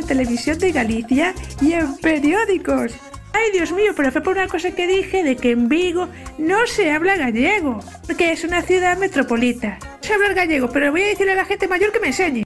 la televisión de Galicia y en periódicos. Ay, Dios mío, pero fue por una cosa que dije de que en Vigo no se habla gallego, porque es una ciudad metropolita. Se habla gallego, pero voy a decirle a la gente mayor que me enseñe.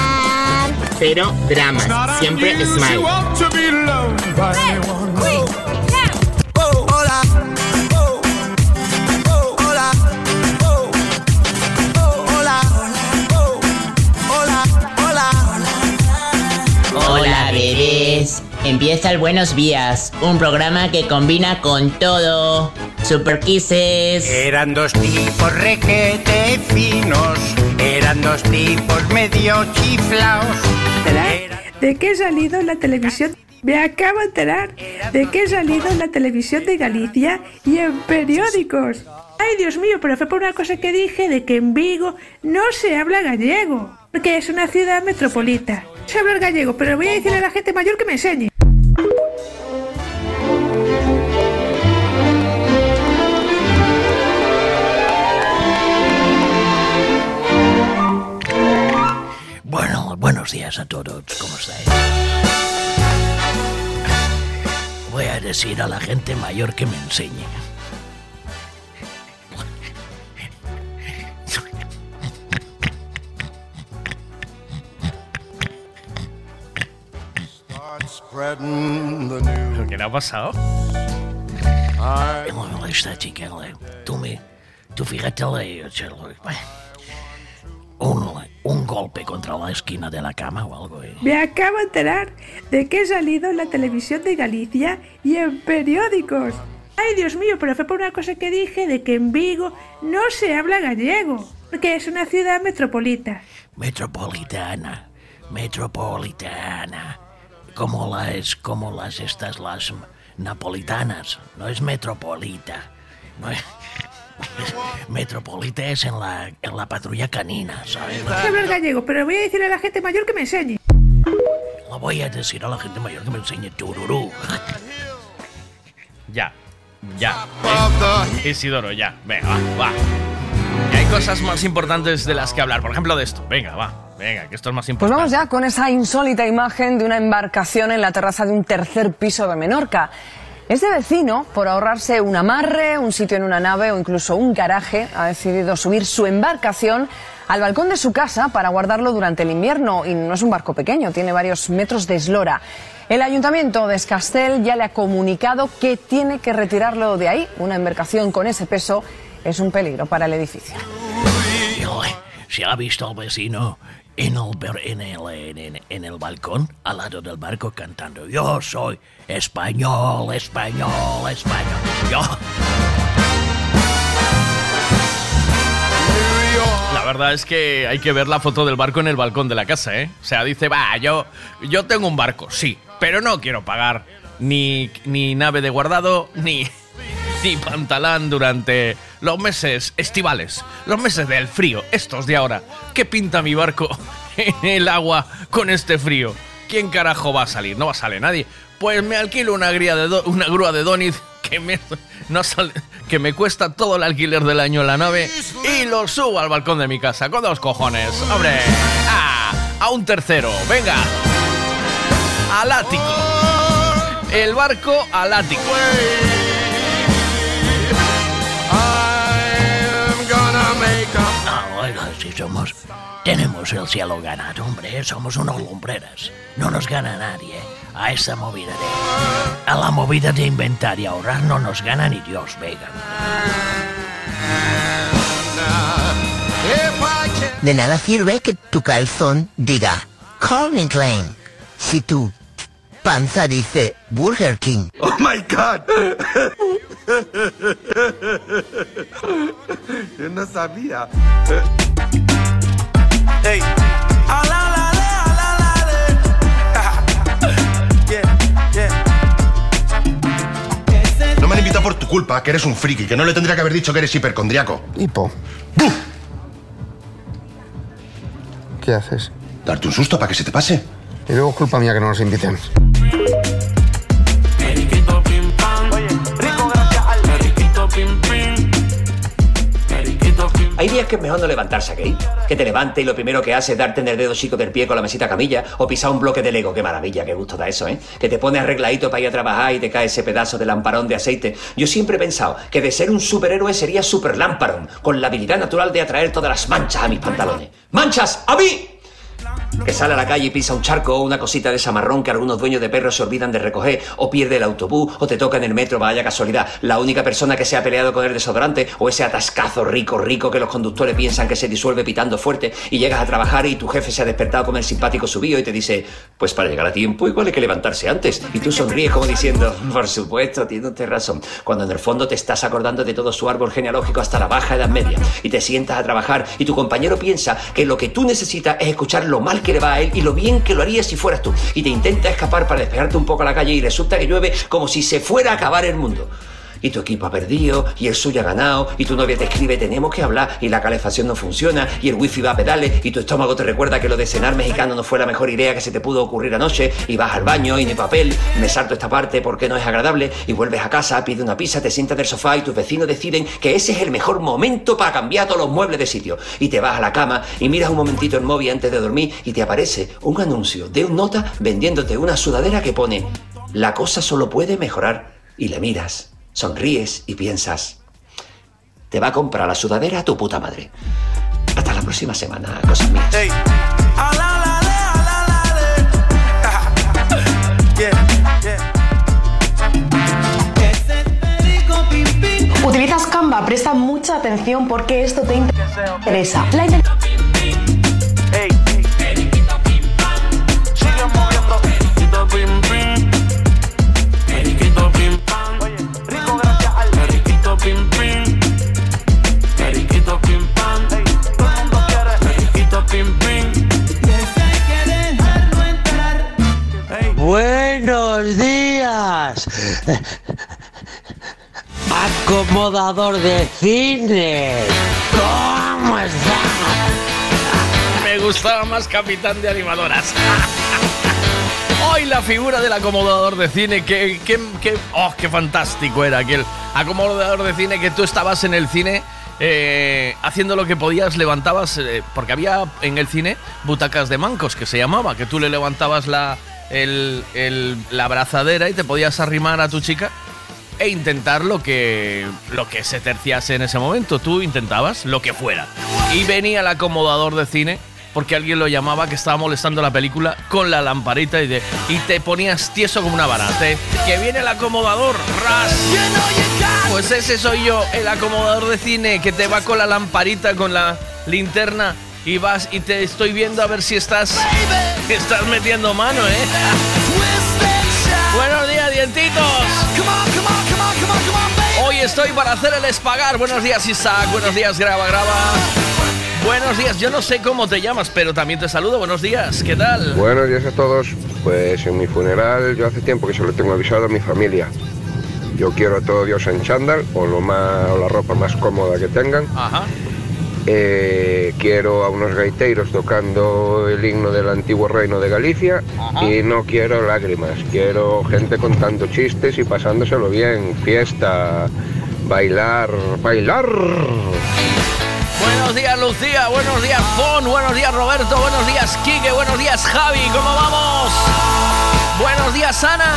Pero dramas, siempre smile. Hola, bebés. Empieza el Buenos Días, un programa que combina con todo. Super Kisses. Eran dos tipos requete finos, eran dos tipos medio chiflaos. de que he salido en la televisión. Me acabo de enterar de que he salido en la televisión de Galicia y en periódicos. Ay, Dios mío, pero fue por una cosa que dije de que en Vigo no se habla gallego, porque es una ciudad metropolita. Se habla el gallego, pero voy a decirle a la gente mayor que me enseñe. Bueno, buenos días a todos, ¿cómo estáis? Voy a decir a la gente mayor que me enseñe. ¿Pero qué le ha pasado? Bueno, esta chica, tú me... Tú fíjate, Charlotte, un, un golpe contra la esquina de la cama o algo. ¿eh? Me acabo de enterar de que he salido en la televisión de Galicia y en periódicos. Ay, Dios mío, pero fue por una cosa que dije de que en Vigo no se habla gallego, porque es una ciudad metropolita. Metropolitana, metropolitana. Como las, como las estas, las napolitanas. No es metropolita. No es- Metropolita es en la, en la patrulla canina, ¿sabes? Se habla el gallego, pero voy a decirle a la gente mayor que me enseñe. Lo voy a decir a la gente mayor que me enseñe tururú. Ya, ya. Eh, Isidoro, ya. Venga, va, va. Y hay cosas más importantes de las que hablar. Por ejemplo, de esto. Venga, va. Venga, que esto es más Pues importante. vamos ya con esa insólita imagen de una embarcación en la terraza de un tercer piso de Menorca. Este vecino, por ahorrarse un amarre, un sitio en una nave o incluso un garaje, ha decidido subir su embarcación al balcón de su casa para guardarlo durante el invierno. Y no es un barco pequeño, tiene varios metros de eslora. El ayuntamiento de Escastel ya le ha comunicado que tiene que retirarlo de ahí. Una embarcación con ese peso es un peligro para el edificio. ¿Se ha visto al vecino en el, en, el, en- en el balcón al lado del barco cantando Yo soy español, español, español. Yo. La verdad es que hay que ver la foto del barco en el balcón de la casa, ¿eh? O sea, dice, va, yo, yo tengo un barco, sí, pero no quiero pagar ni, ni nave de guardado, ni, ni pantalán durante los meses estivales, los meses del frío, estos de ahora. ¿Qué pinta mi barco en el agua con este frío? ¿Quién carajo va a salir? No va a salir nadie. Pues me alquilo una, gría de do- una grúa de Donit que me, no sale- que me cuesta todo el alquiler del año en la nave y lo subo al balcón de mi casa con dos cojones. ¡Hombre! ¡Ah! A un tercero. ¡Venga! Al ático. El barco al ático. Somos. Tenemos el cielo ganado, hombre. Somos unos lumbreras. No nos gana nadie. A esa movida de. A la movida de inventar y ahorrar no nos gana ni Dios, Vega. De nada sirve que tu calzón diga Calvin Klein si tu panza dice Burger King. Oh my god. Yo no sabía. Ey. No me han invitado por tu culpa, que eres un friki, que no le tendría que haber dicho que eres hipercondriaco. Hipo. ¿Qué haces? Darte un susto para que se te pase. Y luego es culpa mía que no nos inviten. Hay días que es mejor no levantarse, ¿qué? Que te levante y lo primero que hace es darte en el dedo chico del pie con la mesita camilla o pisar un bloque de Lego. Qué maravilla, qué gusto da eso, ¿eh? Que te pones arregladito para ir a trabajar y te cae ese pedazo de lamparón de aceite. Yo siempre he pensado que de ser un superhéroe sería super lamparón, con la habilidad natural de atraer todas las manchas a mis pantalones. ¡Manchas! ¡A mí! Que sale a la calle y pisa un charco o una cosita de esa marrón que algunos dueños de perros se olvidan de recoger, o pierde el autobús, o te toca en el metro, vaya casualidad. La única persona que se ha peleado con el desodorante, o ese atascazo rico, rico que los conductores piensan que se disuelve pitando fuerte, y llegas a trabajar y tu jefe se ha despertado con el simpático subido y te dice, pues para llegar a tiempo igual hay que levantarse antes. Y tú sonríes como diciendo, por supuesto, tiene usted razón. Cuando en el fondo te estás acordando de todo su árbol genealógico hasta la baja edad media, y te sientas a trabajar y tu compañero piensa que lo que tú necesitas es escuchar lo mal que le va a él y lo bien que lo haría si fueras tú. Y te intenta escapar para despejarte un poco a la calle y resulta que llueve como si se fuera a acabar el mundo. Y tu equipo ha perdido, y el suyo ha ganado, y tu novia te escribe, tenemos que hablar, y la calefacción no funciona, y el wifi va a pedales, y tu estómago te recuerda que lo de cenar mexicano no fue la mejor idea que se te pudo ocurrir anoche, y vas al baño, y ni papel, me salto esta parte porque no es agradable, y vuelves a casa, pides una pizza, te sientas del sofá, y tus vecinos deciden que ese es el mejor momento para cambiar todos los muebles de sitio. Y te vas a la cama, y miras un momentito el móvil antes de dormir, y te aparece un anuncio de un nota vendiéndote una sudadera que pone, la cosa solo puede mejorar, y le miras. Sonríes y piensas, te va a comprar la sudadera a tu puta madre. Hasta la próxima semana, cosas mías. Utilizas Canva, presta mucha atención porque esto te interesa. La Buenos días. Acomodador de cine. ¿Cómo estás? Me gustaba más Capitán de Animadoras. Hoy la figura del acomodador de cine, oh, qué fantástico era aquel acomodador de cine que tú estabas en el cine eh, haciendo lo que podías, levantabas, eh, porque había en el cine butacas de mancos, que se llamaba, que tú le levantabas la, el- el- la abrazadera y te podías arrimar a tu chica e intentar lo que, lo que se terciase en ese momento. Tú intentabas lo que fuera. Y venía el acomodador de cine porque alguien lo llamaba que estaba molestando la película con la lamparita y, de, y te ponías tieso como una barate. Que viene el acomodador, ras. Pues ese soy yo, el acomodador de cine que te va con la lamparita, con la linterna y vas y te estoy viendo a ver si estás, estás metiendo mano, ¿eh? Buenos días, dientitos. Hoy estoy para hacer el espagar. Buenos días, Isaac. Buenos días, Graba, Graba. Buenos días, yo no sé cómo te llamas, pero también te saludo. Buenos días, ¿qué tal? Buenos días a todos. Pues en mi funeral yo hace tiempo que se lo tengo avisado a mi familia. Yo quiero a todo Dios en chándal o, lo más, o la ropa más cómoda que tengan. Ajá. Eh, quiero a unos gaiteros tocando el himno del antiguo reino de Galicia y no quiero lágrimas, quiero gente contando chistes y pasándoselo bien, fiesta, bailar, bailar. Buenos días, Lucía. Buenos días, Fon. Buenos días, Roberto. Buenos días, Quique. Buenos días, Javi. ¿Cómo vamos? Buenos días, Ana.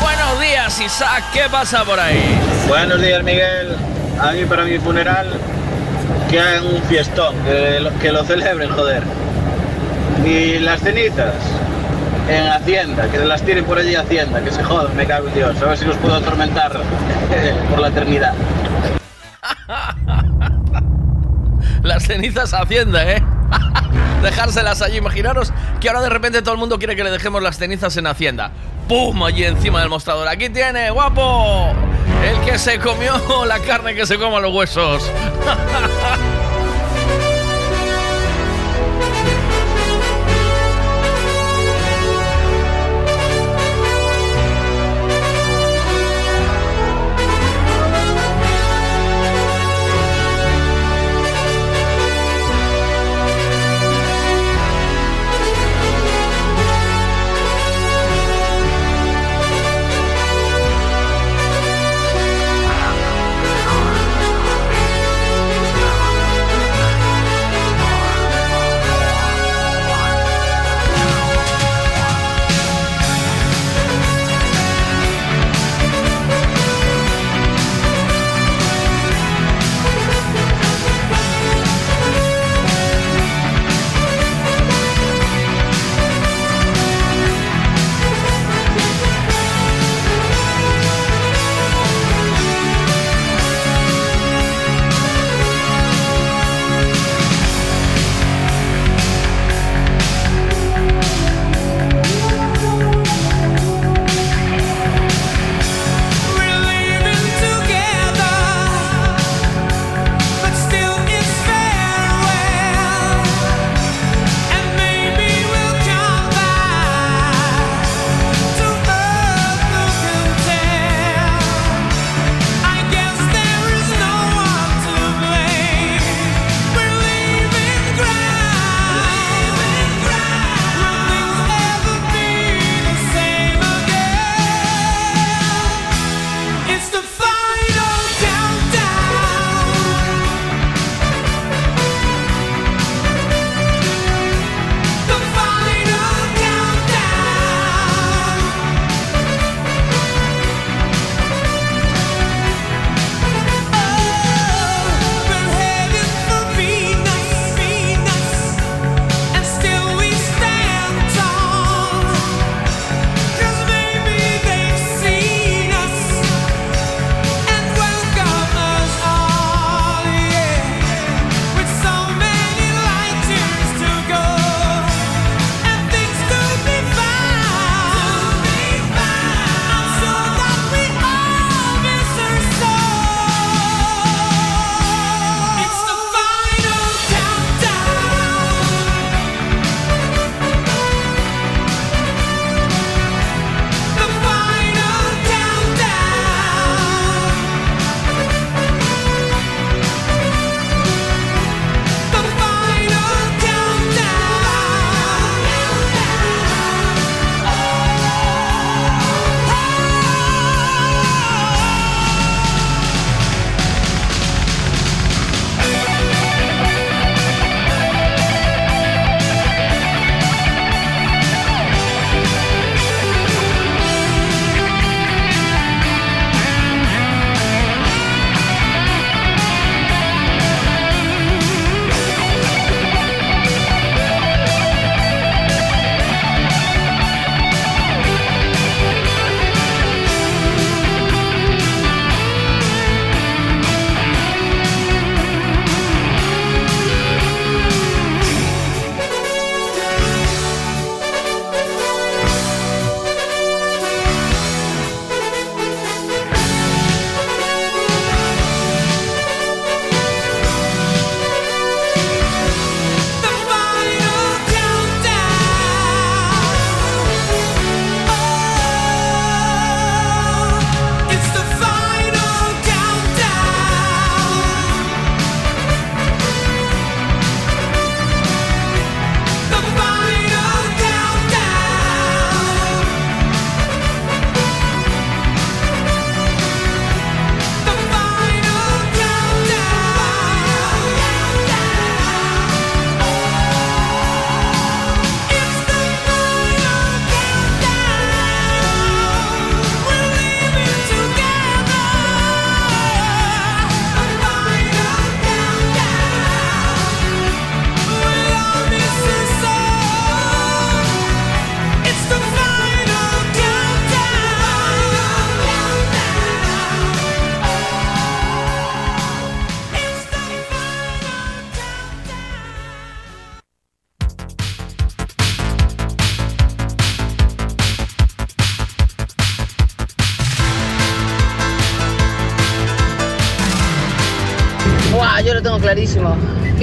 Buenos días, Isaac. ¿Qué pasa por ahí? Buenos días, Miguel. A mí para mi funeral que hagan un fiestón, que lo, celebren, joder. Y las cenizas en Hacienda, que las tiren por allí Hacienda, que se jodan, me cago en Dios. A ver si los puedo atormentar por la eternidad. Las cenizas Hacienda, ¿eh? Dejárselas allí. Imaginaros que ahora de repente todo el mundo quiere que le dejemos las cenizas en Hacienda. ¡Pum! Allí encima del mostrador. Aquí tiene, guapo. El que se comió la carne que se coma los huesos.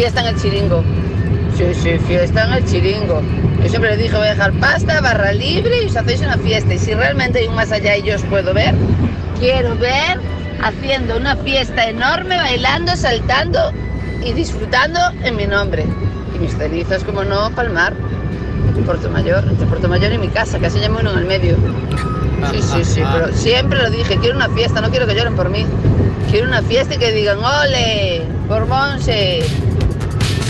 Fiesta en el chiringo. Sí, sí, fiesta en el chiringo. Yo siempre le dije, voy a dejar pasta, barra libre y os hacéis una fiesta. Y si realmente hay un más allá y yo os puedo ver, quiero ver haciendo una fiesta enorme, bailando, saltando y disfrutando en mi nombre. Y mis cenizas, como no, palmar. En Puerto Mayor, entre Puerto Mayor y mi casa, casi llamo uno en el medio. Sí, sí, sí, pero siempre lo dije, quiero una fiesta, no quiero que lloren por mí. Quiero una fiesta y que digan, ole, por Monse.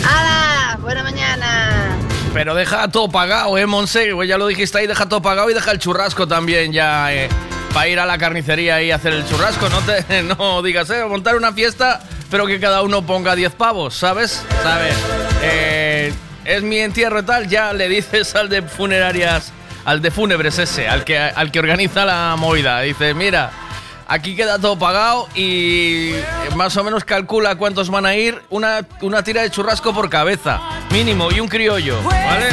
¡Hala! ¡Buena mañana! Pero deja todo pagado, ¿eh, Monse? Ya lo dijiste ahí, deja todo pagado y deja el churrasco también ya, eh, para ir a la carnicería y hacer el churrasco. No, te, no digas, eh, montar una fiesta, pero que cada uno ponga 10 pavos, ¿sabes? ¿Sabes? Eh, es mi entierro y tal, ya le dices al de funerarias, al de fúnebres ese, al que, al que organiza la movida. Dice, mira, aquí queda todo pagado y más o menos calcula cuántos van a ir. Una, una tira de churrasco por cabeza, mínimo, y un criollo, ¿vale?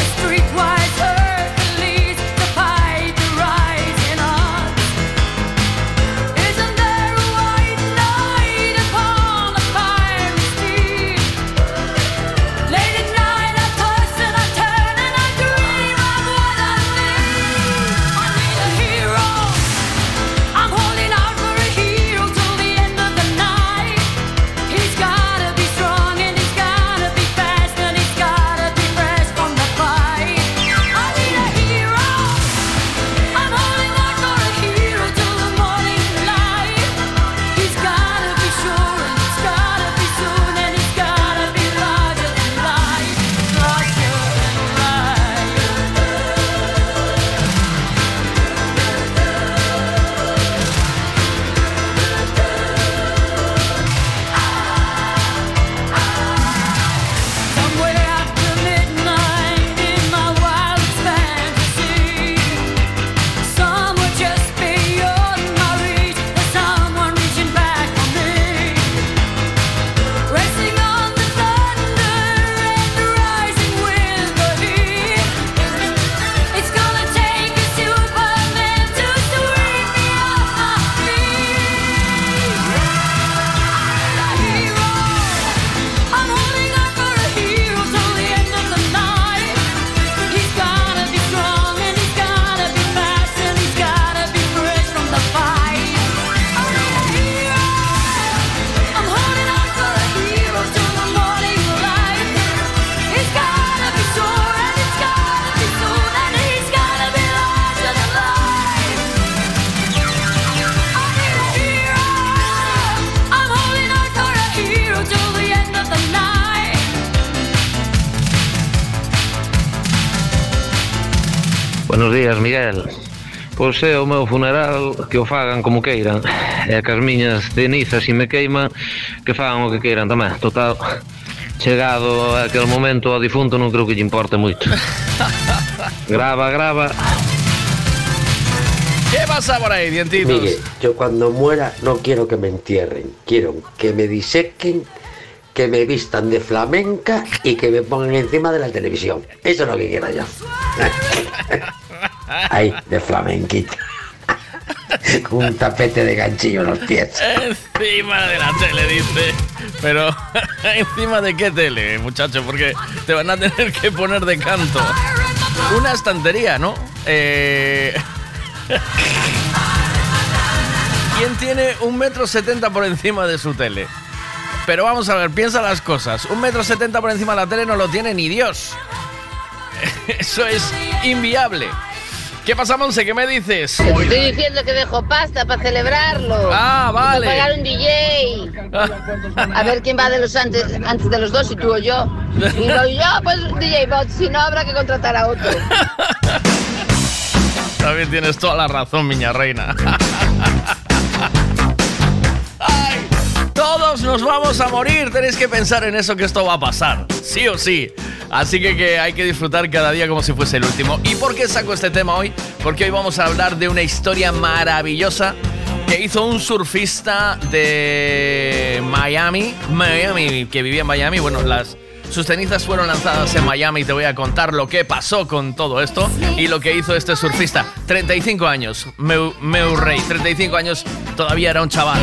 Días, Miguel. Pois é o meu funeral que o fagan como queiran E que as miñas cenizas se me queiman Que fagan o que queiran tamén Total, chegado aquel momento ao difunto non creo que lle importe moito Grava, grava ¿Qué pasa por ahí, dientitos? Miguel, yo cuando muera no quiero que me entierren, quiero que me disequen, que me vistan de flamenca y que me pongan encima de la televisión. Eso es lo que quiero yo. Ahí, de flamenquito. Con un tapete de ganchillo en los pies. Encima de la tele, dice. Pero, ¿encima de qué tele, muchacho? Porque te van a tener que poner de canto. Una estantería, ¿no? Eh... ¿Quién tiene un metro setenta por encima de su tele? Pero vamos a ver, piensa las cosas. Un metro setenta por encima de la tele no lo tiene ni Dios. Eso es inviable. ¿Qué pasa, Monse? ¿Qué me dices? Te estoy diciendo que dejo pasta para celebrarlo. Ah, vale. para pagar un DJ. A ver quién va de los antes, antes de los dos, si tú o yo. Y lo yo, pues DJ Bot. Si no, habrá que contratar a otro. También tienes toda la razón, miña reina. todos nos vamos a morir. Tenéis que pensar en eso que esto va a pasar. Sí o sí. Así que, que hay que disfrutar cada día como si fuese el último. ¿Y por qué saco este tema hoy? Porque hoy vamos a hablar de una historia maravillosa que hizo un surfista de Miami. Miami, que vivía en Miami. Bueno, las, sus cenizas fueron lanzadas en Miami. Te voy a contar lo que pasó con todo esto y lo que hizo este surfista. 35 años, Meu, Murray. 35 años, todavía era un chaval.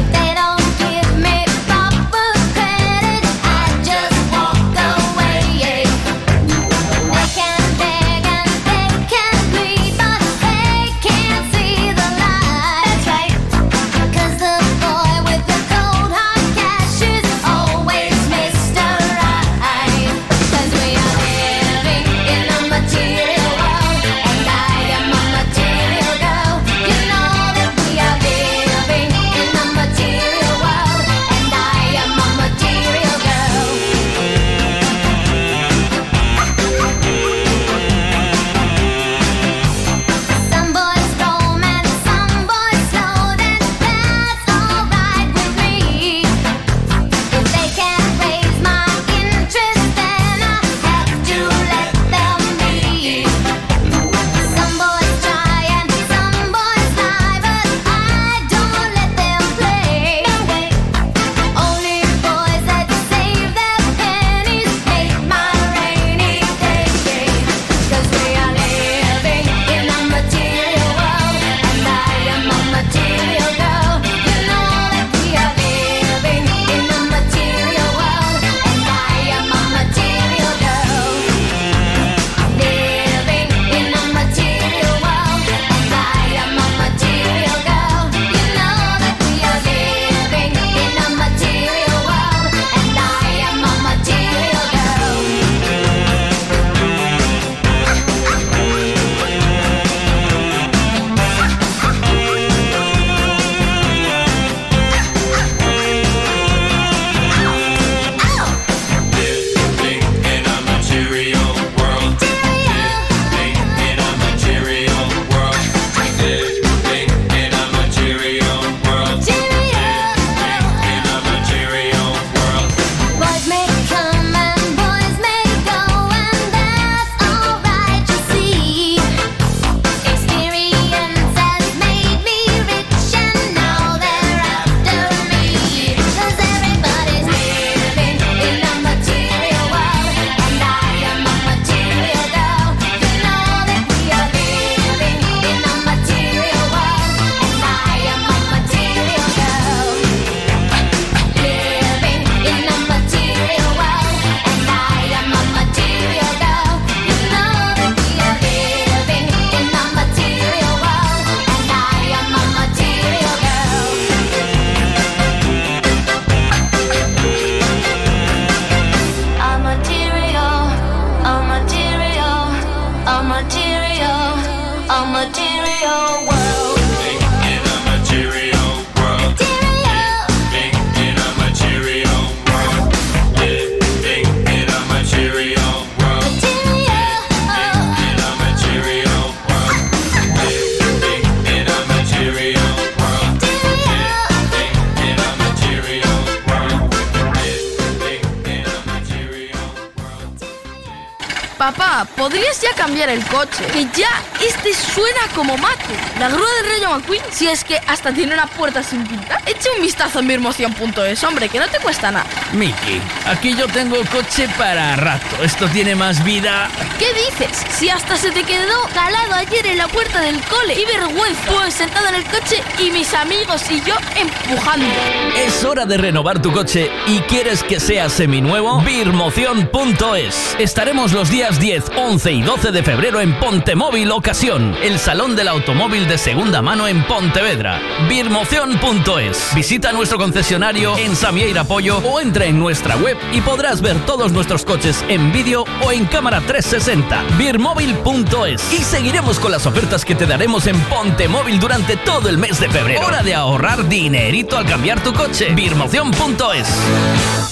Cambiar el coche? Que ya este suena como mate. La grúa del Rayo McQueen, si es que hasta tiene una puerta sin pintar. Echa un vistazo en mirmoción.es, hombre, que no te cuesta nada. Miki, aquí yo tengo coche para rato. Esto tiene más vida. ¿Qué dices? Si hasta se te quedó calado ayer en la puerta del cole. ¡Qué vergüenza! Pues sentado en el coche y mis amigos y yo empujando. Es hora de renovar tu coche y quieres que sea seminuevo. Birmoción.es. Estaremos los días 10, 11 y 12 de febrero en Pontemóvil Ocasión, el salón del automóvil de segunda mano en Pontevedra. Birmoción.es. Visita nuestro concesionario en Samieira Pollo o entra en nuestra web y podrás ver todos nuestros coches en vídeo o en cámara 360. Birmóvil.es. Y seguiremos con las ofertas que te daremos en Pontemóvil durante todo el mes de febrero. Hora de ahorrar dinerito al cambiar tu coche. Birmoción.es.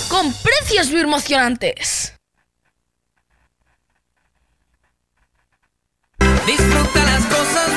Con precios birmocionantes. Disfruta las cosas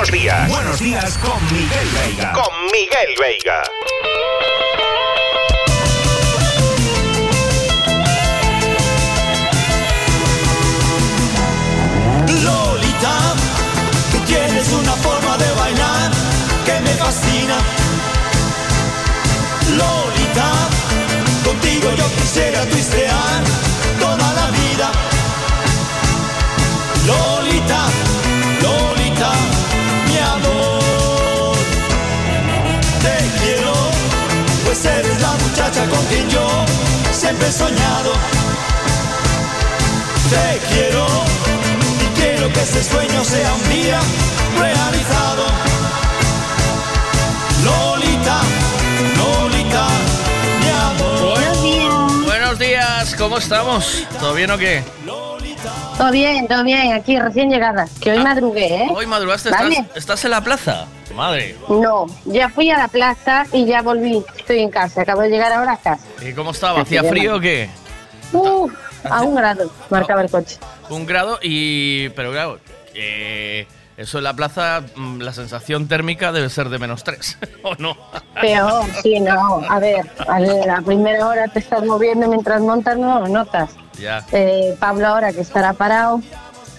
Buenos días. Buenos días con Miguel Veiga. Con Miguel Veiga. Muchacha con quien yo siempre he soñado. Te quiero y quiero que ese sueño sea un día realizado. Lolita, Lolita, mi amor. Buenos días, ¿cómo estamos? ¿Todo bien o qué? Todo bien, todo bien, aquí recién llegada, que hoy madrugué, ¿eh? Hoy madrugaste, ¿Vale? estás, estás en la plaza. Madre. No, ya fui a la plaza y ya volví, estoy en casa, acabo de llegar ahora a casa. ¿Y cómo estaba? ¿Hacía frío o qué? Uf, a un grado marcaba el coche. Un grado y... Pero claro, eh, eso en la plaza, mm, la sensación térmica debe ser de menos 3, ¿o no? Peor, sí, no, a ver, a ver, a primera hora te estás moviendo mientras montas, no notas. Ya, Eh, Pablo ahora que estará parado,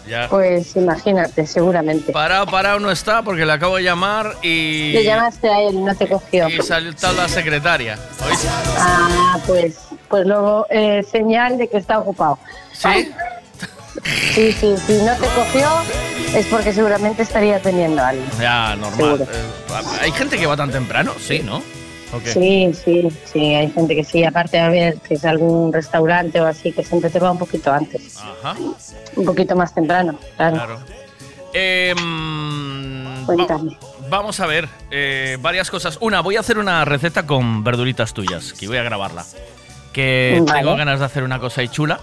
ya. pues imagínate, seguramente. Parado, parado no está porque le acabo de llamar y... Le llamaste a él y no te cogió. Y salió la secretaria. ¿Oíste? Ah, pues, pues luego eh, señal de que está ocupado. ¿Sí? Sí, sí, si no te cogió es porque seguramente estaría teniendo algo. Ya, normal. Eh, ¿Hay gente que va tan temprano? Sí, ¿no? Sí, sí, sí, hay gente que sí. Aparte, a ver, que es algún restaurante o así, que siempre te va un poquito antes, Ajá, un poquito más temprano, claro. claro. Eh, mm, Cuéntame. Vamos a ver, eh, varias cosas. Una, voy a hacer una receta con verduritas tuyas, que voy a grabarla. que Vale. tengo ganas de hacer una cosa ahí chula.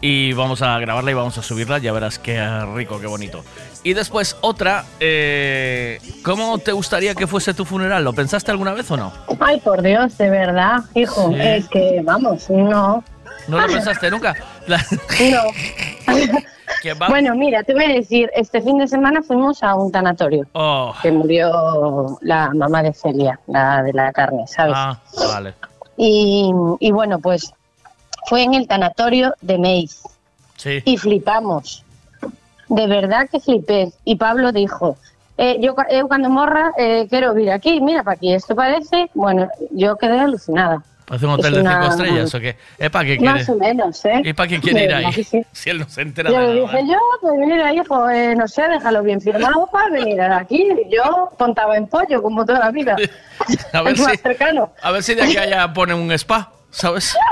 Y vamos a grabarla y vamos a subirla, ya verás qué rico, qué bonito. Y después otra, eh, ¿cómo te gustaría que fuese tu funeral? ¿Lo pensaste alguna vez o no? Ay, por Dios, de verdad, hijo. Sí. Es que, vamos, no. ¿No lo pensaste nunca? La- No. Bueno, mira, te voy a decir, este fin de semana fuimos a un tanatorio. Oh, Que murió la mamá de Celia, la de la carne, ¿sabes? ah, vale. Y, y bueno, pues fue en el tanatorio de Meis. Sí. Y flipamos. De verdad que flipé. Y Pablo dijo, eh, yo, eu cuando morra eh, quiero vir aquí, mira para aquí, esto parece, bueno, yo quedé alucinada. ¿Parece un hotel Es de una- cinco estrellas o qué? ¿Eh, ¿Para qué Más quiere? o menos, ¿eh? ¿Y para qué quiere ir ahí? sí. Si él no se entera Yo de le dije yo, pues mira, hijo, eh, no sé, déjalo bien firmado para venir aquí. Yo contaba en pollo, como toda la vida. A ver Es más si, cercano. a ver si de aquí allá pone un spa, ¿sabes?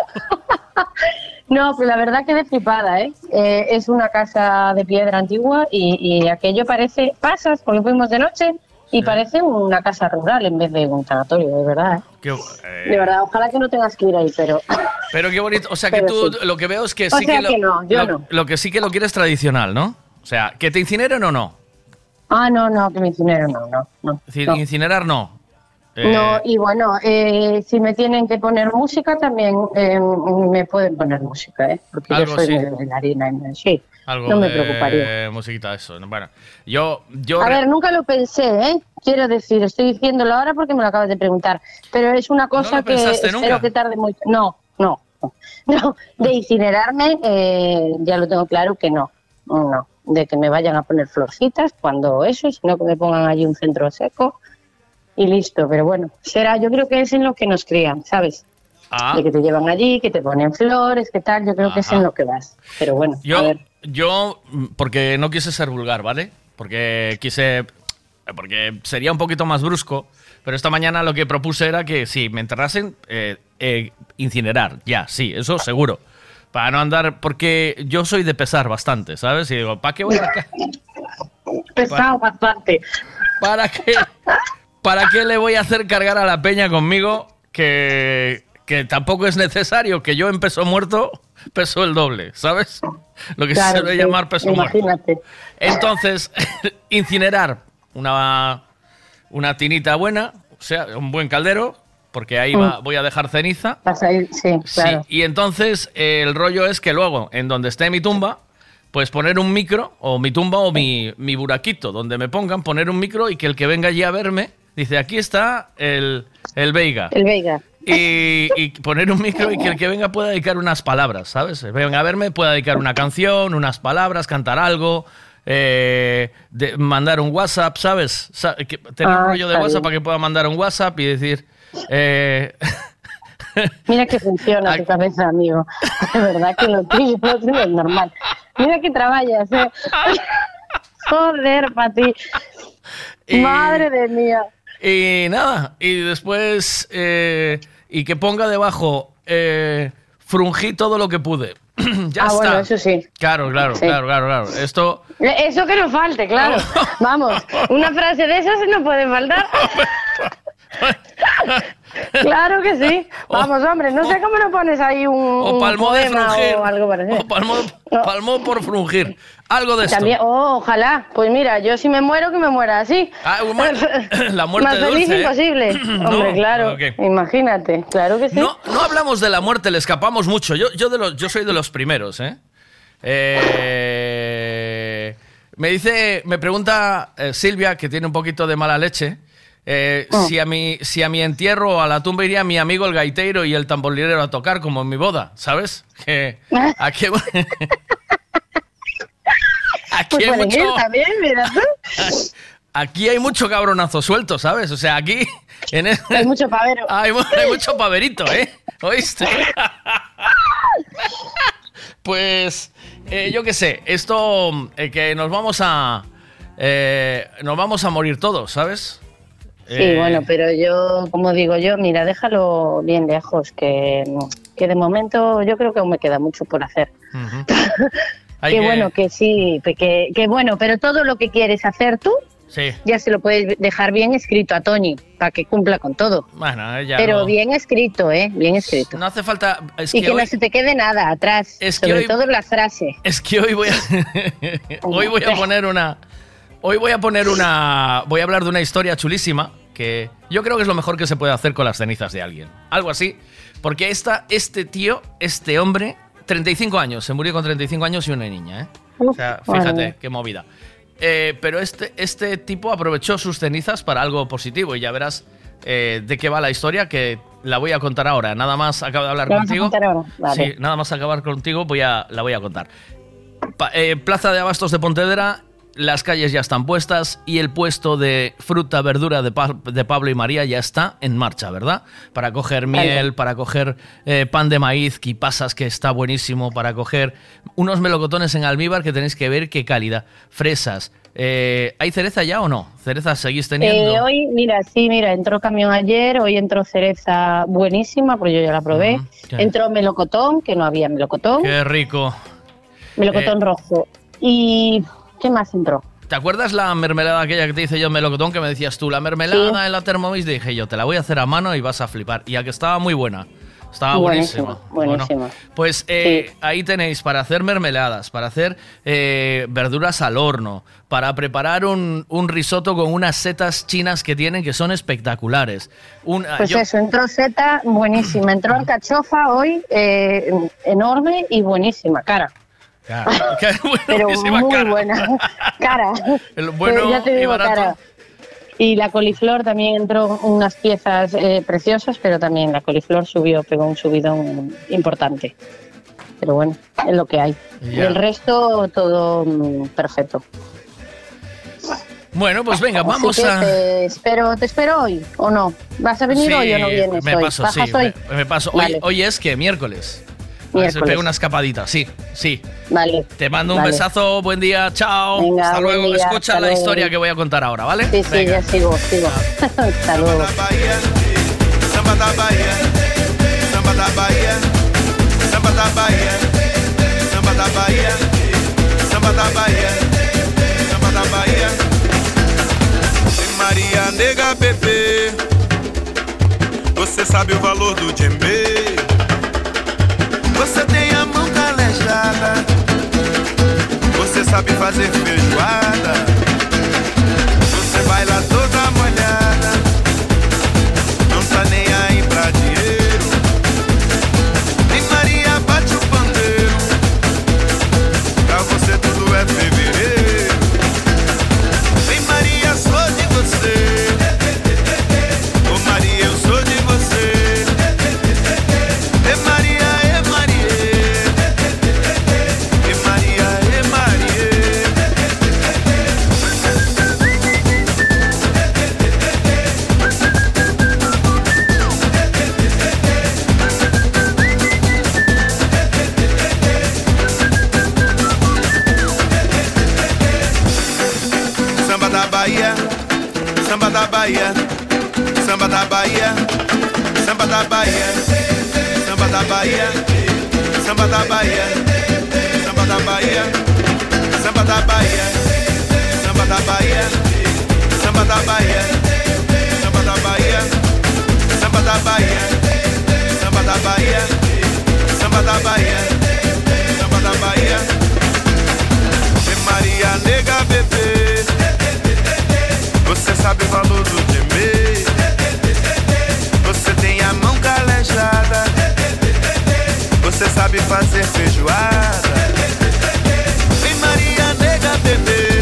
No, pues la verdad quedé flipada, ¿eh? Eh, Es una casa de piedra antigua y, y aquello parece, pasas, porque fuimos de noche, y parece una casa rural en vez de un sanatorio, de verdad, ¿eh? Qué- eh, De verdad, ojalá que no tengas que ir ahí, pero... Pero qué bonito. O sea, que Pero tú sí. lo que veo es que O sí sea que, lo, que no, yo lo- no. lo que sí que lo quieres tradicional, ¿no? O sea, que te incineren o no. Ah, no, no, que me incinero, no, no, no. Es decir, no. incinerar no. Eh, No, y bueno, eh, si me tienen que poner música, también eh, me pueden poner música, ¿eh? Porque yo soy sí. bailarina, y- sí, algo no me preocuparía. musiquita, eso. Bueno, yo. yo A ver, nunca lo pensé, ¿eh? Quiero decir, estoy diciéndolo ahora porque me lo acabas de preguntar, pero es una cosa que espero nunca? que tarde mucho. No, no, no. No, de incinerarme, eh, ya lo tengo claro que no, no. De que me vayan a poner florcitas cuando eso, sino que me pongan allí un centro seco y listo. Pero bueno, será, yo creo que es en lo que nos crían, ¿sabes? Ah. De que te llevan allí, que te ponen flores, que tal, yo creo que es Ajá. en lo que vas. Pero bueno, a Yo, ver. yo, mm, porque no quise ser vulgar, ¿vale? Porque quise. Porque sería un poquito más brusco. Pero esta mañana lo que propuse era que si me enterrasen, eh, eh, incinerar. Ya, sí, eso seguro. Para no andar. Porque yo soy de pesar bastante, ¿sabes? Y digo, ¿para qué voy a.? Pesado bastante. ¿Para qué? ¿Para qué le voy a hacer cargar a la peña conmigo? Que, que tampoco es necesario, que yo en peso muerto peso el doble, ¿sabes? Lo que se suele sí, llamar peso muerto. Imagínate. Entonces, incinerar una, una tinita buena, o sea, un buen caldero, porque ahí va- Mm. voy a dejar ceniza. Vas a ir, sí, y entonces eh, el rollo es que luego, en donde esté mi tumba, pues poner un micro, o mi tumba o mi, mi buraquito, donde me pongan, poner un micro y que el que venga allí a verme, dice, aquí está el, el Veiga. El Veiga. Y, y poner un micro y que el que venga pueda dedicar unas palabras, ¿sabes? Venga a verme, pueda dedicar una canción, unas palabras, cantar algo, eh, de- mandar un WhatsApp, ¿sabes? Que- tener Ah, un rollo de WhatsApp bien. para que pueda mandar un WhatsApp y decir... eh, Mira que funciona tu cabeza, amigo. De verdad que lo tuyo, lo tuyo es normal. Mira que trabajas, ¿eh? Joder, para ti. Y- Madre de mía. Y nada, y después, eh, y que ponga debajo, eh, frungí todo lo que pude. ya ah, está. bueno, eso sí. Claro, claro, Sí. claro, claro, claro. Esto, Eso que no falte, claro. Vamos, una frase de esas no puede faltar. Claro que sí. Vamos, hombre, no sé cómo no pones ahí un, o un palmó de frungir. o algo parecido. O palmó, palmó por frungir. Algo de esto. También, oh, ojalá. Pues mira, yo si me muero, que me muera así. Ah, la muerte Más feliz dulce, ¿eh? imposible. No, Hombre, claro. Imagínate, claro que sí. No, no hablamos de la muerte, le escapamos mucho. Yo, yo, de los, yo soy de los primeros, ¿eh? Eh, me dice, me pregunta eh, Silvia, que tiene un poquito de mala leche, eh, Oh. si, a mi, si a mi entierro o a la tumba iría mi amigo el gaiteiro y el tamborilero a tocar, como en mi boda, ¿sabes? Que aquí, aquí Pues hay mucho, también, mira tú. aquí hay mucho cabronazo suelto, ¿sabes? O sea, aquí en el- Hay mucho pavero. hay mucho paverito, ¿eh? ¿Oíste? pues, eh, yo qué sé, esto eh, que nos vamos a... eh, nos vamos a morir todos, ¿sabes? Sí, Eh, bueno, pero yo, como digo yo, mira, déjalo bien lejos, que, que de momento yo creo que aún me queda mucho por hacer. ujú. Que, bueno, que sí, que, que bueno, pero todo lo que quieres hacer tú, Sí. ya se lo puedes dejar bien escrito a Tony, para que cumpla con todo. Bueno, ella Pero bien escrito, ¿eh? Bien escrito. No hace falta. Es y que, que hoy, no se te quede nada atrás, Es que sobre hoy- todo la frase. es que hoy voy a. hoy voy a poner una. Hoy voy a poner una. Voy a hablar de una historia chulísima que yo creo que es lo mejor que se puede hacer con las cenizas de alguien. Algo así. Porque esta, este tío, este hombre, 35 años, se murió con 35 años y una niña, ¿eh? O sea, fíjate, qué movida. Eh, pero este, este tipo aprovechó sus cenizas para algo positivo y ya verás eh, de qué va la historia que la voy a contar ahora. Nada más acabo de hablar ¿La vas a contigo. contar ahora? Vale. Sí, nada más acabar contigo voy a, la voy a contar. Pa- eh, Plaza de Abastos de Pontevedra, las calles ya están puestas y el puesto de fruta, verdura de, Pa- de Pablo y María ya está en marcha, ¿verdad? Para coger miel, para coger eh, pan de maíz, pasas que está buenísimo, para coger unos melocotones en almíbar que tenéis que ver qué calidad, fresas. Eh, ¿Hay cereza ya o no? ¿Cereza seguís teniendo? Eh, hoy, mira, sí, mira, entró camión ayer, hoy entró cereza buenísima, porque yo ya la probé. Entró melocotón, que no había melocotón, Qué rico. melocotón eh, rojo. ¿Y qué más entró? ¿Te acuerdas la mermelada aquella que te hice yo melocotón que me decías tú? La mermelada Sí. en la Thermomix dije yo, te la voy a hacer a mano y vas a flipar. Y a que estaba muy buena. Estaba buenísima. Buenísima, Bueno, pues eh, ahí tenéis para hacer mermeladas, para hacer eh, verduras al horno, para preparar un, un risotto con unas setas chinas que tienen que son espectaculares. Un, Pues yo- eso, entró seta buenísima, entró alcachofa hoy eh, enorme y buenísima, cara. Qué Pero muy cara. buena, cara. El bueno ya te y digo, barato. cara. Y la coliflor también entró unas piezas eh, preciosas, pero también la coliflor subió, pegó un subidón importante. Pero bueno, es lo que hay. Y el resto todo mm, perfecto. Bueno, pues venga, Así vamos a... Te espero, ¿Te espero hoy o no? ¿Vas a venir Sí, hoy o no vienes me hoy? paso, sí, me, me paso. Hoy, hoy es que miércoles. A ver si Miércoles. pego una escapadita, sí, sí. Vale. Te mando un Vale. besazo, buen día, chao. Venga, Hasta luego. día, Escucha hasta la luego. historia que voy a contar ahora, ¿vale? Sí, sí, Venga. ya sigo, sigo. Hasta luego. Maria nega bebê, você sabe o valor do djembe. Você tem a mão calejada, você sabe fazer feijoada. Samba da Bahia, samba da Bahia, samba da Bahia, samba da Bahia, samba da Bahia, samba da Bahia, samba da Bahia, samba da Bahia, samba da Bahia, samba da Bahia, samba da Bahia, samba da Bahia. Maria nega bebê Você sabe o valor do Você sabe fazer feijoada. Vem Maria nega bebê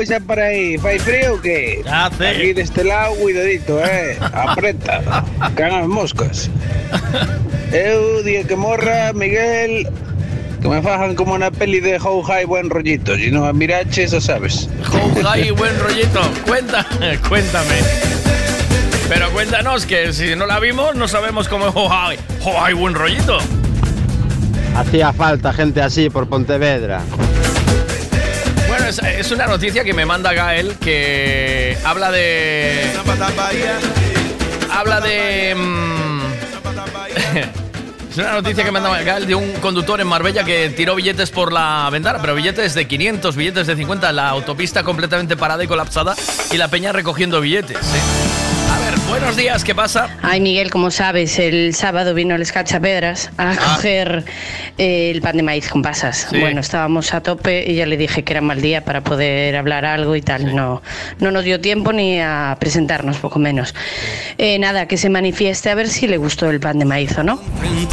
la cosa por ahí? ¿Fai frío o qué? Hace. Aquí de este lado, cuidadito, eh. Apreta, cagan moscas. Eu, día que morra, Miguel, que me fajan como una peli de How High Buen Rollito. Si no a mirache, eso sabes. Ay, buen rollito. Cuenta, cuéntame. Pero cuéntanos que si no la vimos, no sabemos cómo es Ojai. Ojai, buen rollito. Hacía falta gente así por Pontevedra. Bueno, es, una noticia que me manda Gael que habla de. Habla de. mm, es una noticia que me manda Gael de un conductor en Marbella que tiró billetes por la ventana, pero billetes de 500, billetes de 50, la autopista completamente parada y colapsada y la peña recogiendo billetes. ¿eh? A ver, buenos días, ¿qué pasa? Ay, Miguel, como sabes, el sábado vino el Escachapedras a coger eh, el pan de maíz con pasas. Sí. Bueno, estábamos a tope y ya le dije que era mal día para poder hablar algo y tal. No, no nos dio tiempo ni a presentarnos, poco menos. Eh, nada, que se manifieste a ver si le gustó el pan de maíz o no.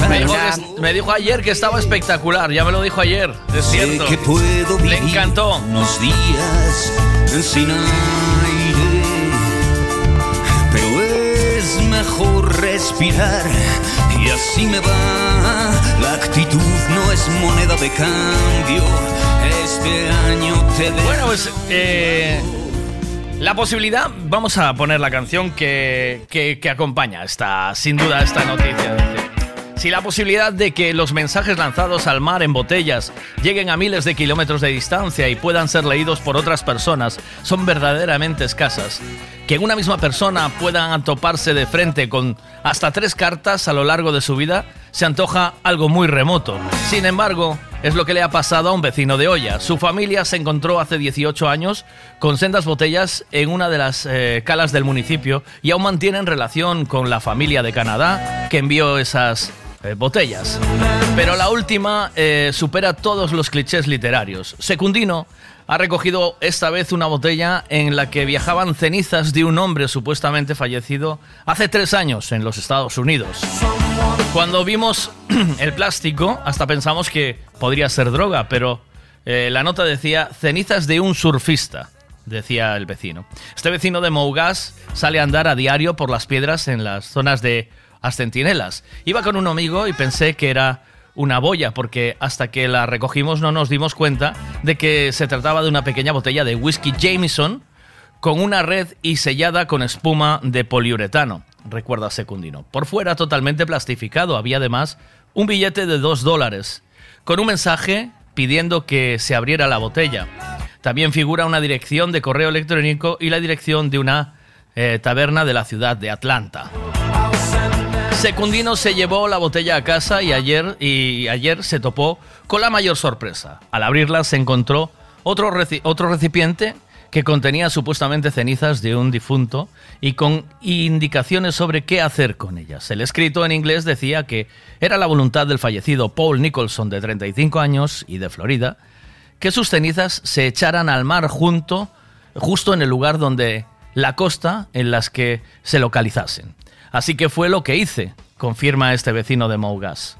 Me dijo, que me dijo ayer que estaba espectacular, ya me lo dijo ayer, es cierto. que puedo Le encantó. unos días sin Bueno, pues eh, la posibilidad, vamos a poner la canción que, que- que acompaña esta, sin duda, esta noticia. Si la posibilidad de que los mensajes lanzados al mar en botellas lleguen a miles de kilómetros de distancia y puedan ser leídos por otras personas son verdaderamente escasas, que en una misma persona puedan toparse de frente con hasta tres cartas a lo largo de su vida se antoja algo muy remoto. Sin embargo, es lo que le ha pasado a un vecino de olla. Su familia se encontró hace 18 años con sendas botellas en una de las eh, calas del municipio y aún mantienen relación con la familia de Canadá que envió esas eh, botellas. Pero la última eh, supera todos los clichés literarios. Secundino ha recogido esta vez una botella en la que viajaban cenizas de un hombre supuestamente fallecido hace tres años en los Estados Unidos. Cuando vimos el plástico, hasta pensamos que podría ser droga, pero eh, la nota decía cenizas de un surfista, decía el vecino. Este vecino de Mougas sale a andar a diario por las piedras en las zonas de Ascentinelas. Iba con un amigo y pensé que era una boya, porque hasta que la recogimos no nos dimos cuenta de que se trataba de una pequeña botella de whisky Jameson con una red y sellada con espuma de poliuretano, recuerda Secundino. Por fuera totalmente plastificado, había además un billete de dos dólares, con un mensaje pidiendo que se abriera la botella. También figura una dirección de correo electrónico y la dirección de una eh, taberna de la ciudad de Atlanta. Secundino se llevó la botella a casa y ayer, y ayer se topó con la mayor sorpresa. Al abrirla se encontró otro, otro recipiente que contenía supuestamente cenizas de un difunto y con indicaciones sobre qué hacer con ellas. El escrito en inglés decía que era la voluntad del fallecido Paul Nicholson de 35 años y de Florida que sus cenizas se echaran al mar junto, justo en el lugar donde la costa en las que se localizasen. Así que fue lo que hice, confirma este vecino de Mougas.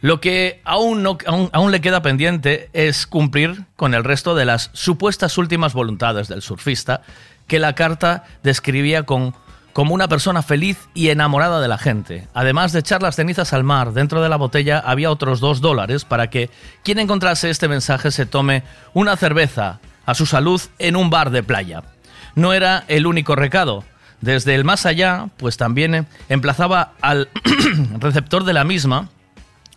Lo que aún, no, aún, le queda pendiente es cumplir con el resto de las supuestas últimas voluntades del surfista, que la carta describía con, como una persona feliz y enamorada de la gente. Además de echar las cenizas al mar, dentro de la botella había otros dos dólares para que quien encontrase este mensaje se tome una cerveza a su salud en un bar de playa. No era el único recado. Desde el más allá, pues también eh, emplazaba al receptor de la misma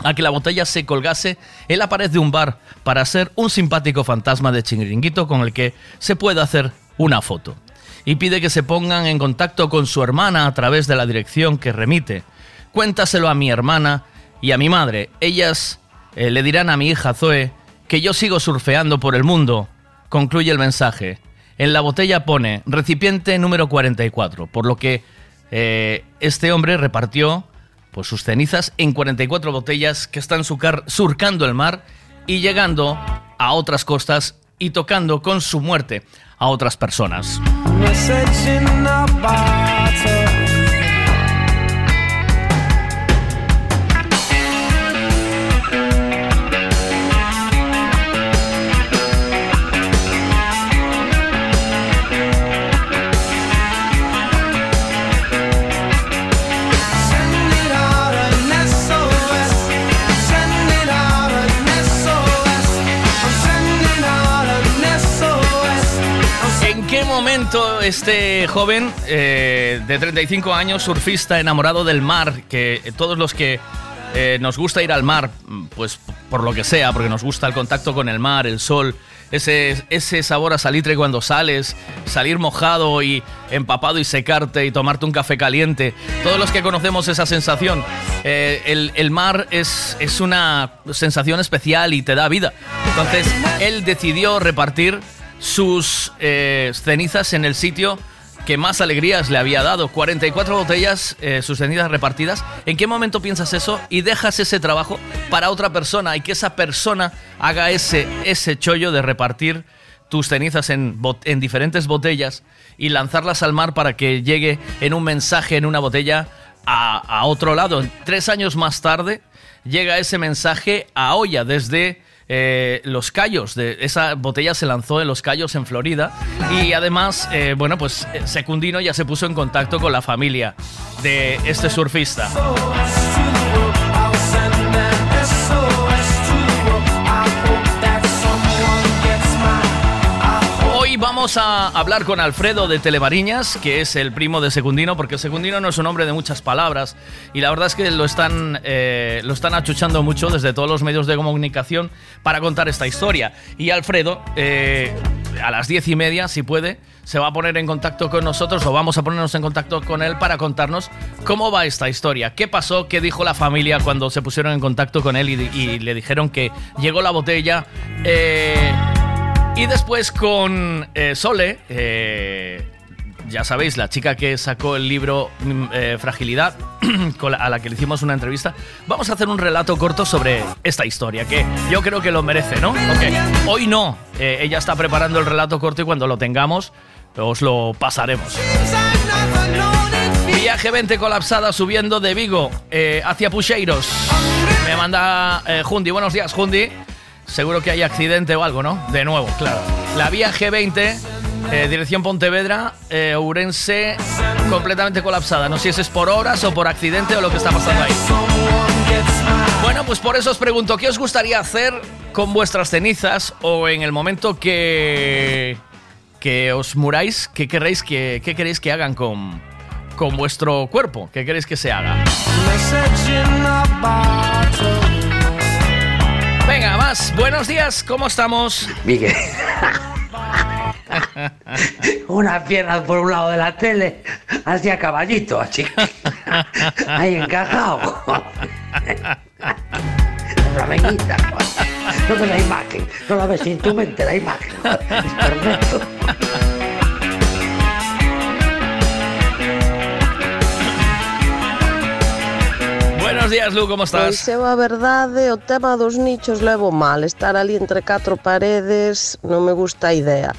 a que la botella se colgase en la pared de un bar para ser un simpático fantasma de chinguiringuito con el que se pueda hacer una foto. Y pide que se pongan en contacto con su hermana a través de la dirección que remite. Cuéntaselo a mi hermana y a mi madre. Ellas eh, le dirán a mi hija Zoe que yo sigo surfeando por el mundo. Concluye el mensaje. En la botella pone recipiente número 44, por lo que eh, este hombre repartió pues, sus cenizas en 44 botellas que están surcando el mar y llegando a otras costas y tocando con su muerte a otras personas. Este joven eh, de 35 años, surfista, enamorado del mar, que todos los que eh, nos gusta ir al mar, pues por lo que sea, porque nos gusta el contacto con el mar, el sol, ese, ese sabor a salitre cuando sales, salir mojado y empapado y secarte y tomarte un café caliente. Todos los que conocemos esa sensación, eh, el, el mar es, es una sensación especial y te da vida. Entonces, él decidió repartir sus eh, cenizas en el sitio que más alegrías le había dado. 44 botellas, eh, sus cenizas repartidas. ¿En qué momento piensas eso y dejas ese trabajo para otra persona y que esa persona haga ese, ese chollo de repartir tus cenizas en, en diferentes botellas y lanzarlas al mar para que llegue en un mensaje, en una botella, a, a otro lado? Tres años más tarde llega ese mensaje a Olla desde eh, Los Cayos. De, esa botella se lanzó en Los Cayos, en Florida. Y además, eh, bueno, pues eh, Secundino ya se puso en contacto con la familia de este surfista. Vamos a hablar con Alfredo de Telebariñas, que es el primo de Secundino, porque Secundino no es un hombre de muchas palabras y la verdad es que lo están, eh, lo están achuchando mucho desde todos los medios de comunicación para contar esta historia. Y Alfredo, eh, a las diez y media, si puede, se va a poner en contacto con nosotros o vamos a ponernos en contacto con él para contarnos cómo va esta historia, qué pasó, qué dijo la familia cuando se pusieron en contacto con él y, y le dijeron que llegó la botella. Eh, y después con eh, Sole, eh, ya sabéis, la chica que sacó el libro mm, eh, Fragilidad, a la que le hicimos una entrevista, vamos a hacer un relato corto sobre esta historia, que yo creo que lo merece, ¿no? Hoy no, eh, ella está preparando el relato corto y cuando lo tengamos os lo pasaremos. Viaje 20 colapsada subiendo de Vigo hacia Pucheiros. Me manda Jundi. Buenos días, Jundi. Seguro que hay accidente o algo, ¿no? De nuevo, claro. La vía G20, eh, dirección Pontevedra, eh, Ourense, completamente colapsada. No sé si es por horas o por accidente o lo que está pasando ahí. Bueno, pues por eso os pregunto, ¿qué os gustaría hacer con vuestras cenizas o en el momento que, que os muráis? ¿Qué queréis que, qué queréis que hagan con, con vuestro cuerpo? ¿Qué queréis que se haga? Venga, más. Buenos días, ¿cómo estamos? Miguel. Una pierna por un lado de la tele, así a caballito, así. Ahí encajado. Flamenquita. No ves la imagen, no la ves en tu mente la imagen. Es perfecto. Buenos días, Lu, como estás? Pois eu a verdade, o tema dos nichos levo mal. Estar ali entre catro paredes non me gusta a idea.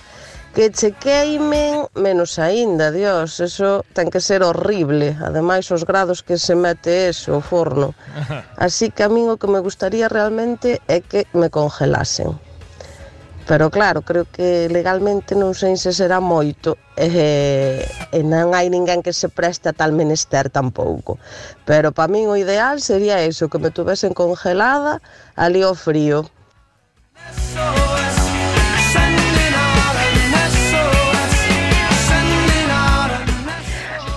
Que che queimen, menos aínda, dios, eso ten que ser horrible. Ademais, os grados que se mete eso, o forno. Así que a min o que me gustaría realmente é que me congelasen. Pero claro, creo que legalmente non sei se será moito e, e non hai ninguén que se preste a tal menester tampouco. Pero para min o ideal sería eso, que me tuvesen congelada ali ao frío.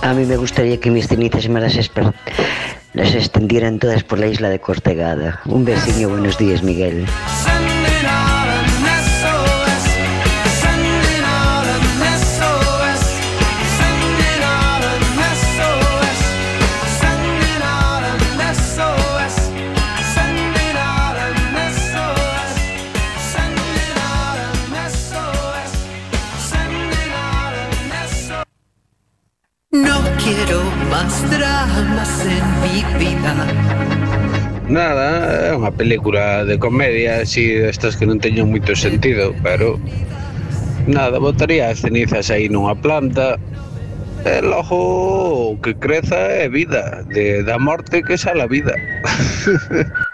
A mí me gustaría que mis cenizas me las, las extendieran todas por la isla de Cortegada. Un besiño, buenos días, Miguel. quiero más dramas en mi vida. Nada, é unha película de comedia, así destas que non teñen moito sentido, pero nada, botaría as cenizas aí nunha planta e logo que creza é vida, de, da morte que xa a vida.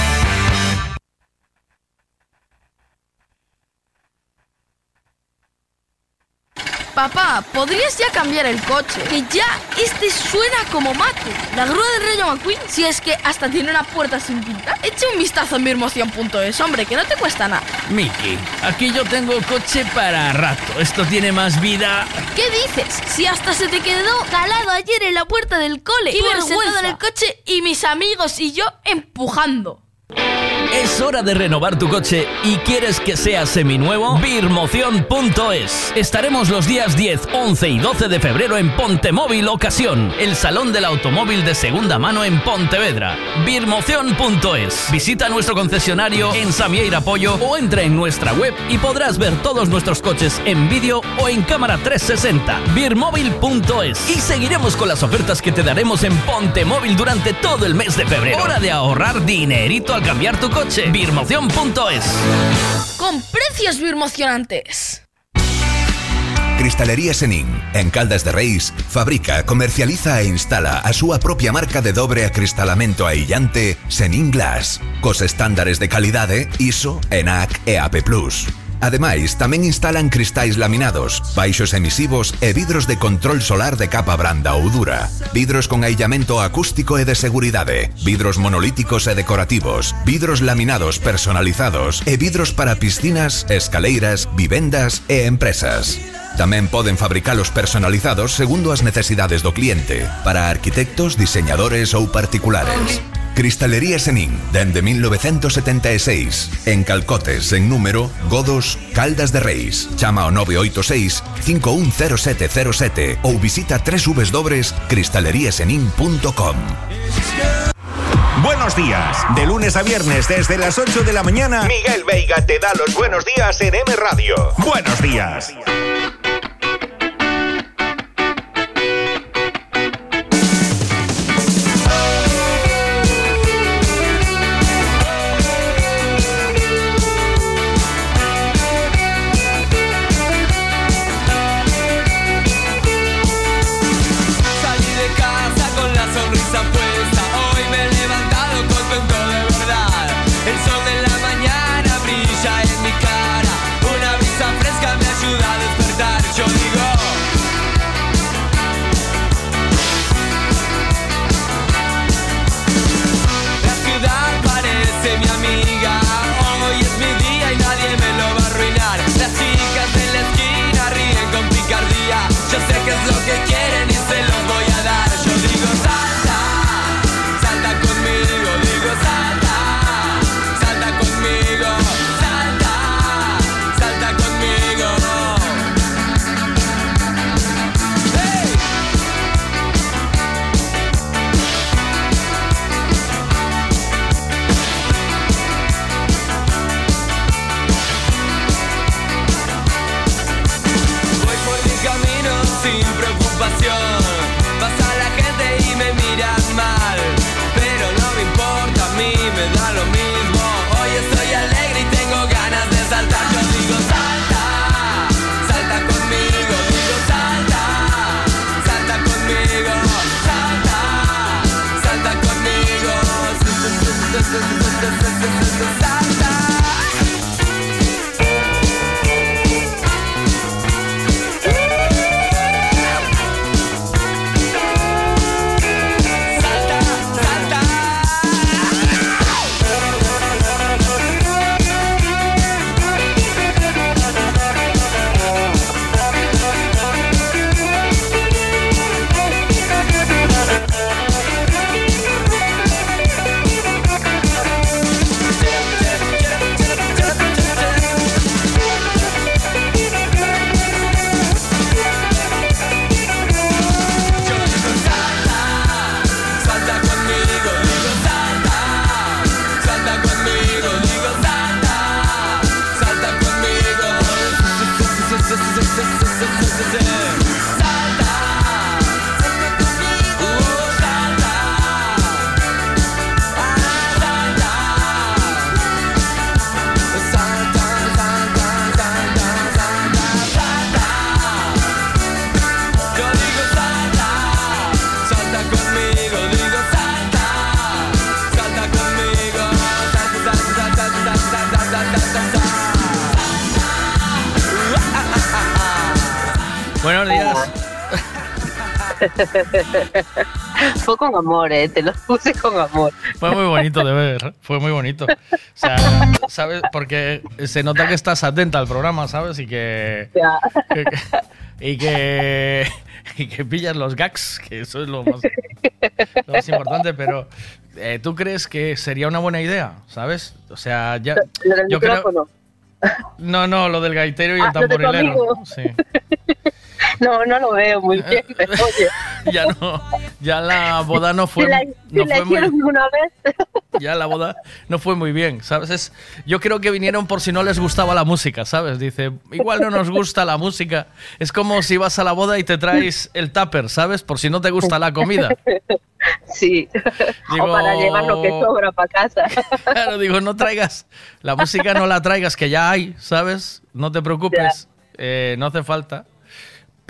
Papá, ¿podrías ya cambiar el coche? Que ya este suena como mate. La grúa del Rayo McQueen, si es que hasta tiene una puerta sin pintar. Echa un vistazo en mirmoción.es, hombre, que no te cuesta nada. Miki, aquí yo tengo coche para rato. Esto tiene más vida. ¿Qué dices? Si hasta se te quedó calado ayer en la puerta del cole. ¡Qué Iba vergüenza! sentado en el coche y mis amigos y yo empujando. Es hora de renovar tu coche y quieres que sea seminuevo. Birmoción.es. Estaremos los días 10, 11 y 12 de febrero en Pontemóvil Ocasión, el salón del automóvil de segunda mano en Pontevedra. Birmoción.es. Visita nuestro concesionario en Samieira Pollo o entra en nuestra web y podrás ver todos nuestros coches en vídeo o en cámara 360. Birmóvil.es. Y seguiremos con las ofertas que te daremos en Pontemóvil durante todo el mes de febrero. Hora de ahorrar dinerito al cambiar tu coche. Birmoción.es. Con precios birmocionantes. Cristalería Senin, en Caldas de Reis, fabrica, comercializa e instala a súa propia marca de dobre acristalamento aillante Senin Glass, cos estándares de calidade ISO, ENAC e AP+. Ademais, tamén instalan cristais laminados, baixos emisivos e vidros de control solar de capa branda ou dura, vidros con aillamento acústico e de seguridade, vidros monolíticos e decorativos, vidros laminados personalizados e vidros para piscinas, escaleiras, vivendas e empresas. Tamén poden fabricalos personalizados segundo as necesidades do cliente, para arquitectos, diseñadores ou particulares. Cristalería Senin, dende 1976, en Calcotes, en número, Godos, Caldas de Reis. Chama ao 986 510707 ou visita www.cristaleriasenin.com. Buenos días. De lunes a viernes desde las 8 de la mañana, Miguel Veiga te da los buenos días en M Radio. Buenos días. Con amor, ¿eh? Te lo puse con amor. Fue muy bonito de ver, fue muy bonito. O sea, ¿sabes? Porque se nota que estás atenta al programa, ¿sabes? Y que. Ya. que- que- y que. Y que pillas los gags, que eso es lo más, lo más importante, pero. eh, ¿Tú crees que sería una buena idea? ¿Sabes? O sea, ya. Lo del yo creo- no, no, lo del gaitero y el Ah, tu tamborilero. Sí. No, no lo veo muy bien, pero oye. Ya no. Ya la boda no fue. si la, si no la fue muy- una vez, ya la boda no fue muy bien, ¿sabes? Es- yo creo que vinieron por si no les gustaba la música, ¿sabes? Dice, igual no nos gusta la música. Es como si vas a la boda y te traes el tupper, ¿sabes? Por si no te gusta la comida. sí. Digo- o para llevar lo que sobra para casa. Claro, digo, no traigas, la música no la traigas, que ya hay, ¿sabes? No te preocupes, eh, no hace falta.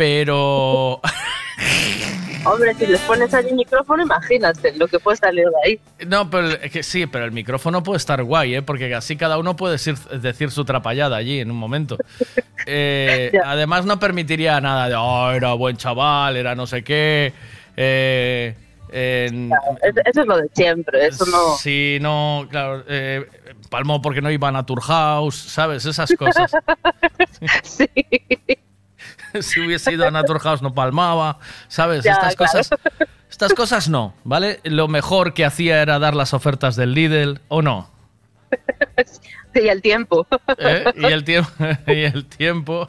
Pero... Hombre, si les pones ahí el micrófono, imagínate lo que puede salir de ahí. No, pero es que sí, pero el micrófono puede estar guay, ¿eh? Porque así cada uno puede decir, decir su trapallada allí en un momento. Eh, además no permitiría nada de, oh, era buen chaval, era no sé qué. eh, Eso es lo de siempre, eso no. Sí, no, claro. eh, palmó porque no iban a Tour House, ¿sabes? Esas cosas. si hubiese ido a Naturhaus no palmaba, ¿sabes? Ya, estas claro. cosas. Estas cosas no, ¿vale? Lo mejor que hacía era dar las ofertas del Lidl, ¿o no? Sí, el tiempo. ¿Eh? Y el tiempo. Y el tiempo.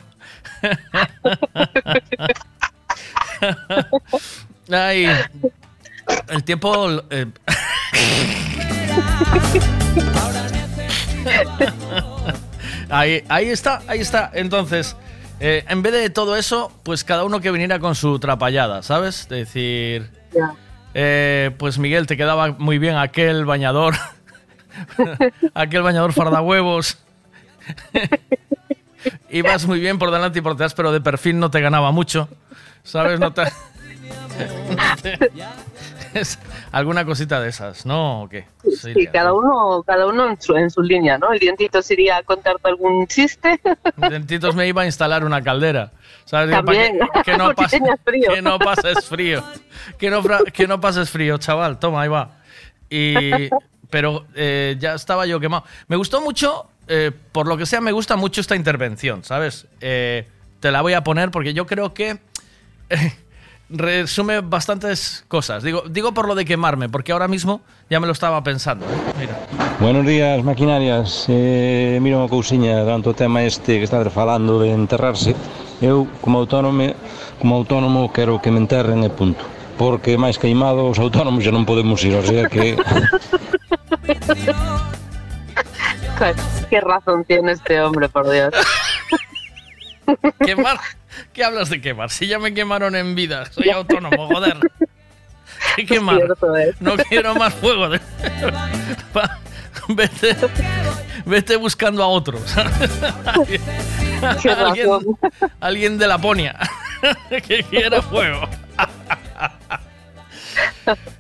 Ay, el tiempo. eh, Ahí, ahí está, ahí está. Entonces, eh, en vez de todo eso, pues cada uno que viniera con su trapallada, ¿sabes? De decir, eh, pues Miguel, te quedaba muy bien aquel bañador, aquel bañador fardahuevos. Ibas muy bien por delante y por detrás, pero de perfil no te ganaba mucho, ¿sabes? No te... no te- es alguna cosita de esas, ¿no? ¿O qué? Sí, Sí, cada uno, cada uno en su, en su línea, ¿no? El dientitos iría a contarte algún chiste. Dentitos me iba a instalar una caldera. ¿Sabes? También, que, que no pase- frío. que no pases frío. Que no, que no pases frío, chaval. Toma, ahí va. Y, pero eh, ya estaba yo quemado. Me gustó mucho, eh, por lo que sea, me gusta mucho esta intervención, ¿sabes? Eh, te la voy a poner porque yo creo que resume bastantes cosas. Digo, digo por lo de quemarme, porque ahora mismo ya me lo estaba pensando. ¿eh? Mira. Buenos días, maquinarias. Eh, mira unha cousiña tanto o tema este que estades falando de enterrarse. Eu, como autónomo, como autónomo quero que me enterren e punto. Porque máis queimado os autónomos xa non podemos ir, o sea que Qué razón tiene este hombre, por Dios. ¿Quemar? ¿Qué hablas de quemar? Si ya me quemaron en vida, soy autónomo, joder. ¿Qué quemar? No quiero más fuego. de- Vete, vete buscando a otros. alguien, alguien de Laponia que quiera fuego.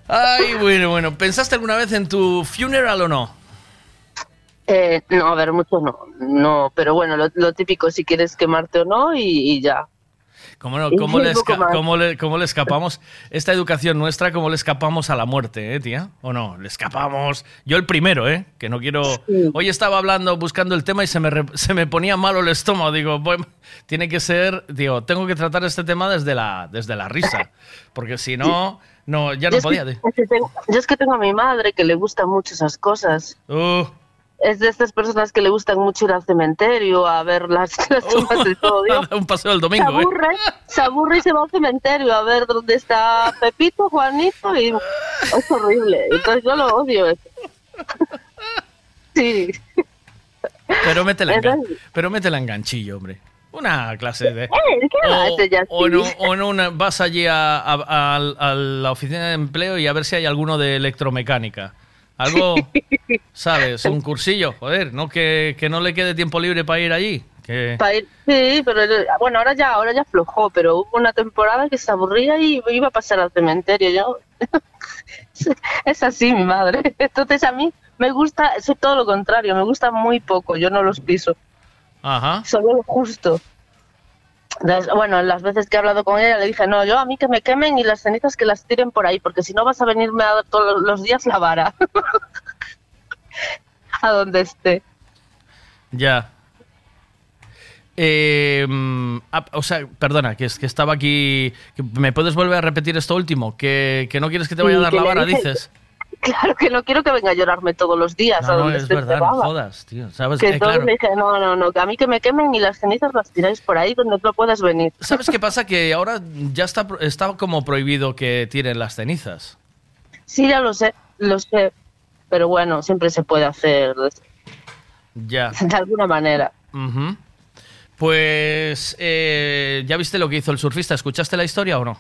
Ay, bueno, bueno. ¿Pensaste alguna vez en tu funeral o no? Eh, no, a ver, mucho no. No, pero bueno, lo, lo típico, si quieres quemarte o no, y, y ya. ¿Cómo, no- cómo le cómo le- cómo le escapamos? Esta educación nuestra, ¿cómo le escapamos a la muerte, eh, tía? ¿O no? Le escapamos. Yo el primero, ¿eh? Que no quiero... Hoy estaba hablando, buscando el tema y se me, se me ponía malo el estómago. Digo, bueno, tiene que ser... Digo, tengo que tratar este tema desde la, desde la risa. Porque si no, no ya Yo no es que- podía. es que tengo- yo es que tengo a mi madre que le gustan mucho esas cosas. Uh, Es de estas personas que le gustan mucho ir al cementerio a ver las, las tumbas de todo Dios. un paseo el Se domingo, ¿eh? aburre, se aburre y se va al cementerio a ver dónde está Pepito, Juanito y es horrible. Entonces yo lo odio. eso. Sí. Pero métela, Entonces- pero métela en ganchillo, hombre. Una clase de... Eh. Ese ya O, no, o no una- vas allí a, a- a- a la oficina de empleo y a ver si hay alguno de electromecánica. Algo, ¿sabes? Un cursillo, joder, no que, que no le quede tiempo libre para ir allí. Que... Pa' ir- sí, pero bueno, ahora ya, ahora ya aflojó, pero hubo una temporada que se aburría y iba a pasar al cementerio. Yo, es así mi madre. Entonces a mí me gusta, soy todo lo contrario, me gusta muy poco, yo no los piso, Ajá. solo lo justo. Bueno, las veces que he hablado con ella le dije, no, yo a mí que me quemen y las cenizas que las tiren por ahí, porque si no vas a venirme a dar todos los días la vara. a donde esté. Ya. Eh, ah, o sea, perdona, que es que estaba aquí. que ¿Me puedes volver a repetir esto último? Que, que no quieres que te vaya a dar la vara, dije- dices. Claro que no quiero que venga a llorarme todos los días a No, no, donde es esté verdad, no jodas, tío. ¿Sabes? Que Eh, claro. le dije, no, no, no, que a mí que me quemen y las cenizas las tiráis por ahí donde no puedas venir. ¿Sabes qué pasa? Que ahora ya está, está como prohibido que tiren las cenizas. Sí, ya lo sé, lo sé, pero bueno, siempre se puede hacer Ya. de alguna manera. Ujú. Pues, eh, ¿ya viste lo que hizo el surfista? ¿Escuchaste la historia o no?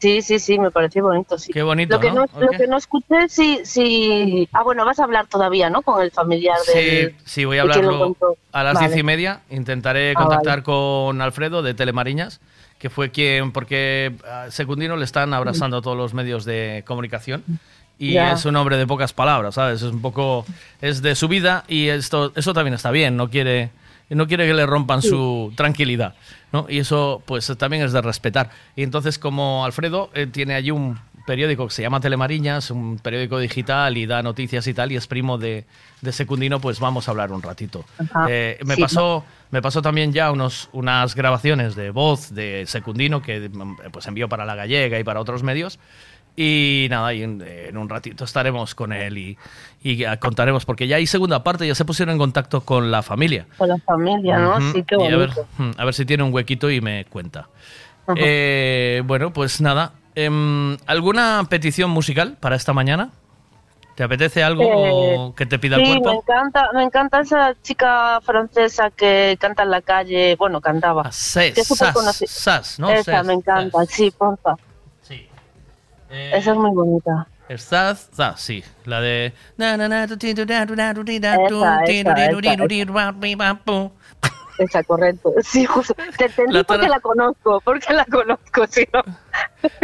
Sí, sí, sí, me pareció bonito, sí. Qué bonito, Lo que ¿no? no, lo que no escuché, sí, sí... Ah, bueno, vas a hablar todavía, ¿no? Con el familiar Sí, del... sí, voy a hablarlo a las Vale. diez y media. Intentaré Ah, contactar con Alfredo de Telemariñas, que fue quien, porque a Secundino le están abrazando a todos los medios de comunicación. Y es un hombre de pocas palabras, ¿sabes? Es un poco. Es de su vida y esto, eso también está bien. No quiere, no quiere que le rompan su tranquilidad, ¿no? Y eso, pues también es de respetar. Y entonces, como Alfredo eh, tiene allí un periódico que se llama Telemariñas, un periódico digital y da noticias y tal, y es primo de, de Secundino, pues vamos a hablar un ratito. Eh, me, Sí, pasó, me pasó también ya unos, unas grabaciones de voz de Secundino que mm, pues envió para La Gallega y para otros medios. Y nada, y en, en un ratito estaremos con él y, y contaremos, porque ya hay segunda parte, ya se pusieron en contacto con la familia. Con la familia, ¿no? Ujú. Sí, qué Y a ver, bonito. mm, a ver si tiene un huequito y me cuenta. Eh, bueno, pues nada. Em, ¿Alguna petición musical para esta mañana? ¿Te apetece algo Eh, que te pida el sí, me cuerpo? encanta, me encanta esa chica francesa que canta en la calle, bueno, cantaba. Sas, que es súper Sas, conocida. Sas, ¿no? Esa, Sas, me encanta, sí, porfa. Eh, Esa es muy bonita. Estás, ah, sí, la de. Esa, correcto. Sí, justo. Te entendí La porque la conozco, porque la conozco, si no.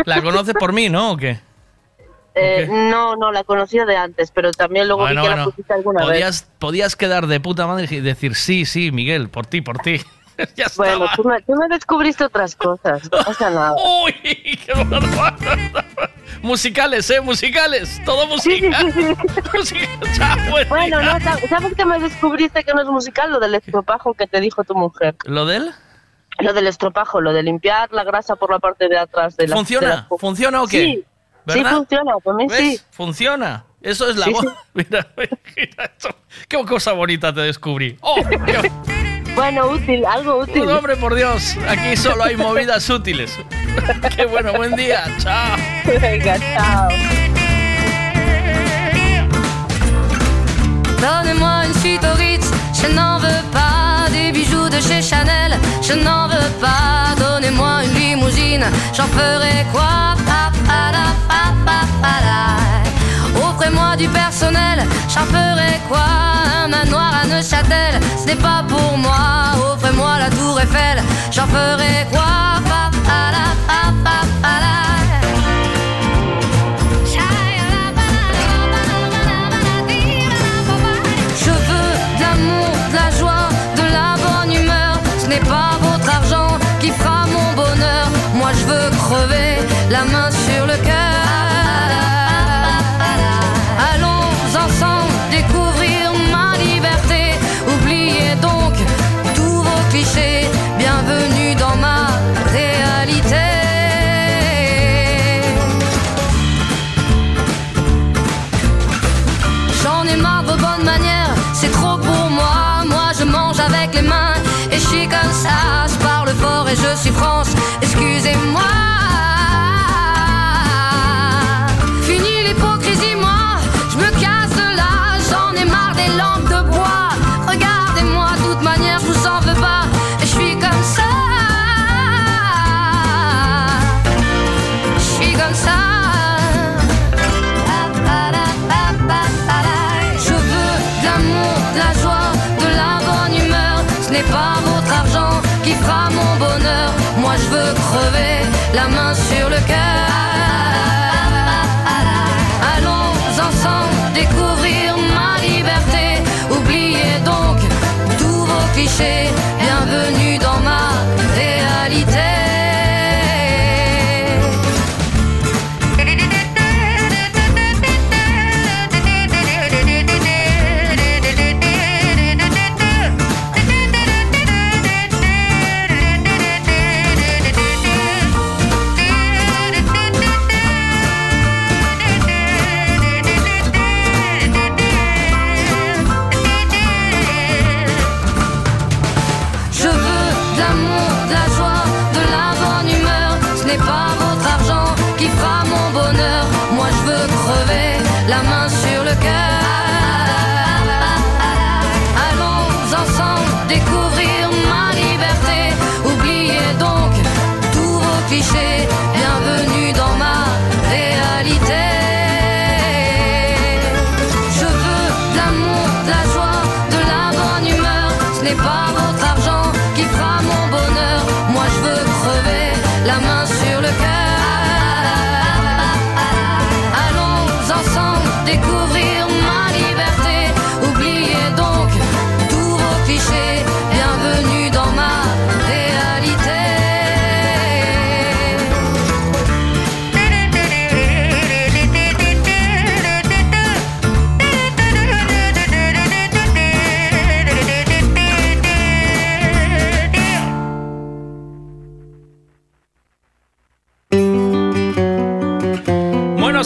La conoces por mí, ¿no? ¿O qué? Eh, no, no, la conocía de antes, pero también luego Bueno, vi que la pusiste alguna vez. podías, podías quedar de puta madre y decir sí, sí, Miguel, por ti, por ti. ya Bueno, tú me, tú me descubriste otras cosas, no pasa nada. Uy, qué. Musicales, ¿eh? Musicales. Todo musical. Chao, buen Bueno, no, sab- ¿sabes que me descubriste que no es musical? Lo del estropajo que te dijo tu mujer. ¿Lo del? Lo del estropajo, lo de limpiar la grasa por la parte de atrás de la ¿Funciona? ¿Funciona o qué? Sí, sí ¿Verdad? funciona, por mí ¿Ves? sí. Funciona. Eso es la Sí, voz. sí. Mira, mira esto. Qué cosa bonita te descubrí. Oh, qué- Bueno, útil, algo útil. Un hombre, por Dios. Aquí solo hay movidas útiles. Qué bueno, buen día. Chao. Venga, chao. Donnez-moi une suite au Ritz, je n'en veux pas des bijoux de chez Chanel, je n'en veux pas. Donnez-moi une limousine, j'en ferai quoi Pa, pa, la, pa, pa, pa, la. Offrez-moi du personnel, j'en ferai quoi Un manoir à Neuchâtel, ce n'est pas pour moi. Offrez-moi la tour Eiffel, j'en ferai quoi? La,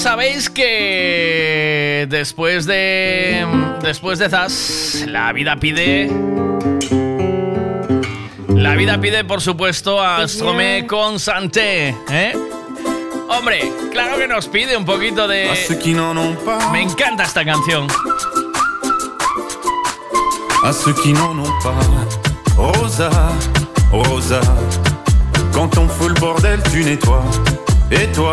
sabéis que después de después de Zas, la vida pide la vida pide, por supuesto, a Stromé con Santé, ¿eh? Hombre, claro que nos pide un poquito de Me encanta esta canción. à ceux qui n'en ont pas. Rosa, Rosa, quand on fout le bordel, tu nettoies. Et toi,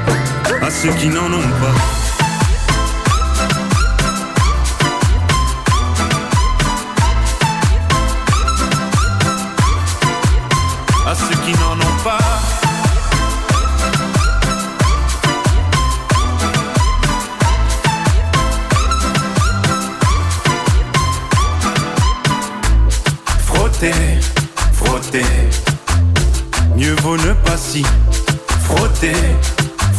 À ceux qui n'en ont pas. À ceux qui n'en ont pas. Frotter, frotter. Mieux vaut ne pas si frotter,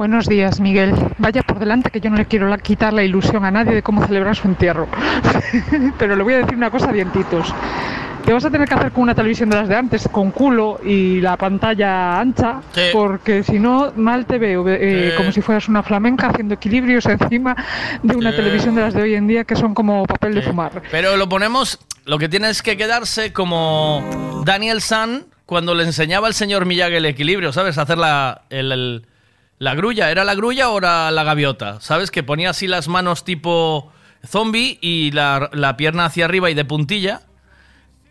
Buenos días, Miguel. Vaya por delante que yo no le quiero quitar la ilusión a nadie de cómo celebrar su entierro. Pero le voy a decir una cosa a dientitos. Te vas a tener que hacer con una televisión de las de antes, con culo y la pantalla ancha, Sí. porque si no, mal te veo, eh, Sí. como si fueras una flamenca haciendo equilibrios encima de una Sí. televisión de las de hoy en día que son como papel de fumar. Pero lo ponemos, lo que tiene es que quedarse como Daniel San cuando le enseñaba al señor Miyagi el equilibrio, ¿sabes? Hacer la, el- el- la grulla. ¿Era la grulla o era la gaviota? ¿Sabes? Que ponía así las manos tipo zombie y la, la pierna hacia arriba y de puntilla.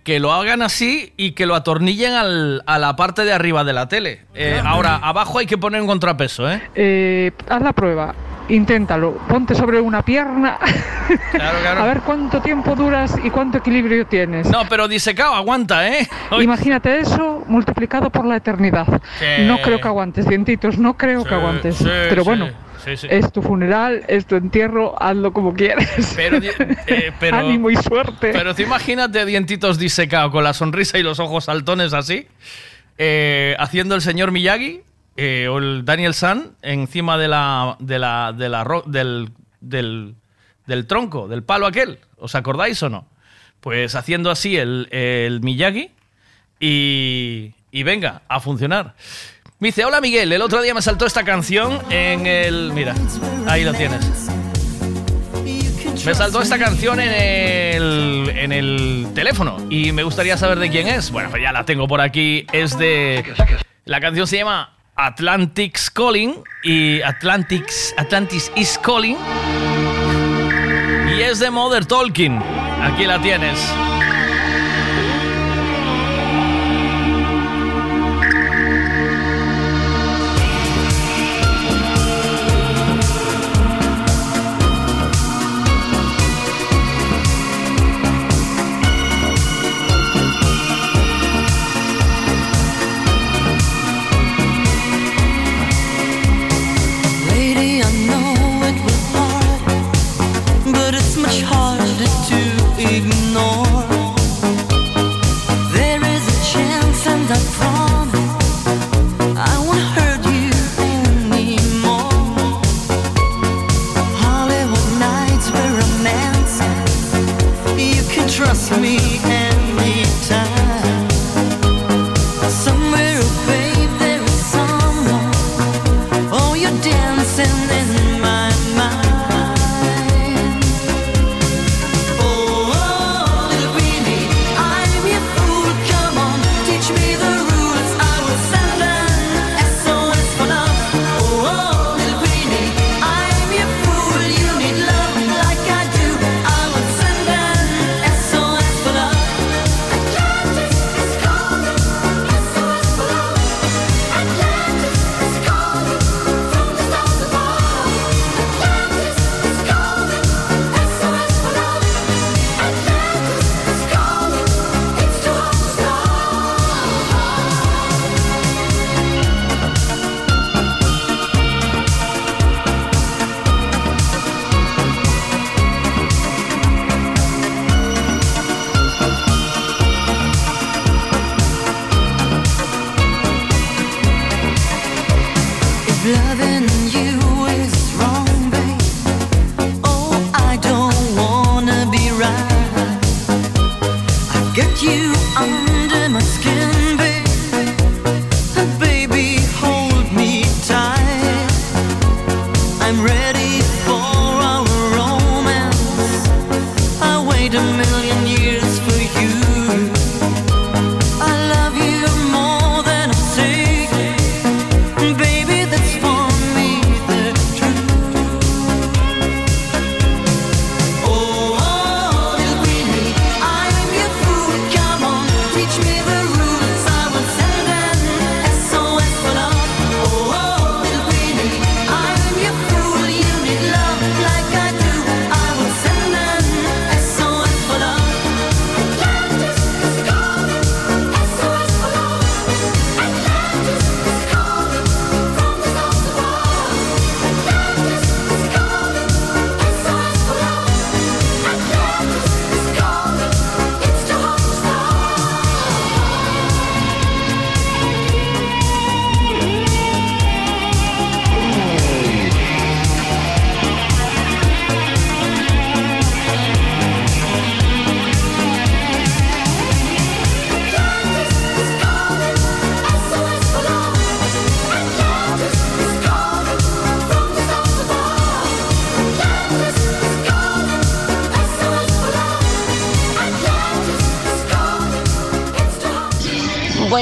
Que lo hagan así y que lo atornillen al- a la parte de arriba de la tele. Eh, ahora, abajo hay que poner un contrapeso, ¿eh? Eh, haz la prueba, inténtalo, ponte sobre una pierna, a ver cuánto tiempo duras y cuánto equilibrio tienes. No, pero disecado, aguanta, ¿eh? Imagínate eso multiplicado por la eternidad. Sí. No creo que aguantes, dientitos, no creo que aguantes. sí, Pero bueno, Sí, sí. Es tu funeral, es tu entierro, hazlo como quieras. Pero, eh, pero, Ánimo y suerte. Pero te imagínate dientitos disecados con la sonrisa y los ojos saltones así, eh, haciendo el señor Miyagi eh, o el Daniel San encima de la, de la, de la ro- del, del, del tronco, del palo aquel. ¿Os acordáis o no? Pues haciendo así el, el Miyagi y, y venga, a funcionar. Me dice, hola Miguel, el otro día me saltó esta canción en el... Mira, ahí lo tienes. Me saltó esta canción en el, en el teléfono y me gustaría saber de quién es. Bueno, pues ya la tengo por aquí. Es de... La canción se llama Atlantic's Calling y Atlantic's, Atlantis is Calling. Y es de Mother Talking. Aquí la tienes.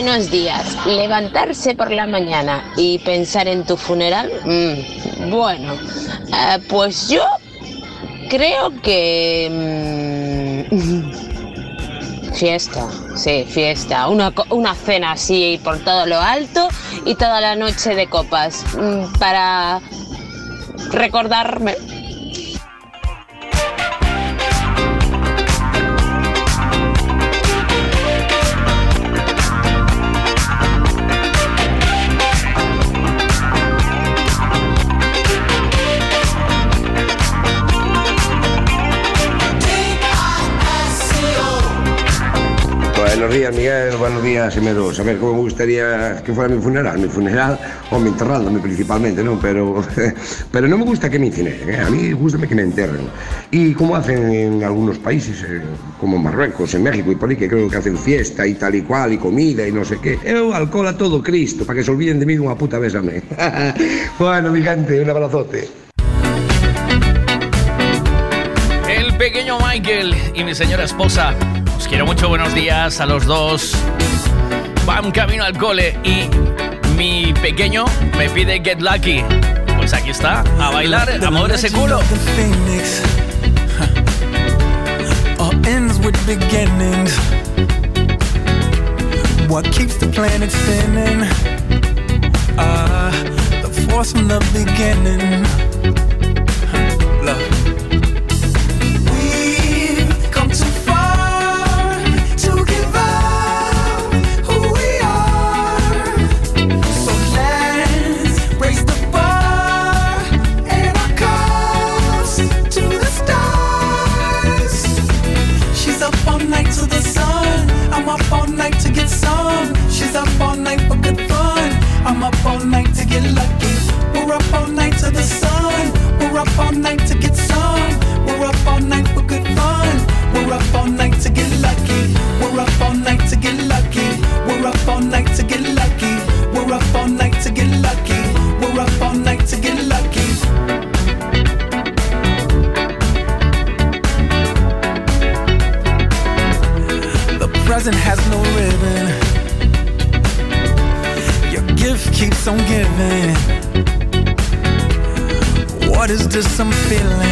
Buenos días. Levantarse por la mañana y pensar en tu funeral, mm, bueno, eh, pues yo creo que... mm, fiesta, sí, fiesta. Una, una cena así por todo lo alto y toda la noche de copas mm, para recordarme. Buenos días, Miguel. Buenos días, Semeros. A ver, ¿cómo me gustaría que fuera mi funeral? Mi funeral, o mi enterrándome principalmente, ¿no? Pero, pero no me gusta que me incineren, ¿eh? A mí gusta que me enterren. Y como hacen en algunos países, eh, como Marruecos, en México y por ahí, que creo que hacen fiesta y tal y cual, y comida y no sé qué. Alcohol a todo Cristo, para que se olviden de mí una puta besame. bueno, mi gente, un abrazote. pequeño Michael y mi señora esposa os quiero mucho, buenos días a los dos. Van camino al cole y mi pequeño me pide Get Lucky. Pues aquí está, a bailar, a mover ese culo. What keeps the planet spinning? Ah, the force from the beginning. night for good fun. I'm up all night to get lucky. We're up all night to the sun. We're up all night. Just some feeling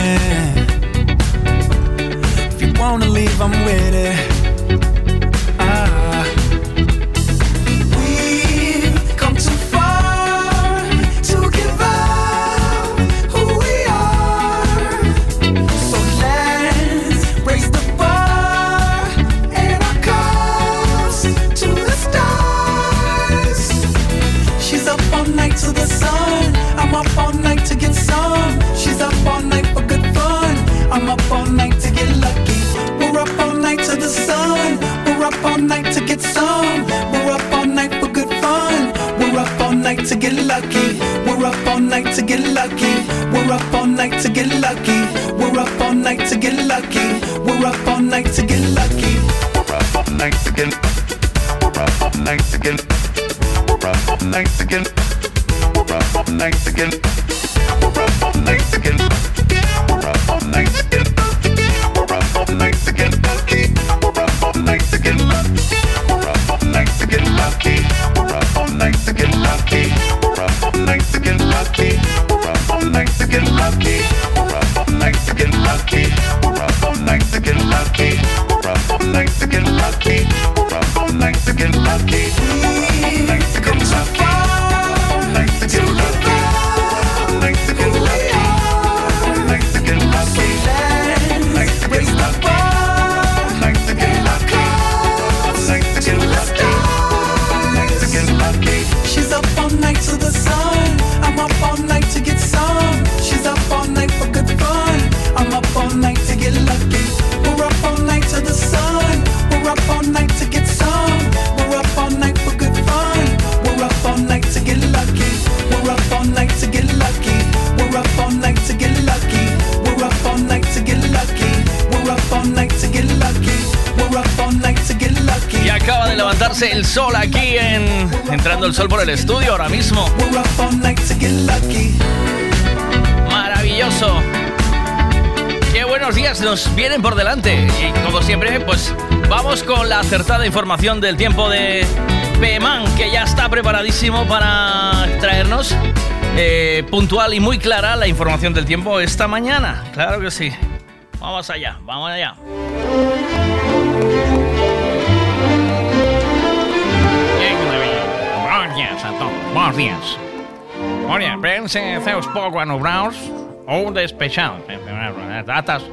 información del tiempo de Pemán, que ya está preparadísimo para traernos eh, puntual y muy clara la información del tiempo esta mañana. Claro que sí. Vamos allá, vamos allá. Gracias a todos. Buenos días. Buenos días. Prensen seus poco anubrados ou despechados. ¿eh? Datas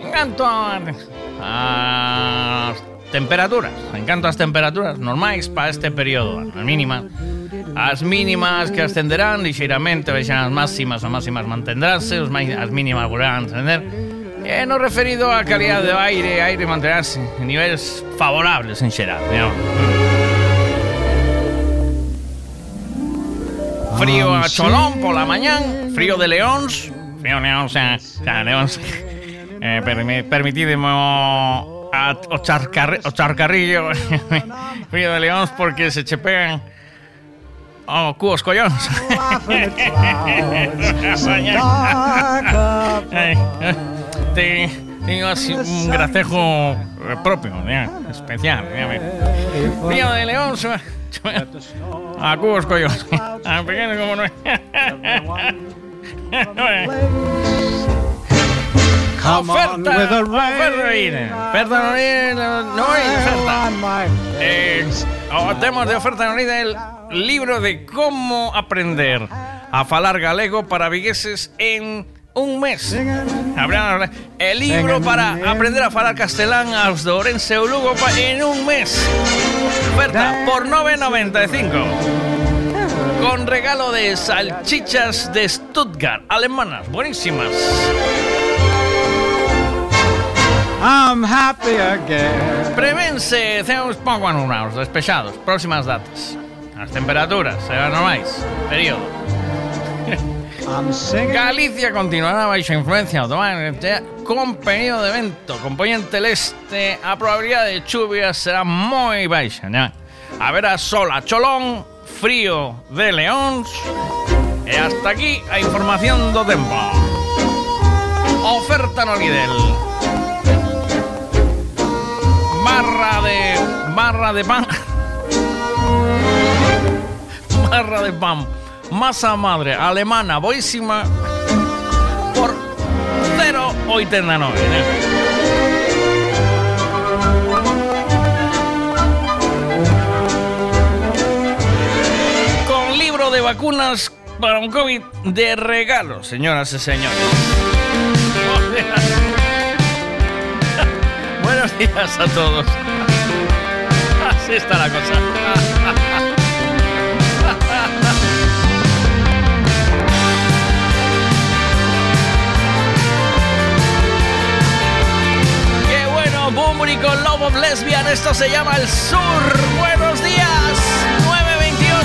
en cuanto a, a temperaturas. Encanto as temperaturas normais para este período, as mínimas. As mínimas que ascenderán lixeiramente, vexan as máximas, as máximas mantendrase, os máis, as mínimas volverán a ascender. E no referido á calidade do aire, aire manterase en niveles favorables en xeral. Digamos. frío a ah, Cholón por la mañana, frío de León, frío de León, o sea, León. Eh, a, o, charcar, o charcarrillo. Frío de leóns porque se che pegan Oh, cubos te, tengo así un gracejo eh, propio, ya, especial. Frío de león, a cubos collóns. A pequeño como no Oferta, oferta, Irene. Oferta, Irene, no hay oferta. Eh, de oferta no el libro de cómo aprender a falar galego para vigueses en un mes. El libro para aprender a falar castelán aos de Ourense e o Lugo en un mes. Oferta por 9.95. Con regalo de salchichas de Stuttgart, alemanas, buenísimas. I'm happy again. Prevense ceos pouco anunados, despexados, próximas datas. As temperaturas serán normais, período. Galicia continuará baixo influencia do mar con período de vento componente leste a probabilidade de chuvias será moi baixa ¿ya? haberá sol a cholón frío de leóns e hasta aquí a información do tempo oferta no Lidl barra de barra de pan. Barra de pan. Masa madre alemana boísima por 0,89 ¿eh? con libro de vacunas para un COVID de regalo señoras y señores Buenos días a todos. Así está la cosa. ¡Qué bueno! Bumburi con Lobo Lesbian. Esto se llama El Sur. ¡Buenos días! 928.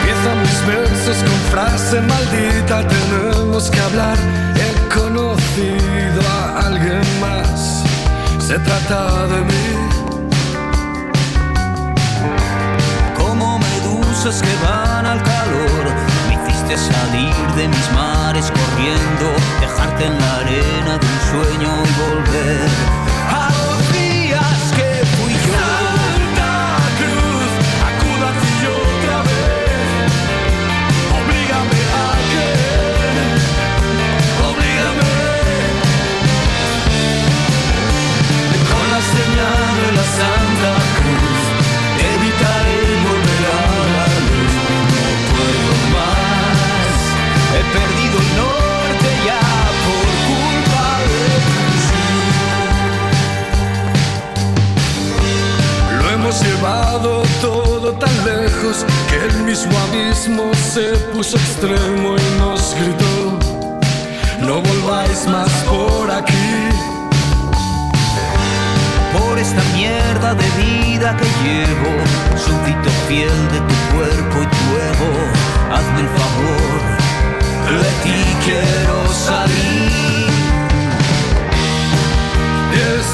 Empiezan mis versos con frase maldita, tenemos que hablar. He conocido a alguien más, se trata de mí. como medusas que van al calor. Me hiciste salir de mis mares corriendo, dejarte en la arena de un sueño y volver Llevado todo tan lejos que el mismo abismo se puso extremo y nos gritó, no volváis más por aquí. por esta mierda de vida que llevo, súbdito fiel de tu cuerpo y tu ego. Hazme el favor, de ti quiero salir. Es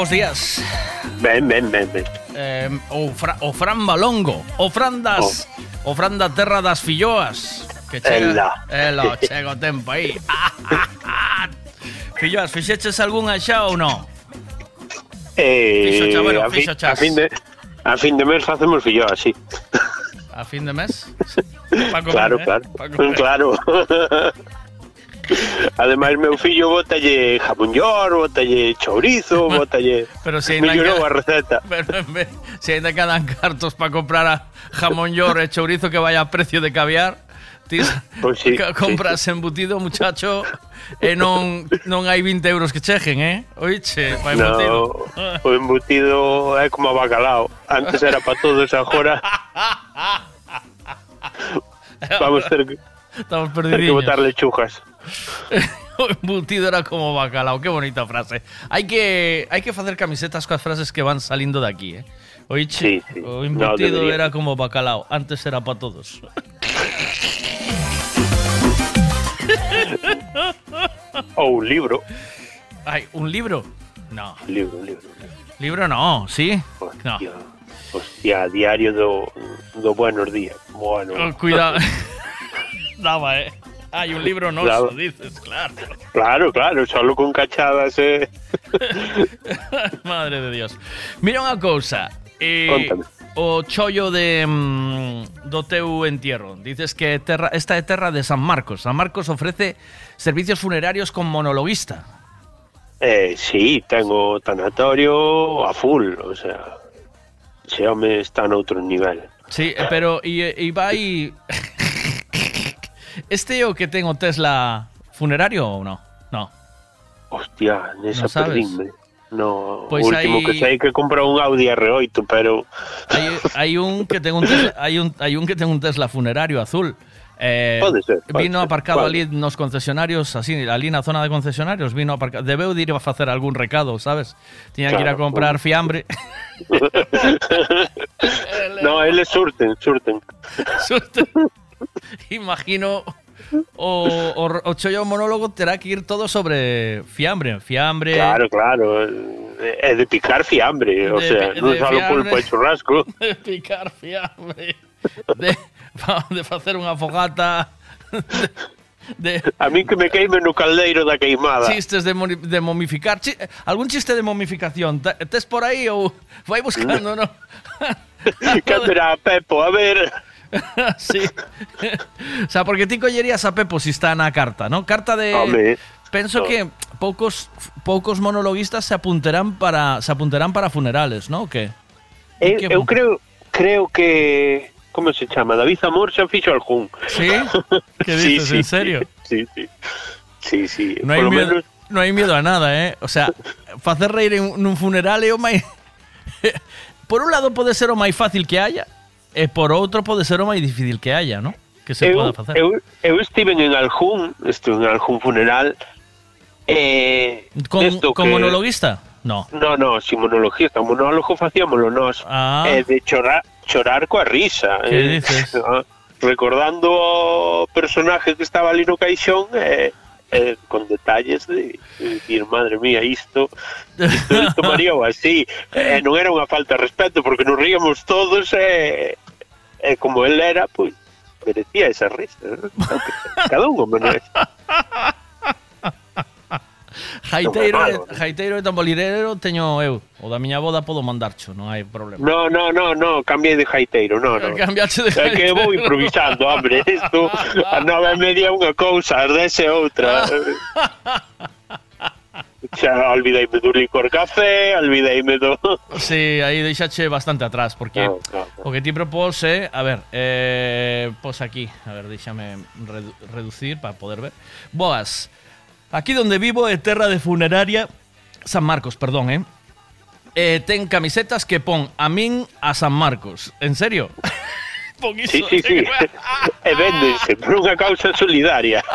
Vos días. Ven, ven, ven, ven. Eh, o, fra, o Fran Balongo. Ofrandas. Ofranda terra das filloas. Que chega. Ela. Ela, chega o tempo aí. filloas, fixeches algunha xa ou non? Eh, Fixo xa, bueno, a, fixo chas. a, fin de, a fin de mes facemos fillo así. A fin de mes? Pa comer, claro, eh? claro. Pa comer. Claro. Ademais, meu fillo botalle jamón york, botalle chourizo, botalle... Pero se ainda queda- a receta. Pero en vez, se ainda quedan cartos para comprar a jamón york e chourizo que vaya a precio de caviar, ti Pois sí, compras embutido, muchacho, e non non hai 20 euros que cheguen, eh? Oiche, pa embutido. No, o embutido é como a bacalao. Antes era para todos, agora vamos ter que, Estamos ter que botar lechugas. o embutido era como bacalao, qué bonita frase. Hai que hai que facer camisetas coas frases que van salindo de aquí, eh? Oiche, Sí, sí. o embutido era como bacalao, antes era para todos. Ou un libro. Ai, un libro? No. Libro, libro. Libro no, sí? No. Hostia, diario do, do Buenos Días. Bueno. Oh, cuidado. Daba, eh. Hay un libro no, eso dices, claro. Claro, claro, solo con cachadas, eh. Madre de Dios. Mira unha cousa. Eh, Contame. o chollo de mm, do teu entierro. Dices que terra, esta é terra de San Marcos. San Marcos ofrece servicios funerarios con monologuista. Eh, sí, tengo tanatorio a full, o sea, ese home está noutro nivel. Sí, eh, pero e, e vai Este é o que ten o Tesla funerario ou no? No. Hostia, nesa Non sabes? perdínme. No, o último hai- que sei que comprou un Audi R8, pero Hai, hai un que ten un Tesla, hai un hai un que ten un Tesla funerario azul. Eh, Pode ser, pode vino ser. aparcado Vale. ali nos concesionarios, así, ali na zona de concesionarios, vino aparcado. Debeu de ir a facer algún recado, sabes? Tiña que ir a Claro, comprar fiambre. no, eles surten, surten. Surten. imagino o, o, o chollo monólogo terá que ir todo sobre fiambre, fiambre. Claro, claro. Eh, eh, é de picar fiambre, de, o sea, non só pulpo e churrasco. De picar fiambre. De, de facer unha fogata. De, a min que me queime no caldeiro da queimada. Chistes de, de momificar. Chi, algún chiste de momificación. Tes por aí ou vai buscando, non? No? era Pepo, a ver... sí. o sea, porque ti collerías a Pepo si está na carta, ¿no? Carta de... Home, Penso no. que poucos poucos monologuistas se apuntarán para se apuntarán para funerales, ¿no? O que? Eu, Que eu creo creo que como se chama? David Zamor xa fixo algún. Sí? Que dices, en serio? Sí, sí. Sí, sí. No hai, miedo, menos no hai miedo a nada, eh? O sea, facer reír en nun funeral é o máis... por un lado pode ser o máis fácil que haya e por outro pode ser o máis difícil que haya, ¿no? Que se eu, poda facer. eu, eu estive en algún, estuve en algún funeral eh, Con, con que- monologuista? No. No, no, sin monologista, monólogo facíamoslo nós. Ah. Eh, de chorar, chorar coa risa. Que eh. dices? Recordando o personaje que estaba ali no caixón eh, eh, con detalles de, de decir, madre mía, isto, isto, isto mareou así. Eh, non era unha falta de respeto, porque nos ríamos todos, e eh, eh, como el era, pois, pues, merecía esa risa. ¿no? Cada un o merece. Jaiteiro, no, e, jaiteiro e tamborilero teño eu. O da miña boda podo mandarcho, non hai problema. No, no, no, no, cambiei de jaiteiro, no, no. Cambiaste de jaiteiro. É que vou improvisando, hombre, isto a nove e media unha cousa, as dez é outra. xa olvideime do licor café, olvideime do... Sí, aí deixache bastante atrás, porque no, no, no. o que ti propós é... A ver, eh, pos aquí, a ver, deixame redu reducir para poder ver. Boas, Aquí donde vivo é terra de funeraria San Marcos, perdón, eh. Eh, ten camisetas que pon a min a San Marcos. En serio? pon iso. Sí, sí, sí. E véndense por unha causa solidaria.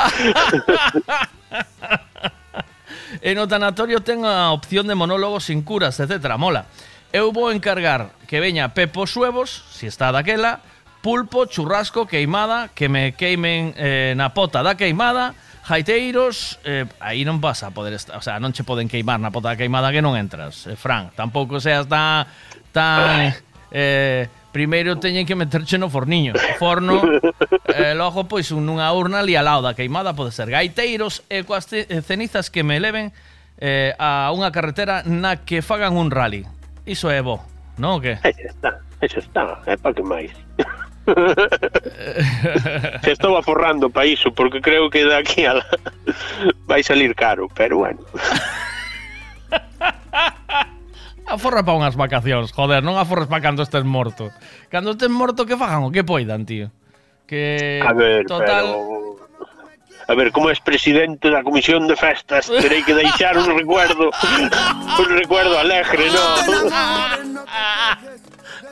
E no tanatorio ten a opción de monólogos sin curas, etc. Mola. Eu vou encargar que veña Pepo Suevos, si está daquela, pulpo, churrasco, queimada, que me queimen eh, na pota da queimada, Jaiteiros, eh, aí non vas a poder estar, o sea, non che poden queimar na pota queimada que non entras. Eh, Fran, tampouco seas tan tan eh, primeiro teñen que meterche no forniño, o forno, eh, logo pois nunha urna ali ao lado da queimada pode ser gaiteiros e coas eh, cenizas que me leven eh, a unha carretera na que fagan un rally. Iso é bo, non o que? Aí está, aí está, é para que máis. Se estou aforrando para iso porque creo que daqui a la... vai salir caro, pero bueno. Aforra para unhas vacacións, joder, non aforres para cando estés morto. Cando estés morto que fagan o que poidan, tío. Que a ver, total pero... A ver, como és presidente da Comisión de Festas, terei que deixar un recuerdo, un recuerdo alegre, non?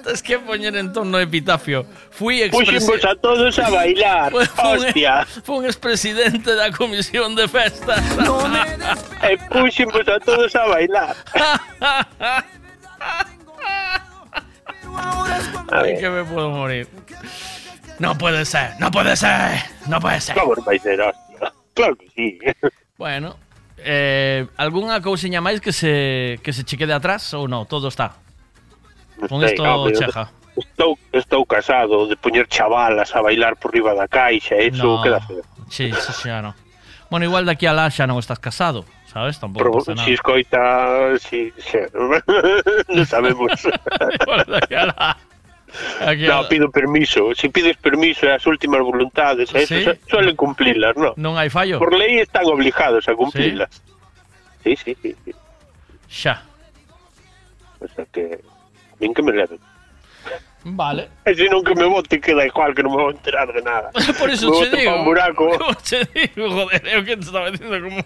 Tens que poñer en torno epitafio. Fui Puximos a todos a bailar, Fue un- hostia. Fue un expresidente da comisión de festas. E puximos a todos a bailar. A Ay, que me puedo morir. No puede ser, no puede ser, no puede ser. Hostia? Claro que sí. Bueno, eh, algunha cousiña máis que se que se che quede atrás ou non? Todo está. Con isto home, chega. Estou, estou casado de poñer chavalas a bailar por riba da caixa, eso no. queda feo. Sí, sí, xa non. Bueno, igual daqui a lá xa non estás casado, sabes? Tampouco Pero, pasa nada. Si escoita, si, si. non sabemos. igual daqui a lá. Aquí no, pido permiso. Se si pides permiso as últimas voluntades, ¿Sí? eso suelen cumplirlas, no? Non hai fallo. Por lei están obligados a cumplirlas. Sí, sí, sí. sí, sí. Xa. O sea que nin que me leven. Vale. E se non que me voten queda igual, que non me vou enterar de nada. Por eso me che digo. Un buraco. che digo, joder, eu que te estaba dicindo como,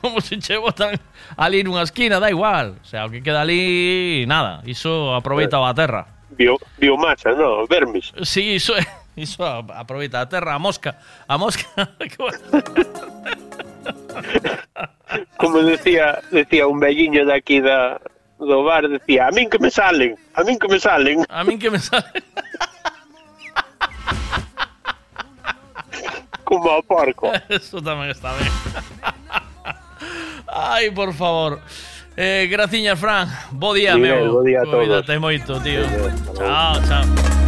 como se che botan ali nunha esquina, da igual. O sea, o que queda ali, nada. Iso aproveita a terra. Bio, biomasa, no, vermis. Sí, iso é. Iso aproveita a terra, a mosca. A mosca. como decía, decía un velliño aquí da, do bar, decía, a min que me salen. A min que me salen. A min que me salen. Como ao porco. Eso tamén está ben. Ai, por favor. Eh, graciñas, Fran. Bo día, Miguel, meu. bo día a todos. Cuídate moito, tío. Chao, chao.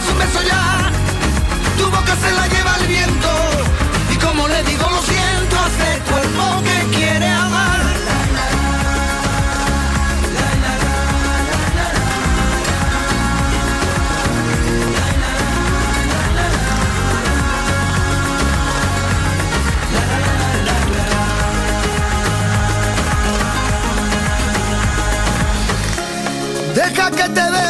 das un beso ya, tu boca se la lleva el viento y como le digo lo siento a este cuerpo que quiere amar. Deja que te bese.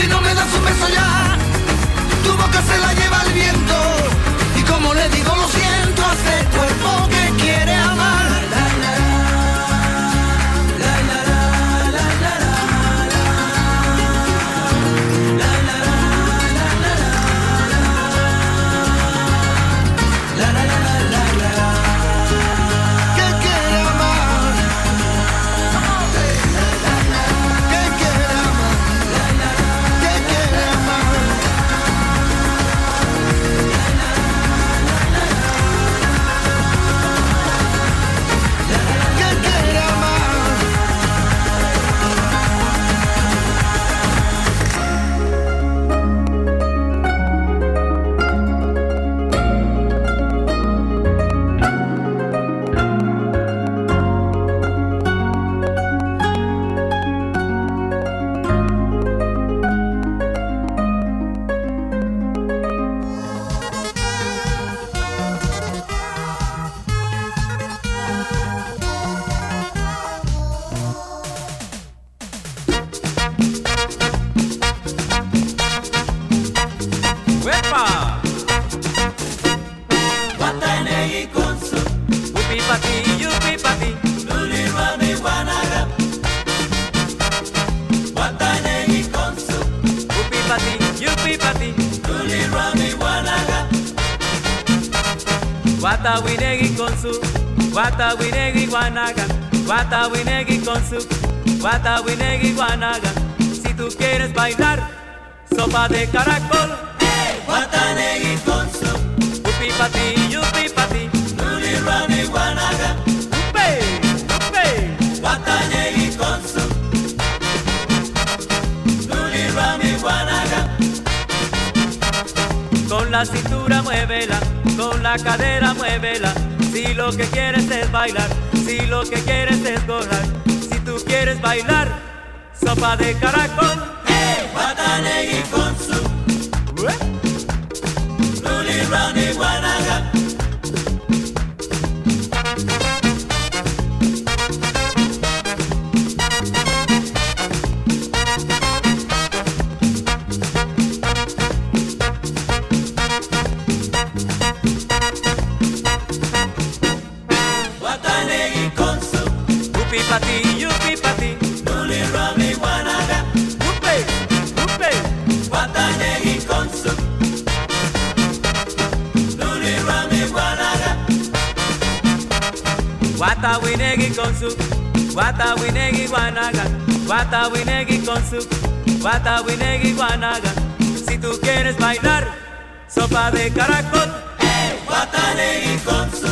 Si no me das un beso ya, tu boca se la lleva el viento. Y como le digo lo siento este cuerpo Wata winegi konsu. Wata winegi wanaga. Wata winegi konsu. Wata winegi wanaga. Si tú quieres bailar, sopa de caracol. Wata negi konsu.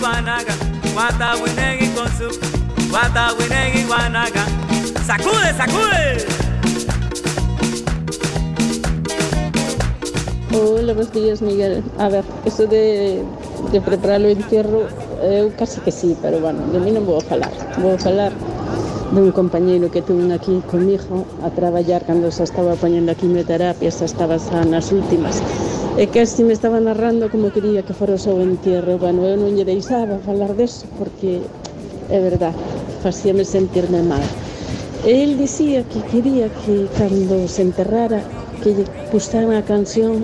Winegi wanaga. Wata winegi konsu. Wata winegi wanaga. Sacude, sacude. Hola, buenos días, Miguel. A ver, eso de, de preparar o entierro, eu casi que sí, pero bueno, de mí non vou falar. Vou falar dun compañeiro que tuve aquí comigo a traballar cando se estaba poñendo a quimioterapia, se estaba xa nas últimas. E casi me estaba narrando como quería que fora o seu entierro. Bueno, eu non lle deixaba falar deso porque é verdad, facíame sentirme mal. E el dicía que quería que cando se enterrara que lle puxaran a canción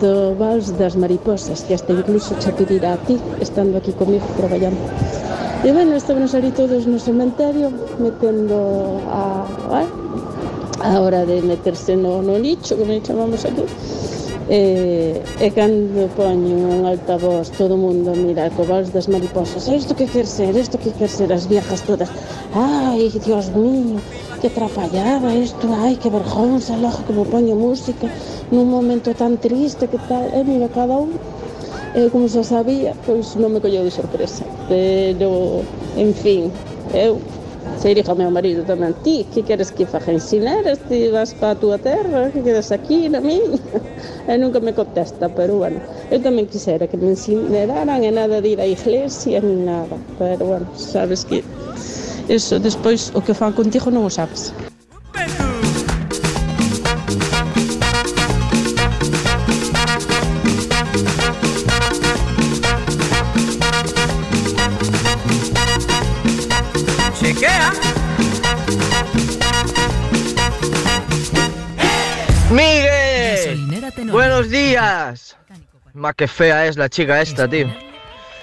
do vals das mariposas, que hasta incluso xa pedirá a ti, estando aquí comigo traballando. E bueno, estábamos ali todos no cementerio, metendo a, a, a hora de meterse no, no nicho, como chamamos aquí, E, e cando poño un altavoz todo o mundo mira co vals das mariposas. Isto que quer ser, isto que quer ser as viejas todas. Ai, dios mío que trapallaba isto ai, que vergonza, logo como poño música nun momento tan triste que tal, e mira, cada un e como xa sabía, pois non me colleu de sorpresa. Pero, en fin eu Se dirijo ao meu marido tamén, ti, que queres que faja? Ensineras, ti vas para a túa terra, que quedas aquí na min E nunca me contesta, pero bueno, eu tamén quisera que me incineraran e nada de ir á iglesia ni nada. Pero bueno, sabes que eso, despois o que fan contigo non o sabes. Pero... Ma que fea es la chica esta, tío.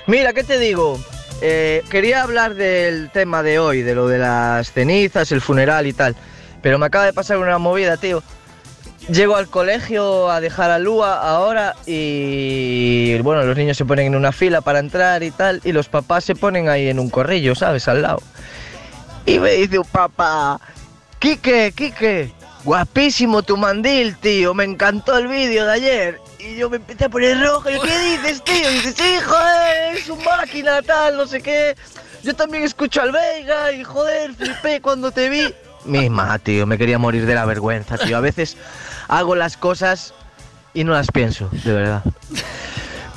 Mira, ¿qué te digo? Eh, quería hablar del tema de hoy, de lo de las cenizas, el funeral y tal. Pero me acaba de pasar una movida, tío. Llego al colegio a dejar a Lua ahora y bueno, los niños se ponen en una fila para entrar y tal y los papás se ponen ahí en un corrillo, ¿sabes? Al lado. Y me dice un papá, Quique, Quique, guapísimo tu mandil, tío, me encantó el vídeo de ayer. Y yo me empecé a poner rojo, y yo, ¿qué dices, tío? Dices, sí, joder, es un máquina, tal, no sé qué. Yo también escucho al Veiga y joder, flipé cuando te vi. Misma, tío, me quería morir de la vergüenza, tío. A veces hago las cosas y no las pienso, de verdad.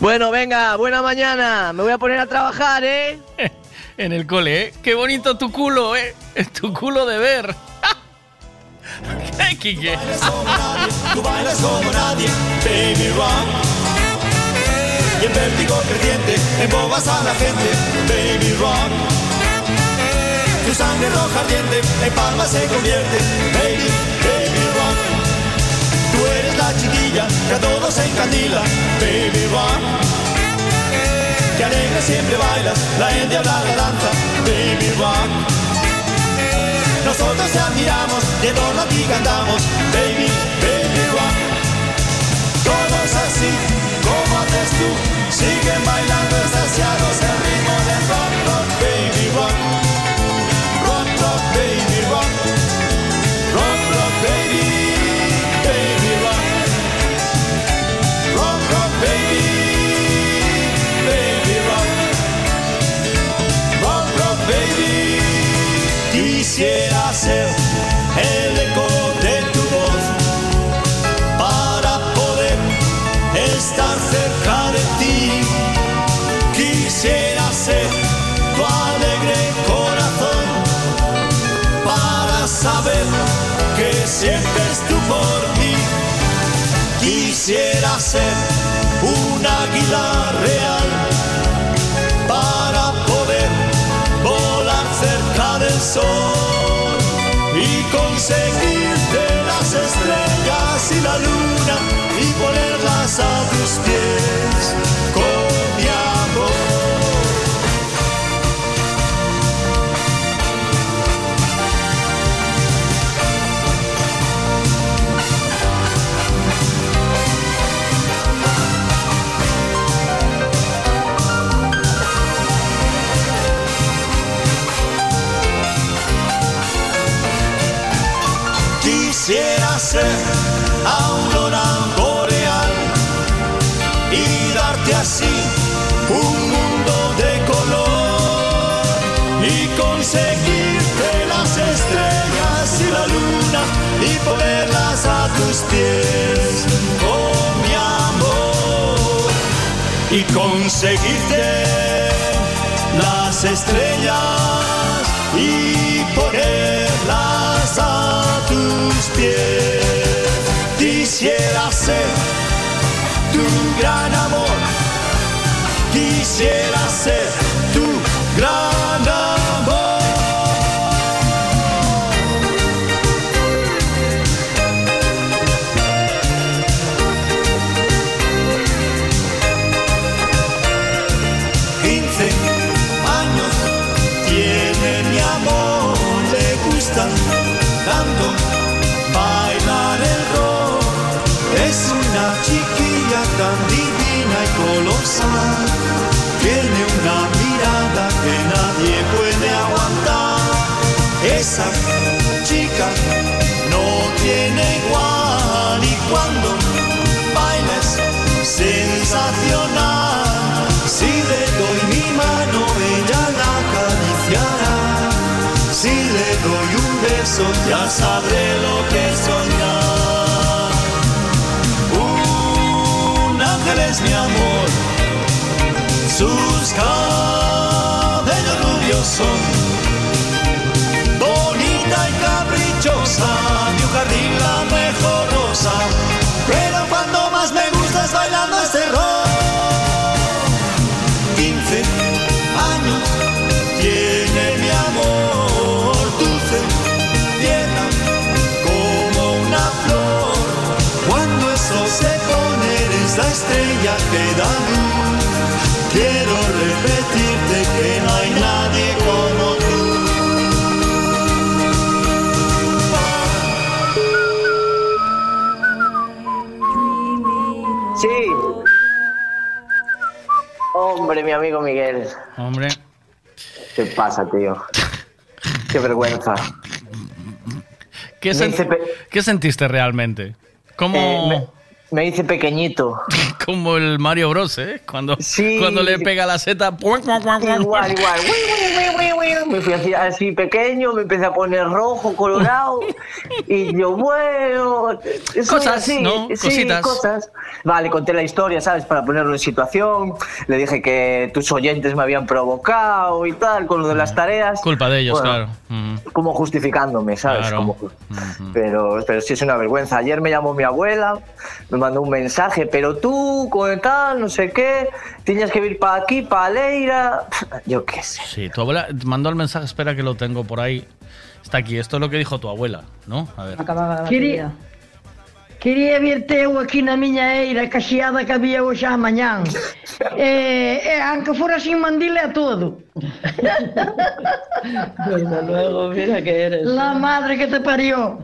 Bueno, venga, buena mañana. Me voy a poner a trabajar, ¿eh? En el cole, ¿eh? Qué bonito tu culo, ¿eh? Tu culo de ver. ¿Qué, Quique? Tú bailas como nadie, baby rock. Y en vértigo creciente embobas a la gente, baby rock. Tu sangre roja ardiente en palmas se convierte, baby, baby rock. Tú eres la chiquilla que a todos encandila, baby rock. Que alegre siempre bailas, la endiabla la danza, baby rock. Nosotros te admiramos, de todo a cantamos, baby, baby rock. Todos así, como haces tú, siguen bailando estaciados el ritmo del rock, rock, baby rock. Rock, rock, baby rock. Rock, rock, baby, baby rock. Rock, rock, baby. Baby rock, ser un águila real para poder volar cerca del sol y conseguirte las estrellas y la luna y ponerlas a tus pies ser aurora boreal y darte así un mundo de color y conseguirte las estrellas y la luna y ponerlas a tus pies con mi amor. Y conseguirte las estrellas y ponerlas a tus pies. Quisiera ser tu gran amor, quisiera ser tu gran amor. Ya sabré lo que soñar. Un ángel es mi amor, sus cabellos rubios son. Bonita y caprichosa, mi jardín la mejor rosa. Pero cuando más me mi amigo Miguel. Hombre. ¿Qué pasa, tío? Qué vergüenza. ¿Qué, Me sen- hice pe- ¿Qué sentiste realmente? ¿Cómo, Eh, me, me hice pequeñito. como el Mario Bros, ¿eh? Cuando, cuando le pega la seta. Igual, igual. Me fui así, así pequeño, me empecé a poner rojo, colorado. y yo, bueno. Cosas, así, ¿no? sí, Cositas. cosas. Vale, conté la historia, ¿sabes? Para ponerlo en situación. Le dije que tus oyentes me habían provocado y tal, con lo de las tareas. Culpa de ellos, Bueno, claro. Mm, Como justificándome, ¿sabes? Claro. Como- pero, pero sí es una vergüenza. Ayer me llamó mi abuela, me mandó un mensaje, pero tú, con tal, no sé qué, tienes que ir para aquí, para Leira. Yo qué sé. Sí, tu abuela mandó el mensaje, espera que lo tengo por ahí. Está aquí, esto es lo que dijo tu abuela, ¿no? A ver. Quería, quería verte eu aquí na miña eira caxeada que había hoxe a mañán. e, e aunque fora sin mandile a todo. Desde luego, mira que eres. La madre que te parió.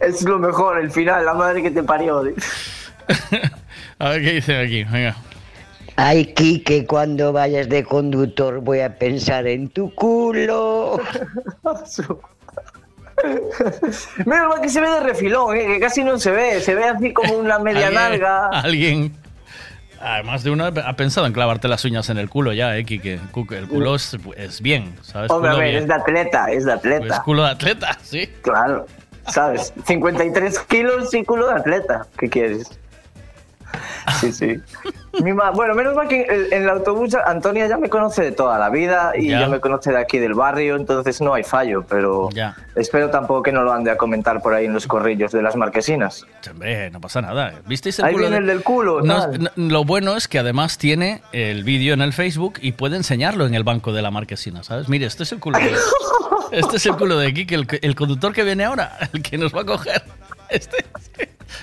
Es lo mejor, el final, la madre que te parió. A ver qué dicen aquí, venga. Ay, Quique, cuando vayas de conductor voy a pensar en tu culo. Menos mal que se ve de refilón, ¿eh? que casi no se ve, se ve así como una media Alguien- nalga. Alguien. Además de uno ha pensado en clavarte las uñas en el culo ya, eh, El culo es, es bien, ¿sabes? Hombre, a Culo ver, bien. es de atleta, es de Es atleta. culo de atleta, sí. Claro, ¿sabes? 53 kilos y culo de atleta. ¿Qué quieres? Sí, sí. Mi ma- bueno, menos mal que en, en el autobús Antonia ya me conoce de toda la vida y Ya. ya, me conoce de aquí del barrio, entonces no hay fallo, pero Ya. espero tampoco que no lo ande a comentar por ahí en los corrillos de las marquesinas. Hombre, no pasa nada. ¿Visteis el Ahí culo viene de- el del culo, No, no, lo bueno es que además tiene el vídeo en el Facebook y puede enseñarlo en el banco de la marquesina, ¿sabes? Mire, este es el culo de, este es el culo de Kike, el, el conductor que viene ahora, el que nos va a coger. Este,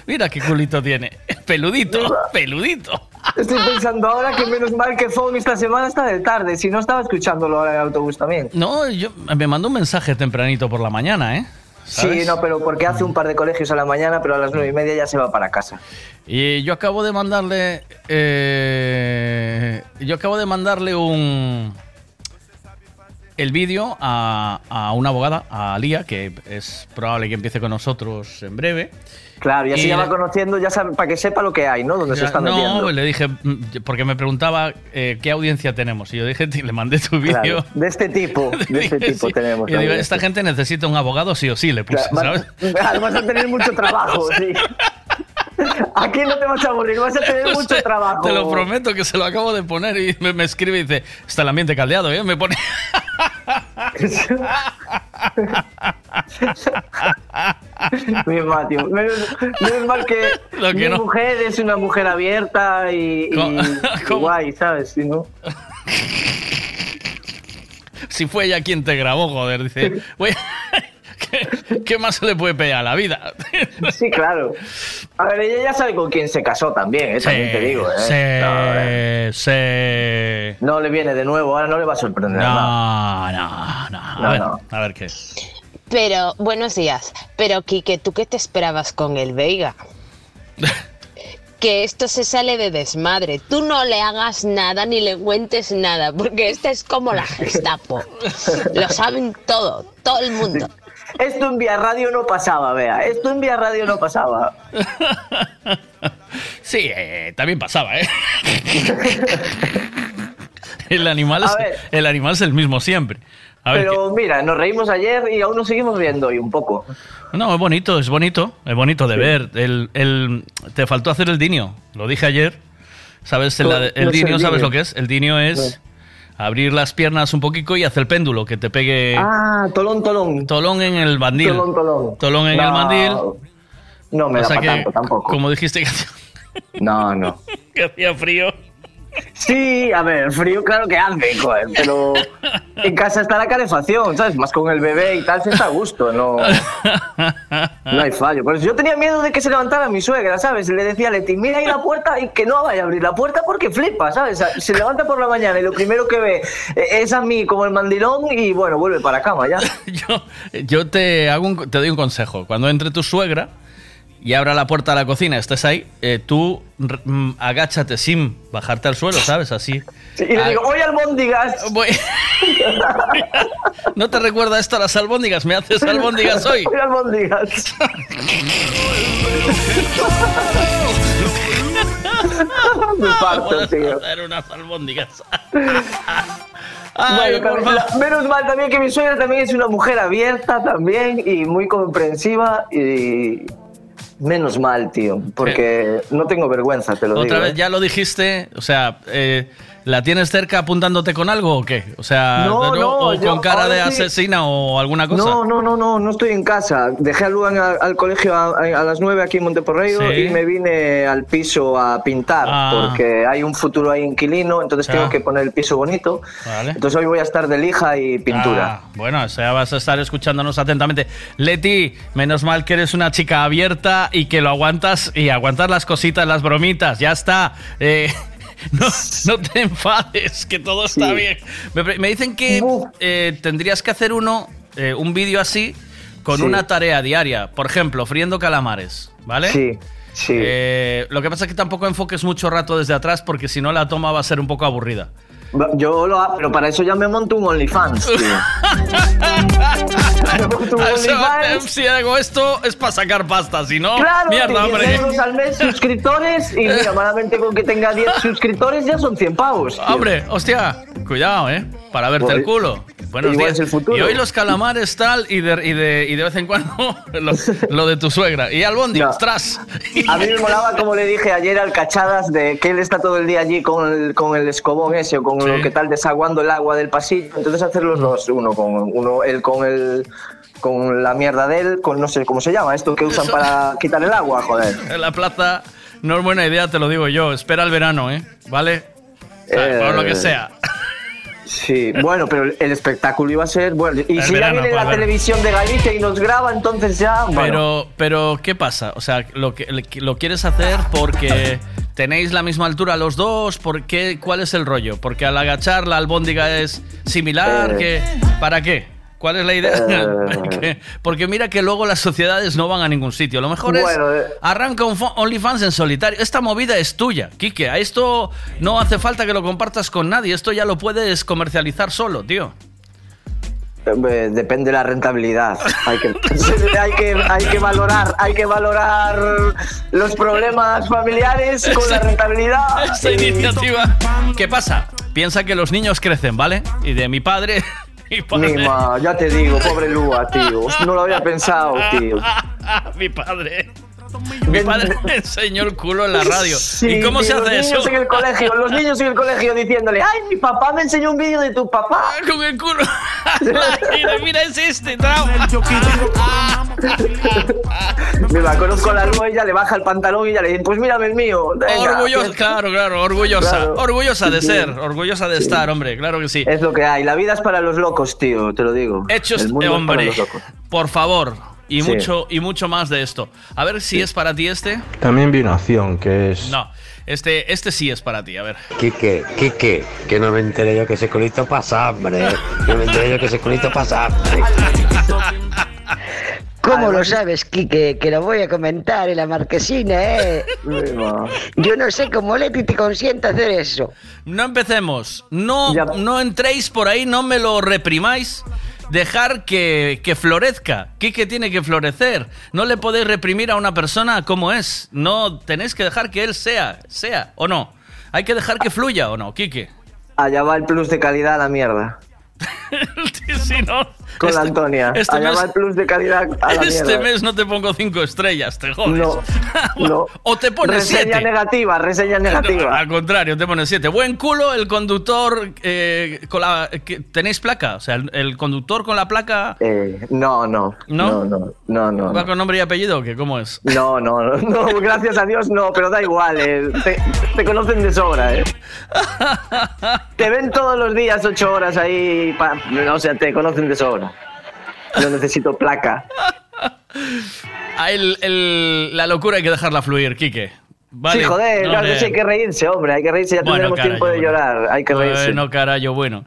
mira qué culito tiene. Peludito, peludito. Estoy pensando ahora que menos mal que Phone esta semana está de tarde, si no estaba escuchándolo ahora en el autobús también. No, yo me mandó un mensaje tempranito por la mañana, ¿eh? Sí, no, pero porque hace un par de colegios a la mañana, pero a las nueve y media ya se va para casa. Y yo acabo de mandarle. eh, yo acabo de mandarle un. El vídeo a, a una abogada, a Lía, que es probable que empiece con nosotros en breve. Claro, Y ya le- va conociendo, ya sabe, para que sepa lo que hay, ¿no? Donde se está no, metiendo. le dije, mm, porque me preguntaba eh, qué audiencia tenemos. Y yo dije, le mandé tu vídeo. Claro, de este tipo, de este tipo sí. tenemos. Y digo, esta gente necesita un abogado sí o sí, le puse, Claro, ¿sabes? vas- Vas a tener mucho trabajo, sí. Aquí no te vas a aburrir, vas a tener mucho trabajo. Te lo prometo que se lo acabo de poner y me, me escribe y dice, está el ambiente caldeado, ¿eh? Me pone... Mi Mateo, menos, menos mal que, Lo que mi no. mujer es una mujer abierta y, y- guay, ¿sabes? Si no- si fue ella quien te grabó, joder, dice, "Güey, ¿qué, qué más se le puede pedir a la vida? Sí, claro. A ver, ella ya sabe con quién se casó también, ¿eh? también te digo. ¿eh? Sí, No, eh, sí. no le viene de nuevo, ahora no le va a sorprender nada. No, no, no. A No, ver, no. a ver qué. Pero, buenos días. Pero, Quique, ¿tú qué te esperabas con el Veiga? que esto se sale de desmadre. Tú no le hagas nada ni le cuentes nada, porque esta es como la Gestapo. Lo saben todo, todo el mundo. Esto en Vía Radio no pasaba, vea. Esto en Vía Radio no pasaba. Sí, eh, también pasaba, ¿eh? el, animal es, el animal es el mismo siempre. A ver, Pero mira, nos reímos ayer y aún nos seguimos viendo hoy un poco. no, es bonito, es bonito, es bonito de ver. El, el- te faltó hacer el dinio, lo dije ayer. ¿Sabes? El, el sé dinio, el ¿sabes lo que es? El dinio es abrir las piernas un poquito y hacer el péndulo, que te pegue Ah, tolón, tolón. tolón en el bandil. Tolón, tolón. Tolón en el No, mandil. No me O da para tanto tampoco. Como dijiste que, No, no. que hacía frío. Sí, a ver, frío claro que hace, joder, pero en casa está la calefacción, ¿sabes? Más con el bebé y tal, se está a gusto, no, no hay fallo. Por eso yo tenía miedo de que se levantara mi suegra, ¿sabes? Le decía a Leti, mira ahí la puerta y que no vaya a abrir la puerta porque flipa, ¿sabes? Se levanta por la mañana y lo primero que ve eh, es a mí como el mandilón y bueno, vuelve para cama ya. Yo, yo te, hago un- te doy un consejo. Cuando entre tu suegra y abra la puerta de la cocina, estés ahí, eh, tú mm, agáchate sin bajarte al suelo, ¿sabes? Así. Y le Ah, digo, oye albóndigas. Voy- ¿No te recuerda esto a las albóndigas? ¿Me haces albóndigas hoy? Oye albóndigas. Me parto, tío. hacer unas albóndigas. Ay, la- menos mal también que mi suegra también es una mujer abierta también y muy comprensiva y menos mal, tío, porque no tengo vergüenza, te lo Otra digo. vez ¿eh? ya lo dijiste, o sea, eh, ¿la tienes cerca apuntándote con algo o qué? O sea, No, no, o yo con cara de sí- asesina o alguna cosa. No, no, no, no, no estoy en casa. Dejé a Luan al, al colegio a, a las 9 aquí en Monteporreiro Sí. y me vine al piso a pintar Ah. porque hay un futuro ahí inquilino, entonces tengo que poner el piso bonito. Vale. Entonces hoy voy a estar de lija y pintura. Ah, bueno, o sea, vas a estar escuchándonos atentamente. Leti, menos mal que eres una chica abierta y que lo aguantas y aguantas las cositas, las bromitas, ya está. Eh, no, no te enfades, que todo está Sí. bien. Me, me dicen que eh, tendrías que hacer uno, eh, un vídeo así, con Sí. una tarea diaria. Por ejemplo, friendo calamares, ¿vale? Sí, sí. Eh, lo que pasa es que tampoco enfoques mucho rato desde atrás porque si no la toma va a ser un poco aburrida. Yo lo hago, pero para eso ya me monto un OnlyFans, tío. Me monto un OnlyFans. si hago esto es para sacar pasta, si no, Claro, mierda, 10 hombre. euros al mes suscriptores y mira, malamente con que tenga 10 suscriptores ya son 100 pavos. tío. Hombre, hostia, cuidado, ¿eh? Para verte el culo. buenos Igual días. es el futuro. Y hoy los calamares tal y de, y de, y de vez en cuando lo, lo de tu suegra. Y Albondi, ostras. A mí me molaba como le dije ayer al Cachadas de que él está todo el día allí con el, con el escobón ese o con lo que tal desaguando el agua del pasillo. Entonces hacer los dos, uno con uno él con el con la mierda de él, con no sé cómo se llama, esto que usan Eso. para quitar el agua, joder. En la plaza no es buena idea, te lo digo yo. Espera el verano, ¿eh? ¿Vale? O sea, por lo que Eh, sea. Sí, bueno, pero el espectáculo iba a ser bueno. Y El si verano, ya viene la televisión de Galicia y nos graba, entonces ya. bueno. Pero, pero, ¿qué pasa? O sea, ¿lo, que, ¿lo quieres hacer porque tenéis la misma altura los dos? ¿Por qué? ¿Cuál es el rollo? ¿Porque al agachar la albóndiga es similar? Eh. ¿Qué? ¿Para qué? ¿Cuál es la idea? Eh. Que- Porque mira que luego las sociedades no van a ningún sitio. Lo mejor Bueno, es eh. arranca un OnlyFans en solitario. Esta movida es tuya, Quique. A esto no hace falta que lo compartas con nadie. Esto ya lo puedes comercializar solo, tío. Eh, Depende de la rentabilidad. Hay que, hay, que, hay que valorar, hay que valorar los problemas familiares con la rentabilidad. Esta iniciativa. ¿Qué pasa? Piensa que los niños crecen, ¿vale? Y de mi padre. Mi padre. Ya te digo, pobre Lua, tío. No lo había pensado, tío. mi padre. Mi padre me enseñó el culo en la radio. Sí, ¿Y cómo se hace los eso? niños en el colegio, los niños en el colegio diciéndole, ay, mi papá me enseñó un vídeo de tu papá. Con el culo. Mira, mira, es este, trauma. Mira, conozco a la y ya le baja el pantalón y ya le dice, pues mírame el mío. venga". Orgullosa, claro, claro, orgullosa. Claro. Orgullosa de Sí, ser, sí. orgullosa de estar, hombre, claro que sí. Es lo que hay. La vida es para los locos, tío, te lo digo. Hechos, El mundo eh, es para hombre, los locos. por favor. Y Sí. mucho, y mucho más de esto. A ver si es para ti este. También vi una acción que es. No, este, este sí es para ti, a ver. Quique, Quique, que no me enteré yo que ese culito pasa hambre. Que no me enteré yo que ese culito pasa hambre. ¿Cómo lo sabes, Quique? Que lo voy a comentar en la marquesina, ¿eh? Yo no sé cómo Leti te consienta hacer eso. No empecemos. No, no entréis por ahí, no me lo reprimáis. Dejar que, que florezca. Quique tiene que florecer. No le podéis reprimir a una persona como es. No, tenéis que dejar que él sea, sea o no. Hay que dejar que fluya o no, Quique. Allá va el plus de calidad a la mierda. si no, Con la Antonia. este Allá mes- va el plus de calidad a la Este mierda. mes no te pongo cinco estrellas, te jodes. No, no. O te pones Reseña siete. negativa, reseña No, negativa. al contrario, te pones 7. Buen culo, el conductor eh, con la. ¿Tenéis placa? O sea, el, el conductor con la placa. Eh, no, no. ¿No? No, no, no. ¿Va con nombre y apellido? ¿Qué? ¿Cómo es? No, no, no, no, gracias a Dios no, pero da igual, eh, te, te conocen de sobra, eh. Te ven todos los días ocho horas ahí, pa- o sea, te conocen de sobra. No necesito placa. Ah, el- el- la locura hay que dejarla fluir, Quique. Vale. sí, joder, No, claro que de- sí, hay que reírse, hombre, hay que reírse, ya Bueno, tendremos tiempo de bueno. llorar, hay que reírse. Bueno, carayo, bueno.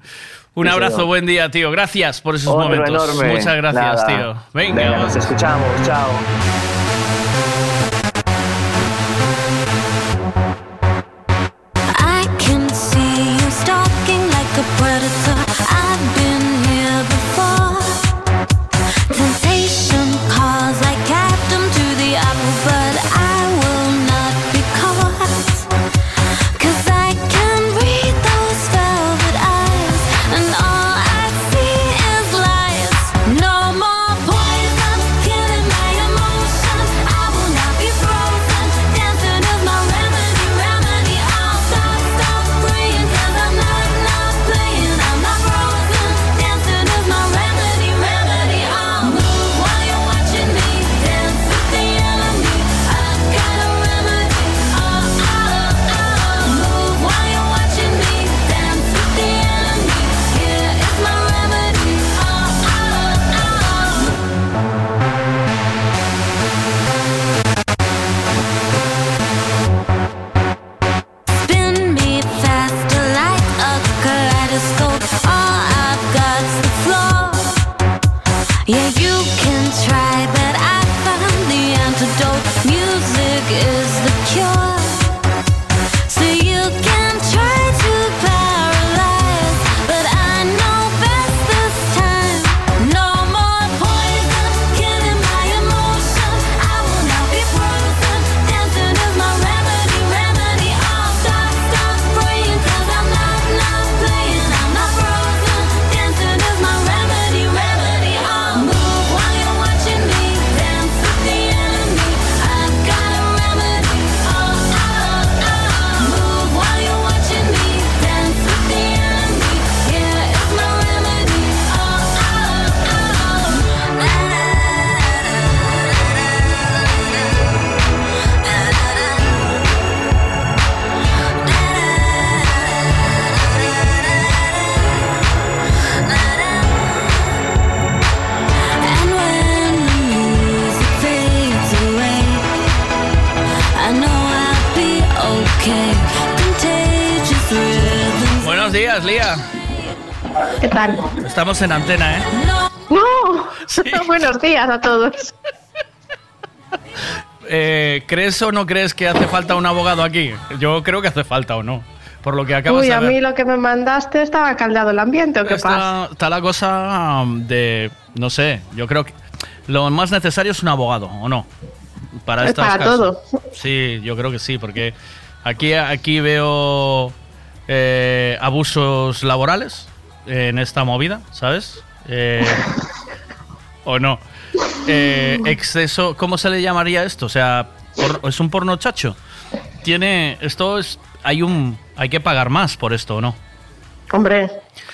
Un Sí, abrazo, señor. buen día, tío. Gracias por esos momentos. enorme. Muchas gracias, Nada. tío. Venga, Venga, nos escuchamos, chao. Estamos en antena, ¿eh? ¡No! Buenos días a todos. Eh, ¿Crees o no crees que hace falta un abogado aquí? Yo creo que hace falta o no. Por lo que acabas Uy, de a ver. mí lo que me mandaste estaba caldeado el ambiente, ¿o qué pasa? está, la cosa um, de. No sé, yo creo que lo más necesario es un abogado, ¿o no? Para Es para casos. todo. Sí, yo creo que sí, porque aquí, aquí veo eh, abusos laborales en esta movida, ¿sabes? Eh, ¿O no? Eh, exceso, ¿cómo se le llamaría esto? O sea, por- es un porno chacho. Tiene, esto es, hay un, hay que pagar más por esto, ¿o no? Hombre,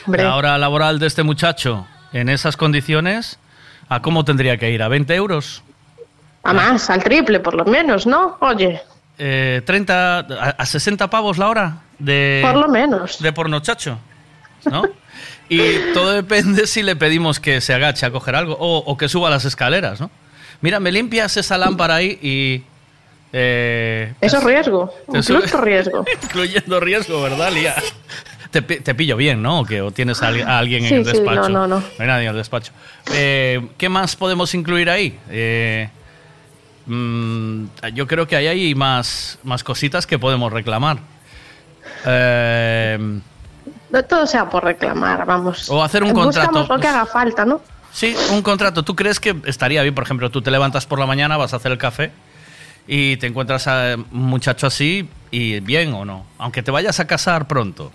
hombre. La hora laboral de este muchacho en esas condiciones, ¿a cómo tendría que ir? ¿A 20 euros? A más, al triple por lo menos, ¿no? Oye, Eh, ¿30 a, a 60 pavos la hora? De, por lo menos. De pornochacho, ¿no? Y todo depende si le pedimos que se agache a coger algo o, o que suba las escaleras, ¿no? Mira, me limpias esa lámpara ahí y... eh, Eso es riesgo. sube- riesgo. Incluyendo riesgo, ¿verdad, Lía? Te, te pillo bien, ¿no? ¿O que ¿O tienes a, alguien en el sí, despacho? no, no, no. No hay nadie en el despacho. Eh, ¿Qué más podemos incluir ahí? Eh, mm, yo creo que ahí hay más, más cositas que podemos reclamar. Eh, No todo sea por reclamar, vamos. O hacer un Buscamos contrato. lo que haga falta, ¿no? sí, un contrato. ¿Tú crees que estaría bien? Por ejemplo, tú te levantas por la mañana, vas a hacer el café y te encuentras a un muchacho así y bien o no. Aunque te vayas a casar pronto.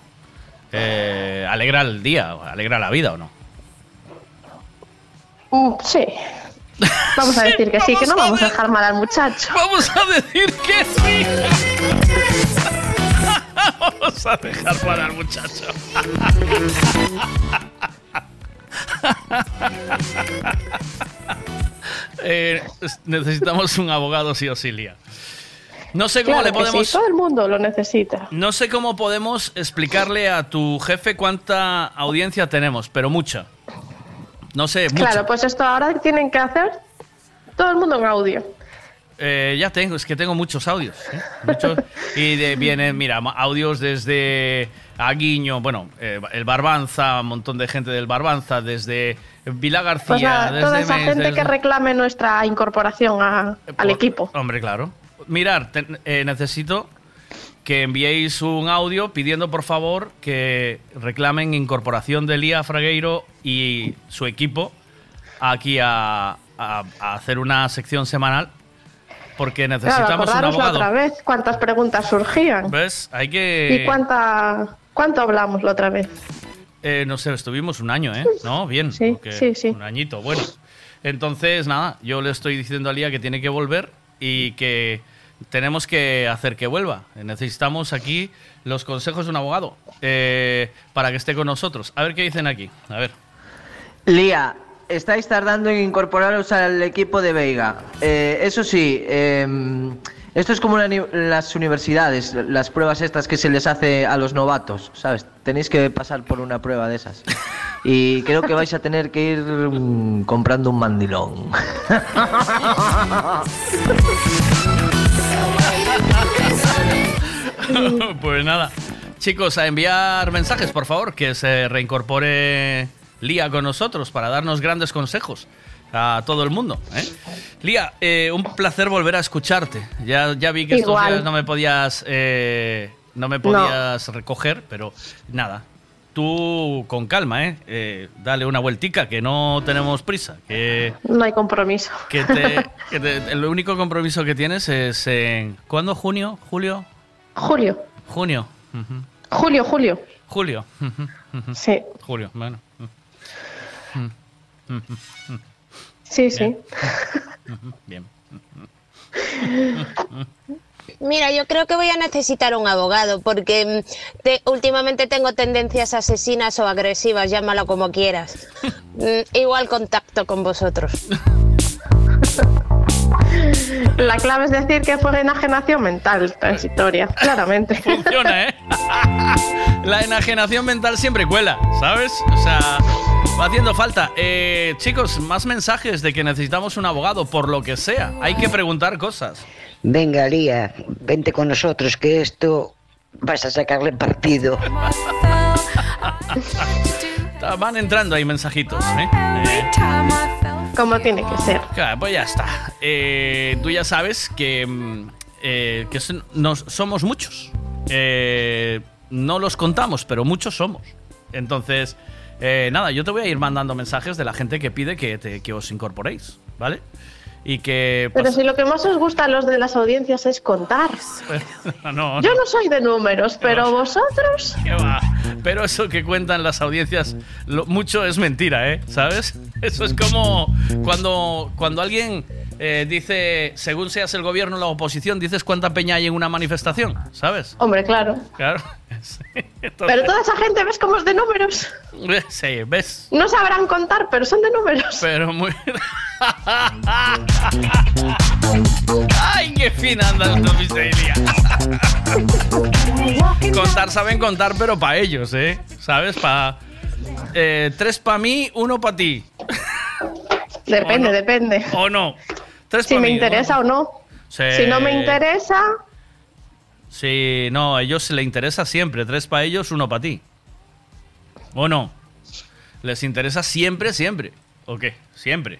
Eh, alegra el día, alegra la vida o no. Mm, sí. Vamos a decir que sí, que no vamos a dejar mal al muchacho. Vamos a decir que sí. Vamos a dejar para el muchacho. Eh, es- necesitamos un abogado sí o sí, Lía. No sé cómo Claro le podemos. sí, todo el mundo lo necesita. No sé cómo podemos explicarle a tu jefe cuánta audiencia tenemos, pero mucha. No sé, mucha. Claro, pues esto ahora tienen que hacer todo el mundo en audio. Eh, ya tengo, es que tengo muchos audios. ¿eh? Muchos. y de- vienen, mira, audios desde Aguiño, bueno, eh, el Barbanza, un montón de gente del Barbanza, desde Vila García, Pues desde toda esa Mes, gente desde- que reclame nuestra incorporación a- al equipo. Hombre, claro. Mirar, eh, necesito que enviéis un audio pidiendo por favor que reclamen incorporación de Lía Fragueiro y su equipo aquí a, a- a hacer una sección semanal porque Claro, necesitamos un otra abogado. vez cuántas preguntas surgían. ¿Ves? Hay que... ¿Y cuánta, cuánto hablamos la otra vez? Eh, no sé, estuvimos un año, ¿eh? No, bien. Sí, porque sí, sí. Un añito, bueno. Entonces, nada, yo le estoy diciendo a Lía que tiene que volver y que tenemos que hacer que vuelva. Necesitamos aquí los consejos de un abogado eh, para que esté con nosotros. A ver qué dicen aquí. A ver. Lía, estáis tardando en incorporaros al equipo de Veiga. Eh, eso sí, em, esto es como las universidades, las pruebas estas que se les hace a los novatos, ¿sabes? Tenéis que pasar por una prueba de esas. Y creo que vais a tener que ir mm, comprando un mandilón. pues nada. Chicos, a enviar mensajes, por favor, que se reincorpore Lía con nosotros para darnos grandes consejos a todo el mundo. ¿eh? Lía, eh, un placer volver a escucharte. Ya, ya vi que estos días no me podías, eh, no me podías recoger, pero nada. Tú con calma, ¿eh? Dale una vueltica, que no tenemos prisa. Que, No hay compromiso. que te- que te- el único compromiso que tienes es en... ¿Cuándo? ¿Junio? ¿Julio? Julio. Junio. Ujú. Julio, Julio. Julio. Sí. Julio, bueno. Sí, sí. Bien. Mira, yo creo que voy a necesitar un abogado porque mm, te- últimamente tengo tendencias asesinas o agresivas, llámalo como quieras. Mm, igual contacto con vosotros. La clave es decir que fue enajenación mental transitoria, claramente. Funciona, ¿eh? La enajenación mental siempre cuela, ¿sabes? O sea, va haciendo falta. Eh, chicos, más mensajes de que necesitamos un abogado, por lo que sea. Hay que preguntar cosas. Venga, Lía, vente con nosotros, que esto vas a sacarle partido. Van entrando ahí mensajitos, ¿eh? Eh, Como tiene que ser. Claro, pues ya está. Eh, tú ya sabes que, mm, eh, que son- nos, somos muchos. Eh, no los contamos, pero muchos somos. Entonces, eh, nada, yo te voy a ir mandando mensajes de la gente que pide que, te- que os incorporéis, ¿vale? Y que... Pero si lo que más os gusta a los de las audiencias es contar. no, Yo no soy de números, pero vosotros. ¿Qué va? Pero eso que cuentan las audiencias, lo- mucho es mentira, ¿eh? ¿Sabes? Eso es como cuando, cuando alguien eh, dice, según seas el gobierno o la oposición, dices cuánta peña hay en una manifestación, ¿sabes? Hombre, claro. Claro. Pero toda esa gente, ¿ves cómo es de números? Sí, ¿ves? No sabrán contar, pero son de números. Pero muy... ¡Ay, qué fina anda el Tomiselia! contar saben contar, pero para ellos, ¿eh? ¿Sabes? Para... tres para mí, uno para ti. Depende, ¿O no? depende. ¿O no? Tres Si me mí, interesa o no. Sí. Si no me interesa, Sí, no, a ellos le interesa siempre. Tres para ellos, uno para ti. ¿O no? Les interesa siempre, siempre. ¿O qué? Siempre.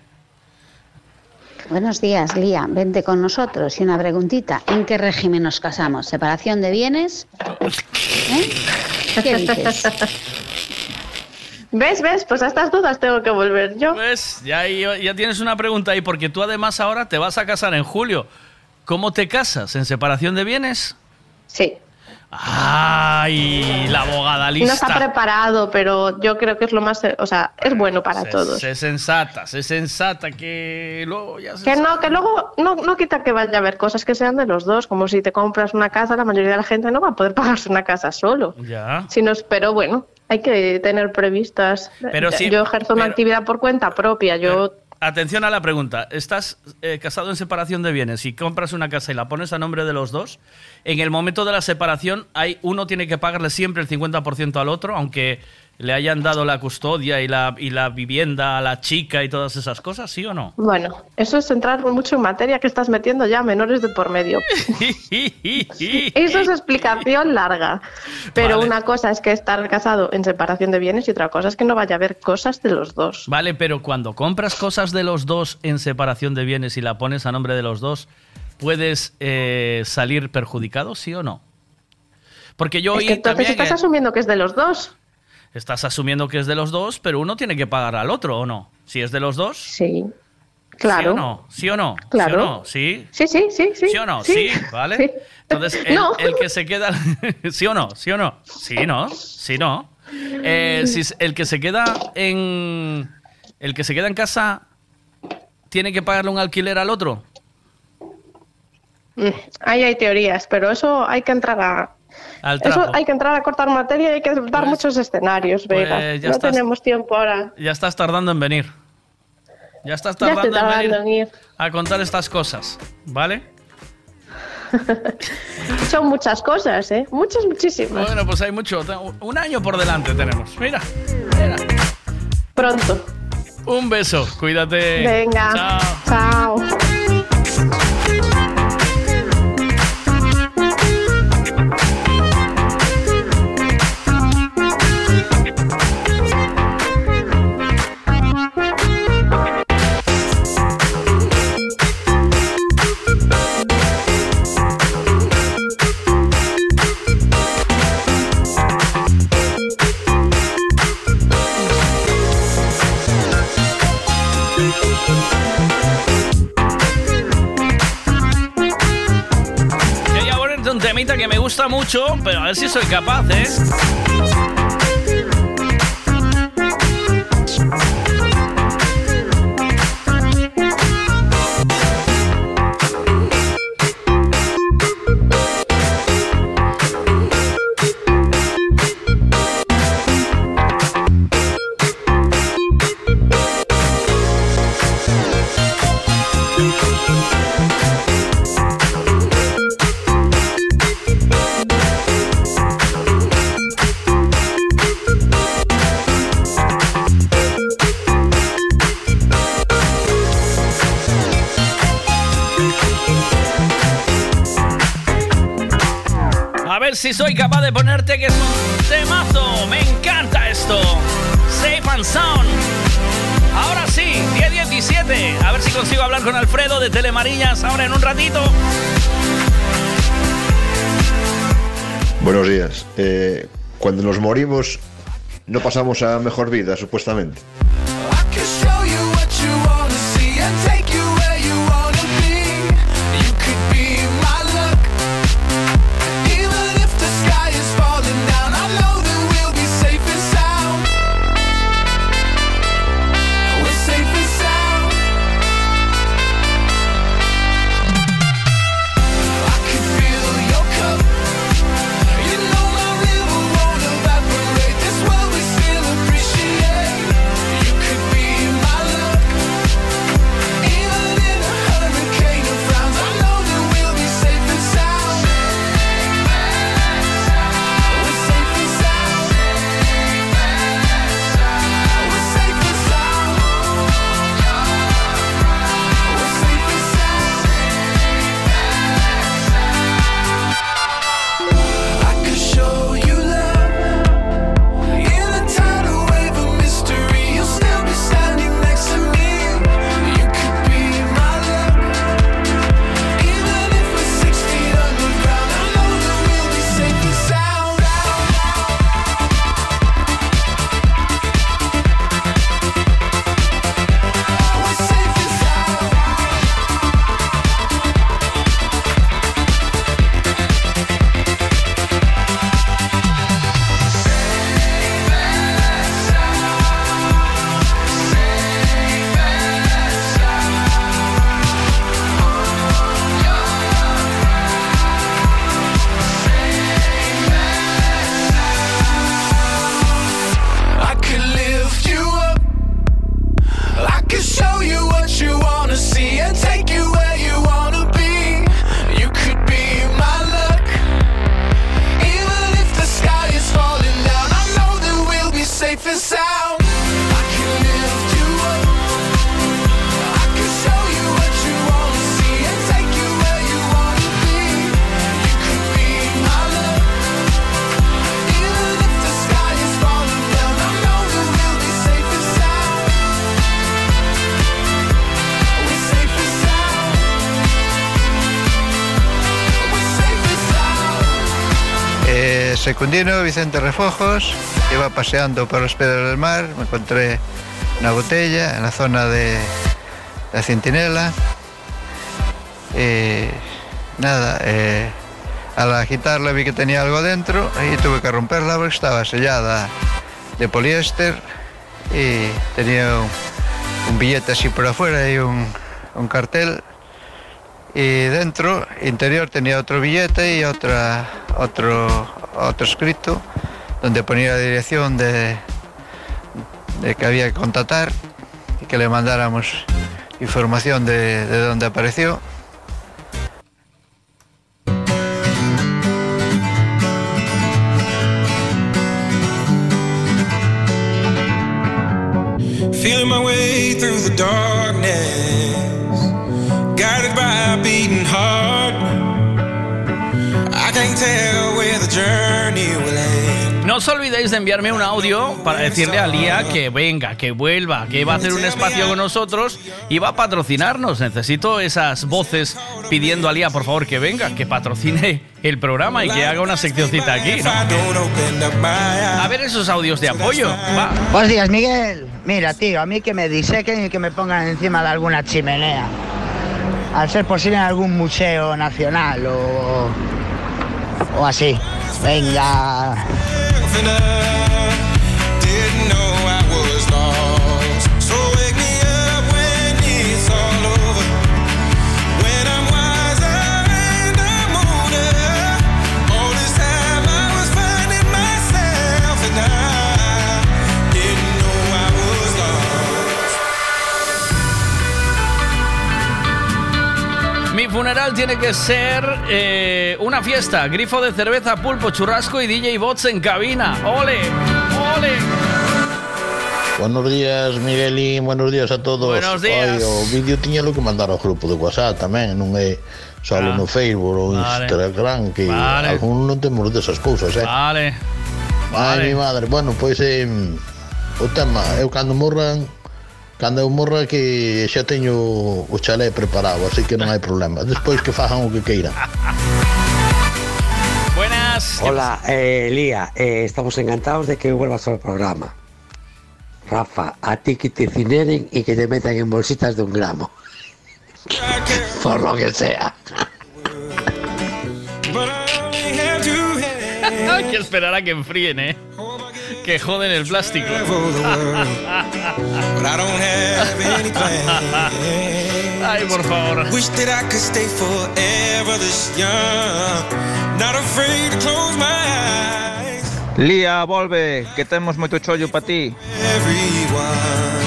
Buenos días, Lía. Vente con nosotros. Y una preguntita. ¿En qué régimen nos casamos? ¿Separación de bienes? ¿Eh? ¿Qué dices? ¿ves? ¿Ves? Pues a estas dudas tengo que volver yo. ¿Ves? Ya, ya tienes una pregunta ahí, porque tú además ahora te vas a casar en julio. ¿Cómo te casas? ¿En separación de bienes? Sí. ¡Ay! La abogada No está lista. preparado, pero yo creo que es lo más. eh, O sea, es bueno para Se- todos. Se sensata, se sensata que luego ya se Que no, que luego no, no quita que vaya a haber cosas que sean de los dos, como si te compras una casa, la mayoría de la gente no va a poder pagarse una casa solo. Ya. Si no, pero bueno, hay que tener previstas. Pero sí, yo ejerzo una actividad por cuenta propia, yo Atención a la pregunta. ¿Estás eh, casado en separación de bienes y compras una casa y la pones a nombre de los dos? En el momento de la separación, hay, uno tiene que pagarle siempre el 50% al otro, aunque le hayan dado la custodia y la, y la vivienda a la chica y todas esas cosas, ¿sí o no? Bueno, eso es entrar mucho en materia que estás metiendo ya menores de por medio. Eso es explicación larga. Pero Vale. una cosa es que estar casado en separación de bienes y otra cosa es que no vaya a haber cosas de los dos. Vale, pero cuando compras cosas de los dos en separación de bienes y la pones a nombre de los dos, ¿puedes eh, salir perjudicado, sí o no? Porque yo es oí entonces también estás asumiendo que es de los dos. Estás asumiendo que es de los dos, pero uno tiene que pagar al otro, ¿o no? Si es de los dos. Sí. Claro. ¿Sí o no? ¿Sí o no? Claro. ¿Sí o no? ¿Sí? Sí, sí, sí, sí. ¿Sí o no? Sí, ¿vale? Entonces, el, No. el que se queda... ¿Sí o no? ¿Sí o no? Sí, ¿no? Sí, ¿no? Eh, si el que se queda en... El que se queda en casa tiene que pagarle un alquiler al otro. Mm, Ahí hay teorías, pero eso hay que entrar a. Eso hay que entrar a cortar materia y hay que dar muchos escenarios, pues Vega. ya no estás. tenemos tiempo ahora. Ya estás tardando en venir. Ya estás tardando, en, venir en ir. a contar estas cosas, ¿vale? Son muchas cosas, ¿eh? Muchas, muchísimas. Bueno, pues hay mucho. Un año por delante tenemos. Mira. Pronto. Un beso. Cuídate. Venga. Chao. Chao. Que me gusta mucho, pero a ver si soy capaz, ¿eh? Si soy capaz de ponerte que es un temazo. Me encanta esto. Safe and Sound. Ahora sí, 10-17. A ver si consigo hablar con Alfredo de Telemariñas ahora en un ratito. Buenos días. Eh, cuando nos morimos, no pasamos a mejor vida, supuestamente. Secundino Vicente Refojos, iba paseando por los Pedros del Mar, me encontré una botella en la zona de la Centinela. Y nada, eh, al agitarla vi que tenía algo dentro y tuve que romperla porque estaba sellada de poliéster y tenía un, un billete así por afuera y un, un cartel. Y dentro, interior, tenía otro billete y otra, otro, otro escrito donde ponía la dirección de, de que había que contactar y que le mandáramos información de, de dónde apareció. Enviarme un audio para decirle a Lía que venga, que vuelva, que va a hacer un espacio con nosotros y va a patrocinarnos. Necesito esas voces pidiendo a Lía, por favor, que venga, que patrocine el programa y que haga una seccioncita aquí, ¿no? A ver esos audios de apoyo. Va. Buenos días, Miguel. Mira, tío, a mí que me disequen y que me pongan encima de alguna chimenea. Al ser posible en algún museo nacional o, o así. Venga. prisoner. Funeral tiene que ser eh, una fiesta, grifo de cerveza, pulpo, churrasco y DJ bots en cabina. ¡Ole! ¡Ole! Buenos días, Miguelín, buenos días a todos. Buenos días. Ai, o vídeo tiña lo que mandar ao grupo de WhatsApp tamén, non é solo Ah. no Facebook ou Vale. Instagram que Vale. algún non temos desas cousas, eh. Vale. Ai, mi madre, bueno, pois eh, o tema, eu cando morran Cando eu morra que xa teño o chalé preparado, así que non hai problema. Despois que fajan o que queiran. Buenas. Hola, eh, Lía, eh, estamos encantados de que vuelvas al programa. Rafa, a ti que te cineren y que te metan en bolsitas de un gramo. Por lo que sea. Hay que esperar a que enfríen, ¿eh? Que joden el plástico. Ay, por favor. Wish that I could stay forever this young. Not afraid to close my eyes. Lía, volve, que temos moito chollo para ti. Everyone.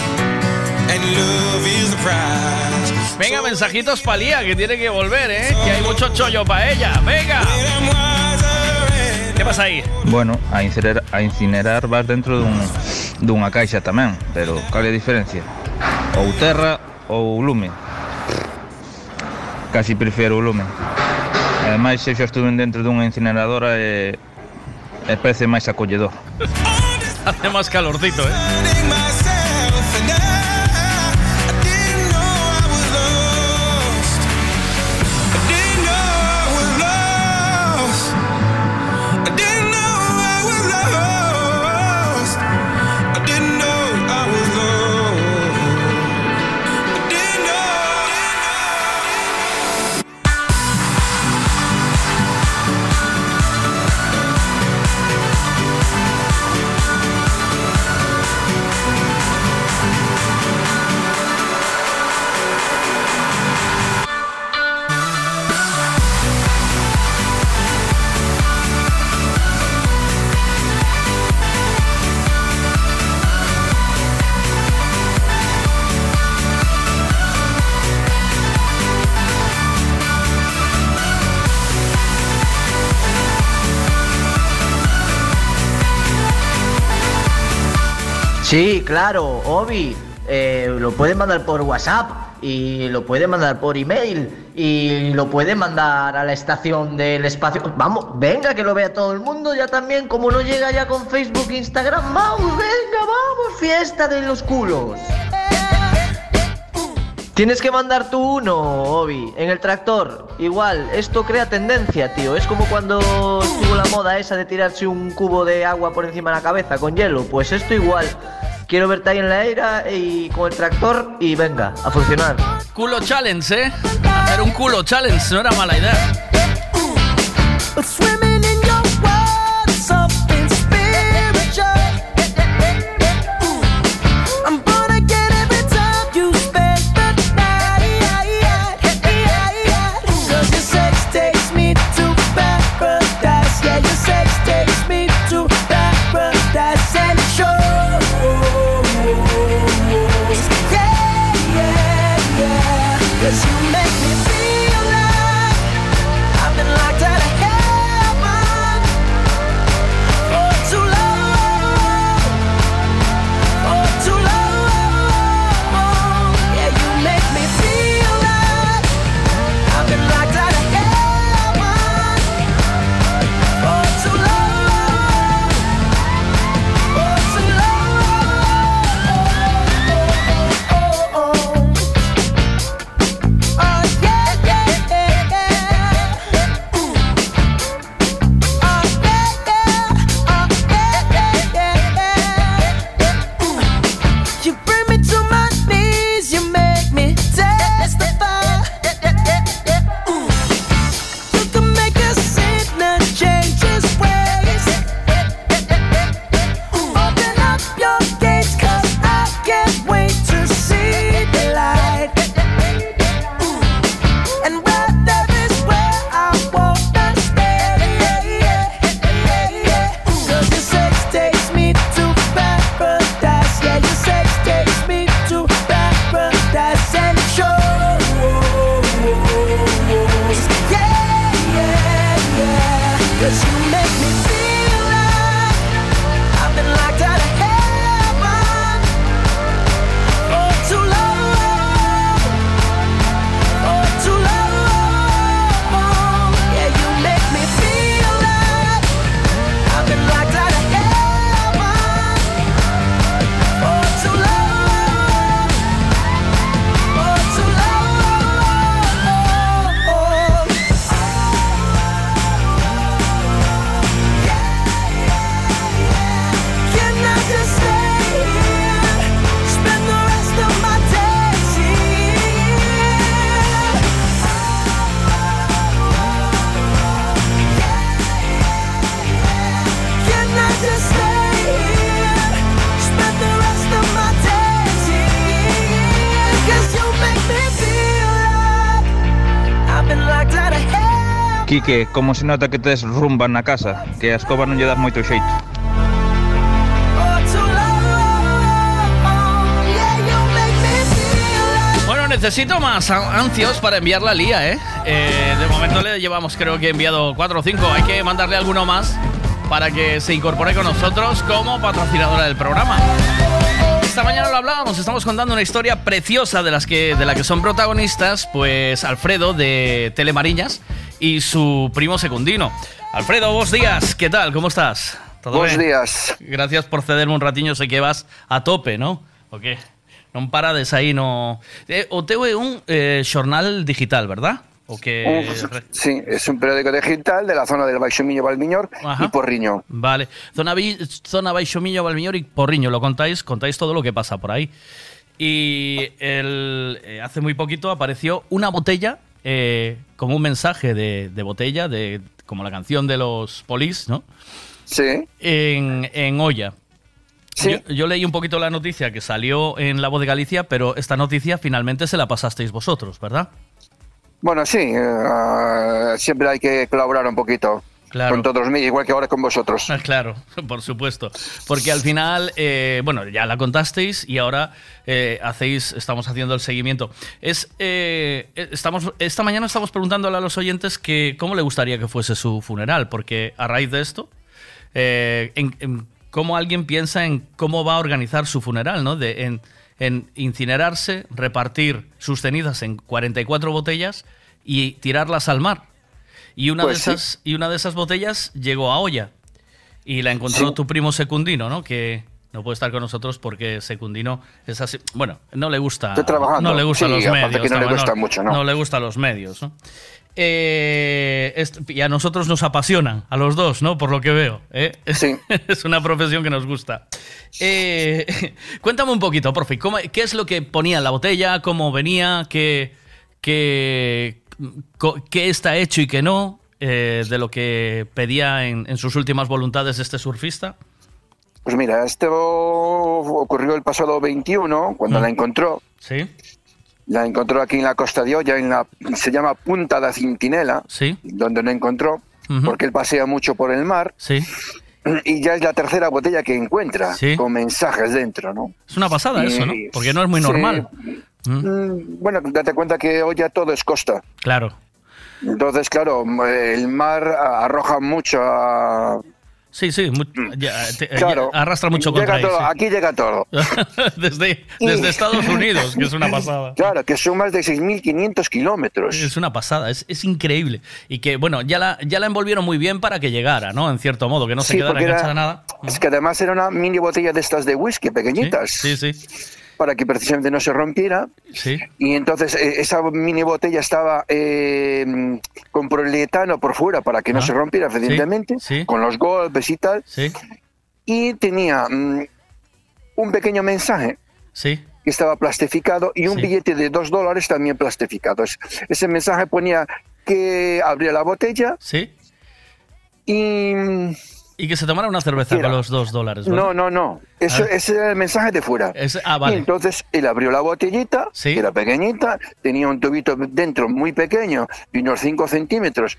And love is the prize. Venga, mensajitos para Lía, que tiene que volver, ¿eh? Que hay mucho chollo para ella. Venga. ¿Qué pasa? Bueno, a incinerar, a incinerar vas dentro dun, dunha caixa tamén, pero cal é a diferencia? Ou terra ou lume. Casi prefiero o lume. Ademais, eu xa estuve dentro dunha incineradora e, e parece máis acolledor. Hace más calorcito, ¿eh? Sí, claro, Obi. eh, lo puede mandar por WhatsApp y lo puede mandar por email y lo puede mandar a la estación del espacio. Vamos, venga, que lo vea todo el mundo ya también. Como no llega ya con Facebook Instagram, vamos, venga, vamos, fiesta de los culos. Tienes que mandar tú uno, Obi, en el tractor. Igual, esto crea tendencia, tío. Es como cuando estuvo la moda esa de tirarse un cubo de agua por encima de la cabeza con hielo. Pues esto igual. Quiero verte ahí en la era y con el tractor y venga, a funcionar. Culo challenge, ¿eh? Hacer un culo challenge no era mala idea. Quique, como se nota que tes rumba na casa? Que a escoba non lle das moito xeito. Bueno, necesito más a- ancios para enviar la lía, ¿eh? Eh, De momento le llevamos, creo que he enviado 4 o 5. Hay que mandarle alguno más para que se incorpore con nosotros como patrocinadora del programa. Esta mañana lo hablábamos, estamos contando una historia preciosa de, las que, de la que son protagonistas, pues Alfredo de Telemariñas y su primo secundino. Alfredo, vos días, ¿qué tal? ¿Cómo estás? ¿Todo Bos ben? días. Gracias por cederme un ratiño, sei que vas a tope, ¿no? O qué? Non parades aí no... Eh, o teu é un eh, xornal digital, verdad? O que... Un- sí, es un periódico digital de la zona del Baixo Miño Valmiñor Ajá. y Porriño. Vale. Zona, zona Baixo Miño, Valmiñor y Porriño, lo contáis, contáis todo lo que pasa por ahí. Y el, eh, hace muy poquito apareció una botella, eh, como un mensaje de, de botella, de, como la canción de los polis, ¿no? Sí. En, en olla. Yo, yo leí un poquito la noticia que salió en La Voz de Galicia, pero esta noticia finalmente se la pasasteis vosotros, ¿verdad? Bueno, sí, eh, siempre hay que colaborar un poquito Claro. con todos medios, igual que ahora con vosotros. Claro, por supuesto. Porque al final, eh, bueno, ya la contasteis y ahora eh, hacéis, estamos haciendo el seguimiento. Es, eh, estamos, esta mañana estamos preguntándole a los oyentes que cómo le gustaría que fuese su funeral, porque a raíz de esto, eh, en, en cómo alguien piensa en cómo va a organizar su funeral, ¿no? De, en, en incinerarse, repartir sus cenizas en 44 botellas y tirarlas al mar. Y una, Pues de esas, y una de esas botellas llegó a olla. Y la encontró Sí. tu primo Secundino, ¿no? Que no puede estar con nosotros porque Secundino es así. Bueno, no le gusta. No le gustan Sí, los medios. que no le ¿no? gusta mucho, ¿no? No le gustan los medios, ¿no? Eh, y a nosotros nos apasionan, a los dos, ¿no? Por lo que veo. ¿eh? es una profesión que nos gusta. Eh, cuéntame un poquito, profe, ¿cómo- ¿qué es lo que ponía en la botella? ¿Cómo venía? ¿Qué, qué está hecho y qué no? eh, de lo que pedía en, en sus últimas voluntades este surfista. Pues mira, esto ocurrió el pasado 21, cuando Mm. la encontró. Sí. La encontró aquí en la Costa de Olla, en la, se llama Punta da Cintinela, Sí. donde la encontró, porque él pasea mucho por el mar. Sí. Y ya es la tercera botella que encuentra, Sí. con mensajes dentro, ¿no? Es una pasada Y- eso, ¿no? Porque no es muy sí. Normal. Mm, Bueno, date cuenta que hoy ya todo es costa. Claro. Entonces, claro, el mar arroja mucho a... Sí, sí, mu- ya, te- Claro. ya arrastra mucho Llega contra ahí, todo, sí. Aquí llega todo. desde, desde Estados Unidos, que es una pasada. Claro, que son más de 6.500 kilómetros. Es una pasada, es, es increíble. Y que, bueno, ya la, ya la envolvieron muy bien para que llegara, ¿no? En cierto modo, que no se Sí, quedara enganchada nada. Es que además era una mini botella de estas de whisky pequeñitas. Sí, sí. Para que precisamente no se rompiera. Sí. Y entonces eh, esa mini botella estaba eh, con poliuretano por fuera para que no se rompiera, evidentemente, sí. con los golpes y tal. Sí. Y tenía mm, un pequeño mensaje Sí. que estaba plastificado y un Sí. billete de dos dólares también plastificado. Es- Ese mensaje ponía que abría la botella Sí. y... Y que se tomara una cerveza Mira. con los dos dólares. No, no, no. Eso, Ah. Ese era el mensaje de fuera. ah, vale. Y entonces él abrió la botellita, que era pequeñita, tenía un tubito dentro muy pequeño, de unos 5 centímetros,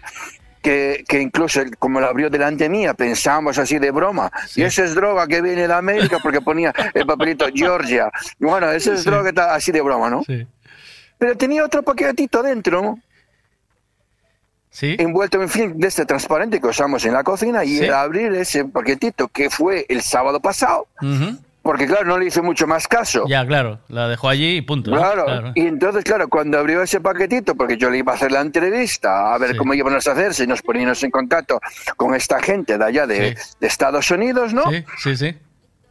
que, que incluso como lo abrió delante mía, pensamos así de broma. Y eso es droga que viene de América porque ponía el papelito Georgia. Bueno, eso es Sí. droga que está así de broma, ¿no? Sí. Pero tenía otro paquetito dentro. Envuelto en film de este transparente que usamos en la cocina y Sí. al abrir ese paquetito que fue el sábado pasado, Ujú. porque claro, no le hice mucho más caso. Ya, claro, la dejó allí y punto. ¿no? Claro. y entonces, claro, cuando abrió ese paquetito, porque yo le iba a hacer la entrevista, a ver Sí. cómo íbamos a hacerse, y nos poníamos en contacto con esta gente de allá de, de Estados Unidos, ¿no? Sí, sí, sí.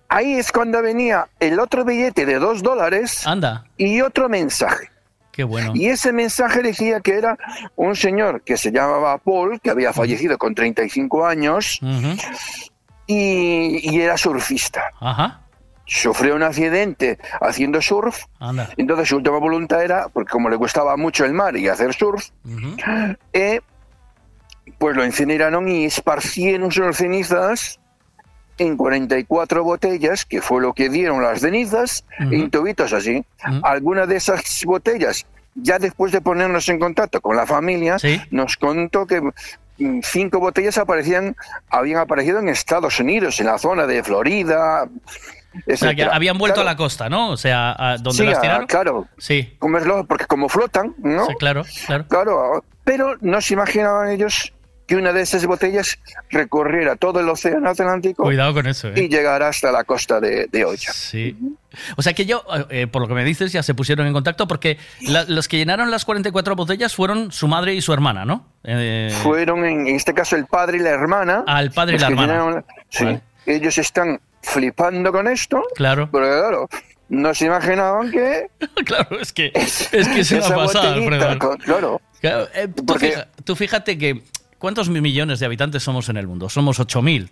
Ahí es cuando venía el otro billete de dos dólares Anda. y otro mensaje. Qué bueno. Y ese mensaje decía que era un señor que se llamaba Paul, que había fallecido con 35 años Ujú. y, y era surfista. Ajá. Sufrió un accidente haciendo surf Anda. entonces su última voluntad era, porque como le gustaba mucho el mar y hacer surf, eh, pues lo incineraron y esparcieron sus cenizas en 44 botellas, que fue lo que dieron las cenizas, en tubitos así. Algunas de esas botellas ya después de ponernos en contacto con la familia, nos contó que mm, cinco botellas aparecían, habían aparecido en Estados Unidos, en la zona de Florida. O sea, que habían vuelto Claro. a la costa, ¿no? O sea, a donde Sí, las tiraron. claro. Sí. Lógico, porque como flotan, ¿no? Sí, claro, claro. Claro, pero no se imaginaban ellos que una de esas botellas recorriera todo el océano Atlántico Cuidado con eso, ¿eh? y llegara hasta la costa de, de Oya. Sí. O sea que yo, eh, por lo que me dices, ya se pusieron en contacto porque la- los que llenaron las 44 botellas fueron su madre y su hermana, ¿no? Eh, Fueron en, en este caso el padre y la hermana. Al padre y la hermana. llenaron- sí, Vale. ellos están flipando con esto. Claro. Pero claro, no se imaginaban que. claro, es que es que es una pasada, Alfredo. con- Claro. Claro, eh, tú fíjate que ¿cuántos millones de habitantes somos en el mundo? Somos 8.000.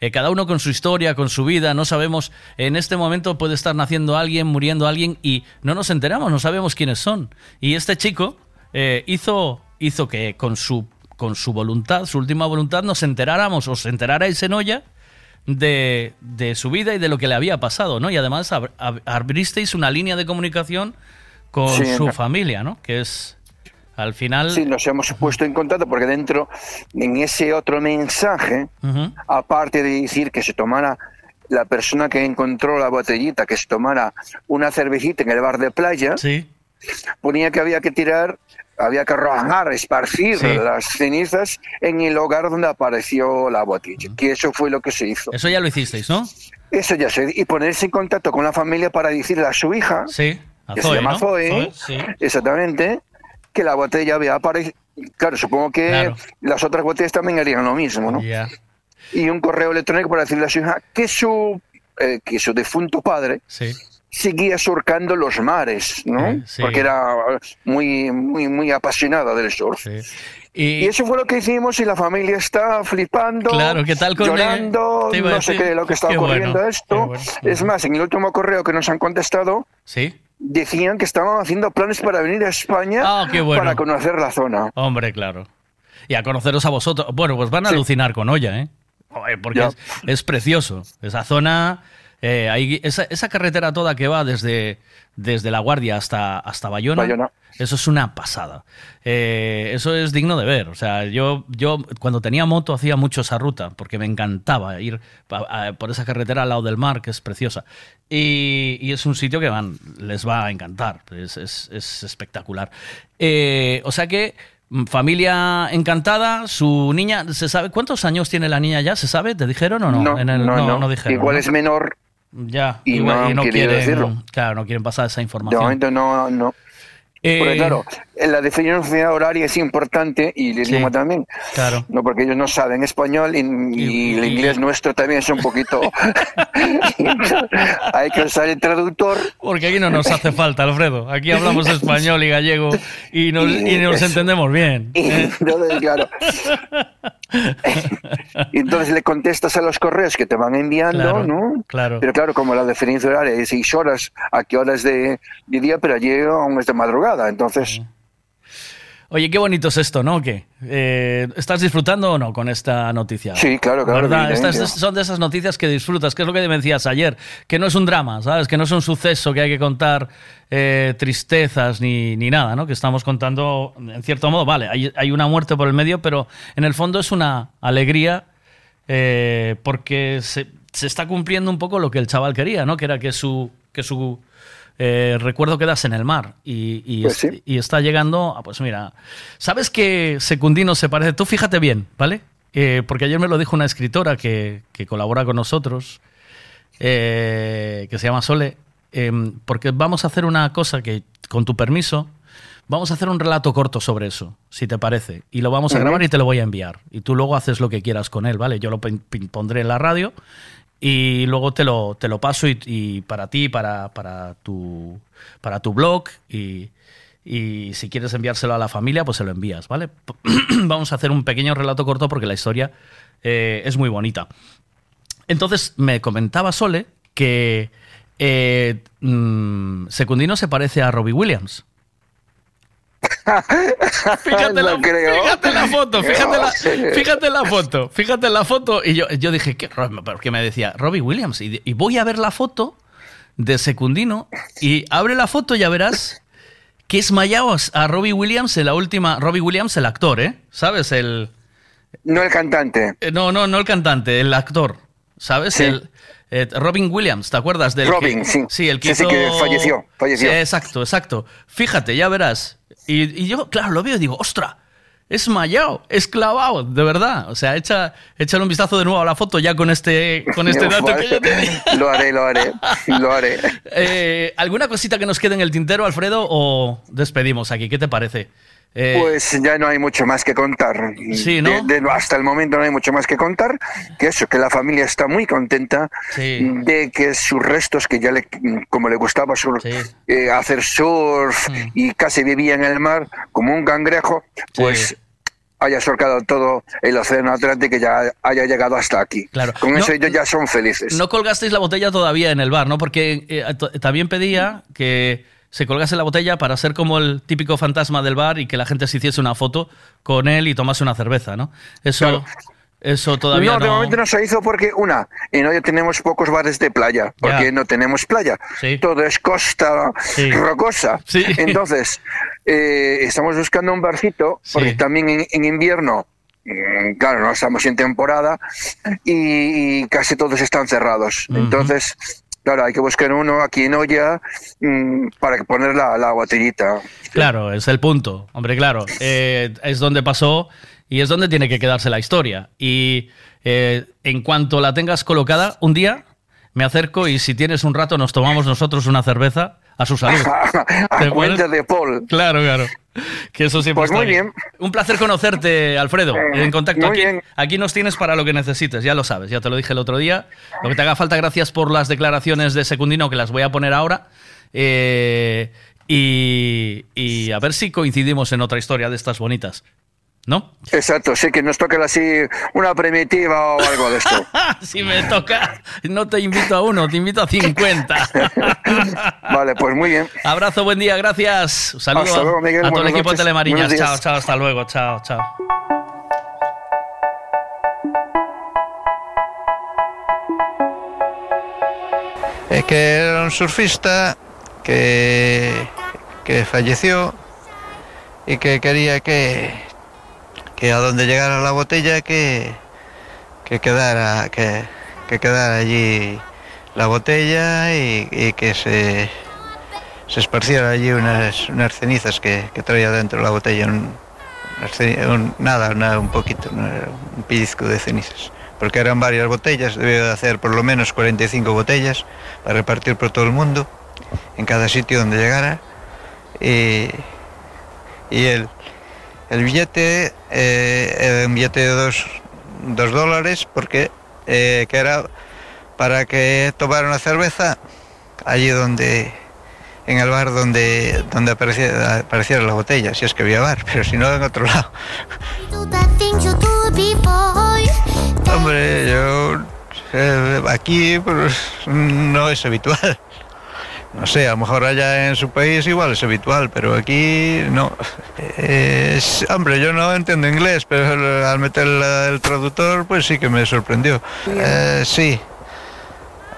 Eh, cada uno con su historia, con su vida, no sabemos, en este momento puede estar naciendo alguien, muriendo alguien y no nos enteramos, no sabemos quiénes son. Y este chico eh, hizo, hizo que con su, con su voluntad, su última voluntad, nos enteráramos, os enterarais en olla de, de su vida y de lo que le había pasado, ¿no? Y además ab- ab- abristeis una línea de comunicación con Sí, su familia, ¿no? Que es, al final... Sí, nos hemos puesto en contacto porque dentro, en ese otro mensaje, Ujú. aparte de decir que se tomara la persona que encontró la botellita, que se tomara una cervecita en el bar de playa, ponía que había que tirar, había que arrojar, esparcir Sí. las cenizas en el hogar donde apareció la botella, que eso fue lo que se hizo. Eso ya lo hicisteis, ¿no? Eso ya se y ponerse en contacto con la familia para decirle a su hija, Sí, a que Zoe, se llama ¿no? Zoe, Zoe, sí. exactamente, que la botella había aparecido. Claro, supongo que Claro. las otras botellas también harían lo mismo, ¿no? Ya. Y un correo electrónico para decirle a su hija que su, eh, que su defunto padre Sí. seguía surcando los mares, ¿no? Eh, sí. Porque era muy, muy, muy apasionada del surf. Y, eso fue lo que hicimos y la familia está flipando, Claro, ¿qué tal con llorando, no sé qué lo que está qué ocurriendo bueno, esto. qué bueno. Es más, en el último correo que nos han contestado, Sí. Decían que estaban haciendo planes para venir a España Ah, qué bueno. para conocer la zona. Hombre, claro. Y a conoceros a vosotros. Bueno, pues van a alucinar con Olla, ¿eh? Porque es precioso. Esa zona, eh, ahí- esa, esa carretera toda que va desde, desde La Guardia hasta, hasta Bayona, Bayona. eso es una pasada. Eh, eso es digno de ver. O sea, yo, yo cuando tenía moto hacía mucho esa ruta, porque me encantaba ir a- por esa carretera al lado del mar, que es preciosa. Y, y es un sitio que van, les va a encantar. Es, es- es espectacular. Eh, o sea que mm, familia encantada, su niña, ¿se sabe cuántos años tiene la niña ya? ¿Se sabe? ¿Te dijeron o no? No, En el- no, no. dijeron. Igual ¿no? es menor. Ya, y igual- no han querido quieren, decirlo. claro, no quieren pasar esa De información. momento no, no. Eh, Porque claro, en la diferencia horaria es importante y el idioma también. Claro. No, porque ellos no saben español y, y el inglés nuestro también es un poquito... Hay que usar el traductor. Porque aquí no nos hace falta, Alfredo. Aquí hablamos español y gallego y nos, nos entendemos bien. ¿eh? Entonces, claro. Entonces le contestas a los correos que te van enviando, Claro, ¿no? claro. Pero claro, como la diferencia horaria es seis horas, ¿a qué horas de, de día? Pero allí aún es de madrugada, entonces... Oye, qué bonito es esto, ¿no? ¿Qué? Eh, ¿Estás disfrutando o no con esta noticia? Sí, claro, claro, ¿Verdad? Estas evidentemente. son de esas noticias que disfrutas, que es lo que me decías ayer, que no es un drama, ¿sabes? Que no es un suceso que hay que contar eh, tristezas ni, ni nada, ¿no? Que estamos contando, en cierto modo, vale, hay, hay una muerte por el medio, pero en el fondo es una alegría eh, porque se, se está cumpliendo un poco lo que el chaval quería, ¿no? Que era que su, que su eh, recuerdo quedase en el mar y, y Pues es- y está llegando, a, pues mira, ¿sabes que Secundino se parece? Tú fíjate bien, ¿vale? Eh, porque ayer me lo dijo una escritora que, que colabora con nosotros, eh, que se llama Sole, eh, porque vamos a hacer una cosa que, con tu permiso, vamos a hacer un relato corto sobre eso, si te parece, y lo vamos a grabar y te lo voy a enviar. Y tú luego haces lo que quieras con él, ¿vale? Yo lo pondré en la radio y luego te lo, te lo paso y, para ti, para, para, tu, para tu blog y, y si quieres enviárselo a la familia, pues se lo envías, ¿vale? Vamos a hacer un pequeño relato corto porque la historia eh, es muy bonita. Entonces me comentaba Sole que eh, mm, Secundino se parece a Robbie Williams. Fíjate, la, fíjate foto, fíjate la, fíjate la foto, fíjate la foto. Y yo, yo dije, ¿qué? Porque me decía, Robbie Williams. Y, y voy a ver la foto de Secundino y abre la foto y ya verás que es a Robbie Williams en la última. Robbie Williams, el actor, ¿eh? ¿Sabes? El. No el cantante. Eh, No, no, no el cantante, el actor. ¿Sabes? Sí. El, eh, Robin Williams, ¿te acuerdas del Robin, que- sí. el que Sí, sí, hizo- que falleció, falleció. Sí, exacto, exacto. Fíjate, ya verás. Y, y yo, claro, lo veo y digo, ¡ostra! Es mayao, es clavado, de verdad. O sea, echa, échale un vistazo de nuevo a la foto ya con este, con este dato que yo te di. Lo haré, lo haré, lo haré. Eh, ¿Alguna cosita que nos quede en el tintero, Alfredo, o despedimos aquí? ¿Qué te parece? Eh, Pues ya no hay mucho más que contar. Sí, ¿no? De- de- hasta el momento no hay mucho más que contar. Que eso, que la familia está muy contenta de que sus restos, que ya le, como le gustaba sur- eh, hacer surf Mm. y casi vivía en el mar como un cangrejo, pues haya surcado todo el océano Atlántico y ya haya llegado hasta aquí. Claro. Con No- eso ellos ya son felices. No colgasteis la botella todavía en el bar, ¿no? Porque eh, también pedía que se colgase la botella para ser como el típico fantasma del bar y que la gente se hiciese una foto con él y tomase una cerveza, ¿no? Eso, eso todavía no, no. de momento no se hizo porque, una, en hoy tenemos pocos bares de playa, porque no tenemos playa. Todo es costa Sí. rocosa. Sí. Entonces, eh, estamos buscando un barcito, porque también en, en invierno, mm, claro, no estamos en temporada, y, y casi todos están cerrados. Entonces, claro, hay que buscar uno aquí en olla mm, para poner la, la botellita. Claro, es el punto. Hombre, claro. eh, es donde pasó y es donde tiene que quedarse la historia. Y eh, en cuanto la tengas colocada, un día me acerco y si tienes un rato nos tomamos nosotros una cerveza a su salud. a ¿Te cuenta de Paul. Claro, claro. Que eso siempre Pues está muy bien. Un placer conocerte, Alfredo. En contacto muy aquí, bien. aquí nos tienes para lo que necesites, ya lo sabes, ya te lo dije el otro día. Lo que te haga falta, gracias por las declaraciones de Secundino que las voy a poner ahora. Eh, y, y a ver si coincidimos en otra historia de estas bonitas. ¿No? Exacto, sí, que nos toque así una primitiva o algo de esto. si me toca, no te invito a uno, te invito a 50. Vale, pues muy bien. Abrazo, buen día, gracias. Un Saludo Hasta luego, Miguel, a todo el equipo de. Telemariñas. Chao, chao, hasta luego, chao, chao. Es que era un surfista que, que falleció y que quería que, que a donde llegara la botella que, que quedara que, que quedara allí la botella y, y que se, se esparciera allí unas, unas cenizas que, que traía dentro la botella nada, nada, un poquito, un pellizco de cenizas. Porque eran varias botellas, debió de hacer por lo menos 45 botellas para repartir por todo el mundo, en cada sitio donde llegara. Y, y el, el billete eh, era un billete de dos, dos dólares, porque eh, que era para que tomara una cerveza allí donde en el bar donde donde apareciera la botella, si es que había bar, pero si no en otro lado. Hombre, yo eh, aquí pues, no es habitual. No sé, a lo mejor allá en su país igual es habitual, pero aquí no. Es- hombre, yo no entiendo inglés, pero al meter el traductor, pues sí que me sorprendió. Eh, sí.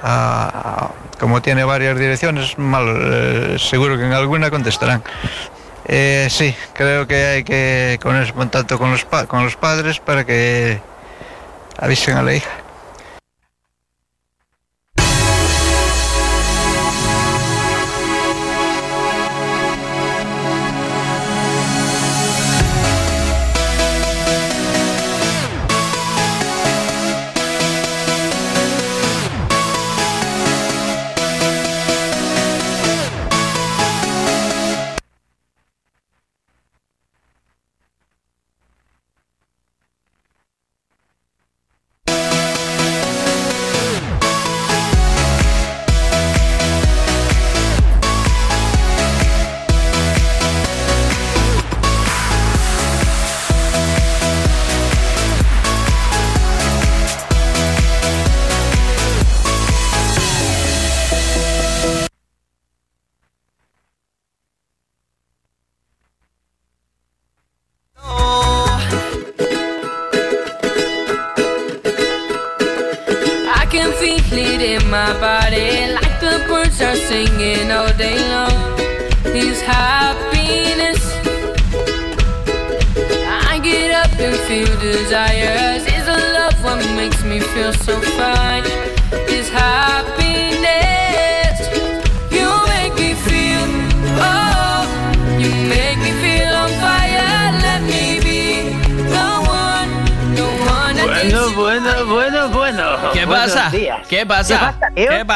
Ah, como tiene varias direcciones, mal, eh, seguro que en alguna contestarán. Eh, sí, creo que hay que ponerse en contacto con los, pa- con los padres para que avisen a la hija.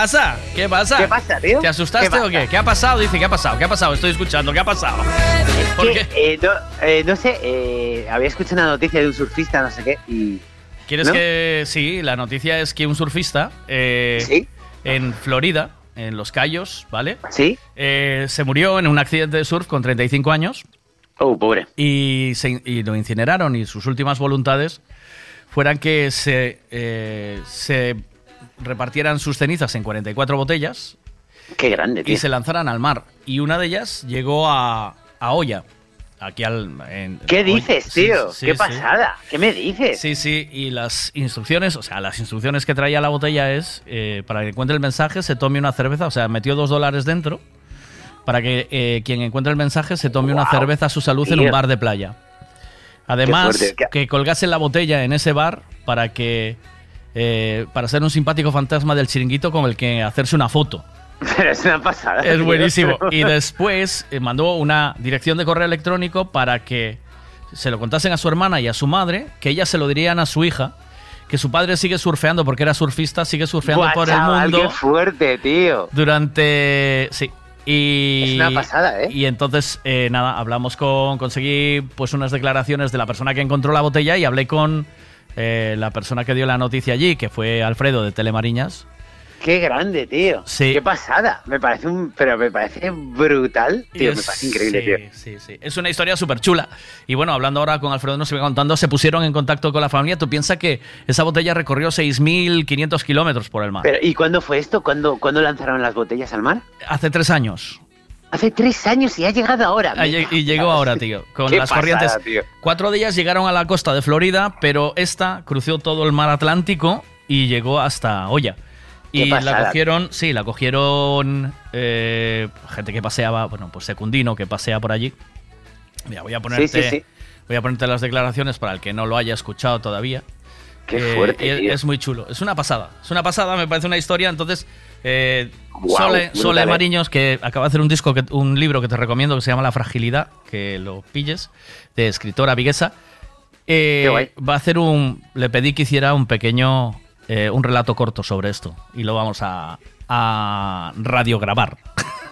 Pasa? ¿Qué pasa? ¿Qué pasa? ¿Qué pasa, tío? ¿Te asustaste ¿Qué o qué? ¿Qué ha pasado? Dice, ¿qué ha pasado? ¿Qué ha pasado? Estoy escuchando. ¿Qué ha pasado? ¿Por Que, eh, no, eh, no sé, eh, había escuchado una noticia de un surfista, no sé qué, y... ¿Quieres ¿No? que.? Sí, la noticia es que un surfista. eh, En Florida, en Los Cayos, ¿vale? Sí. Se murió en un accidente de surf con 35 años. Oh, pobre. Y, se- y lo incineraron y sus últimas voluntades fueran que se, se repartieran sus cenizas en 44 botellas Qué grande, tío. y se lanzaran al mar. Y una de ellas llegó a, a Olla. Aquí al. en- ¿Qué dices, tío? sí, ¿Qué sí. pasada? ¿Qué me dices? Sí, sí, y las instrucciones, o sea, las instrucciones que traía la botella es, eh, para que encuentre el mensaje, se tome una cerveza, o sea, metió dos dólares dentro, para que eh, quien encuentre el mensaje se tome una cerveza a su salud en un bar de playa. Además, que colgase la botella en ese bar para que... eh, para ser un simpático fantasma del chiringuito con el que hacerse una foto. Pero es una pasada. Es tío. buenísimo. Y después eh, mandó una dirección de correo electrónico para que se lo contasen a su hermana y a su madre, que ellas se lo dirían a su hija, que su padre sigue surfeando porque era surfista, sigue surfeando Buah, por chaval, el mundo qué fuerte, tío. durante... Sí. Y, Es una pasada, ¿eh? Y entonces, eh, nada, hablamos con... Conseguí pues unas declaraciones de la persona que encontró la botella y hablé con eh, la persona que dio la noticia allí, que fue Alfredo de Telemariñas. Qué grande, tío. Sí. Qué pasada. Me parece un... Pero me parece brutal, tío. Me Es- parece increíble, sí, tío. Sí, sí. Es una historia súper chula. Y bueno, hablando ahora con Alfredo, nos iba contando, se pusieron en contacto con la familia. Tú piensas que esa botella recorrió 6.500 kilómetros por el mar. Pero, ¿y cuándo fue esto? ¿Cuándo, ¿Cuándo lanzaron las botellas al mar? Hace tres años. Hace tres años y ha llegado ahora. Ah, Y llegó ahora, tío, con las pasada, corrientes. tío. Cuatro días llegaron a la costa de Florida, pero esta cruzó todo el mar Atlántico y llegó hasta Olla. Y la cogieron, sí, la cogieron eh, gente que paseaba, bueno, pues secundino que pasea por allí. Mira, voy a ponerte, Sí, sí, sí. voy a ponerte las declaraciones para el que no lo haya escuchado todavía. Qué Eh, fuerte, es, tío. es muy chulo. Es una pasada. Es una pasada, me parece una historia. Entonces, eh, Sole, Sole eh. Mariños, que acaba de hacer un disco, que, un libro que te recomiendo que se llama La Fragilidad, que lo pilles, de escritora viguesa. Eh, Qué guay. va a hacer un. Le pedí que hiciera un pequeño. eh, un relato corto sobre esto. Y lo vamos a, a radiograbar.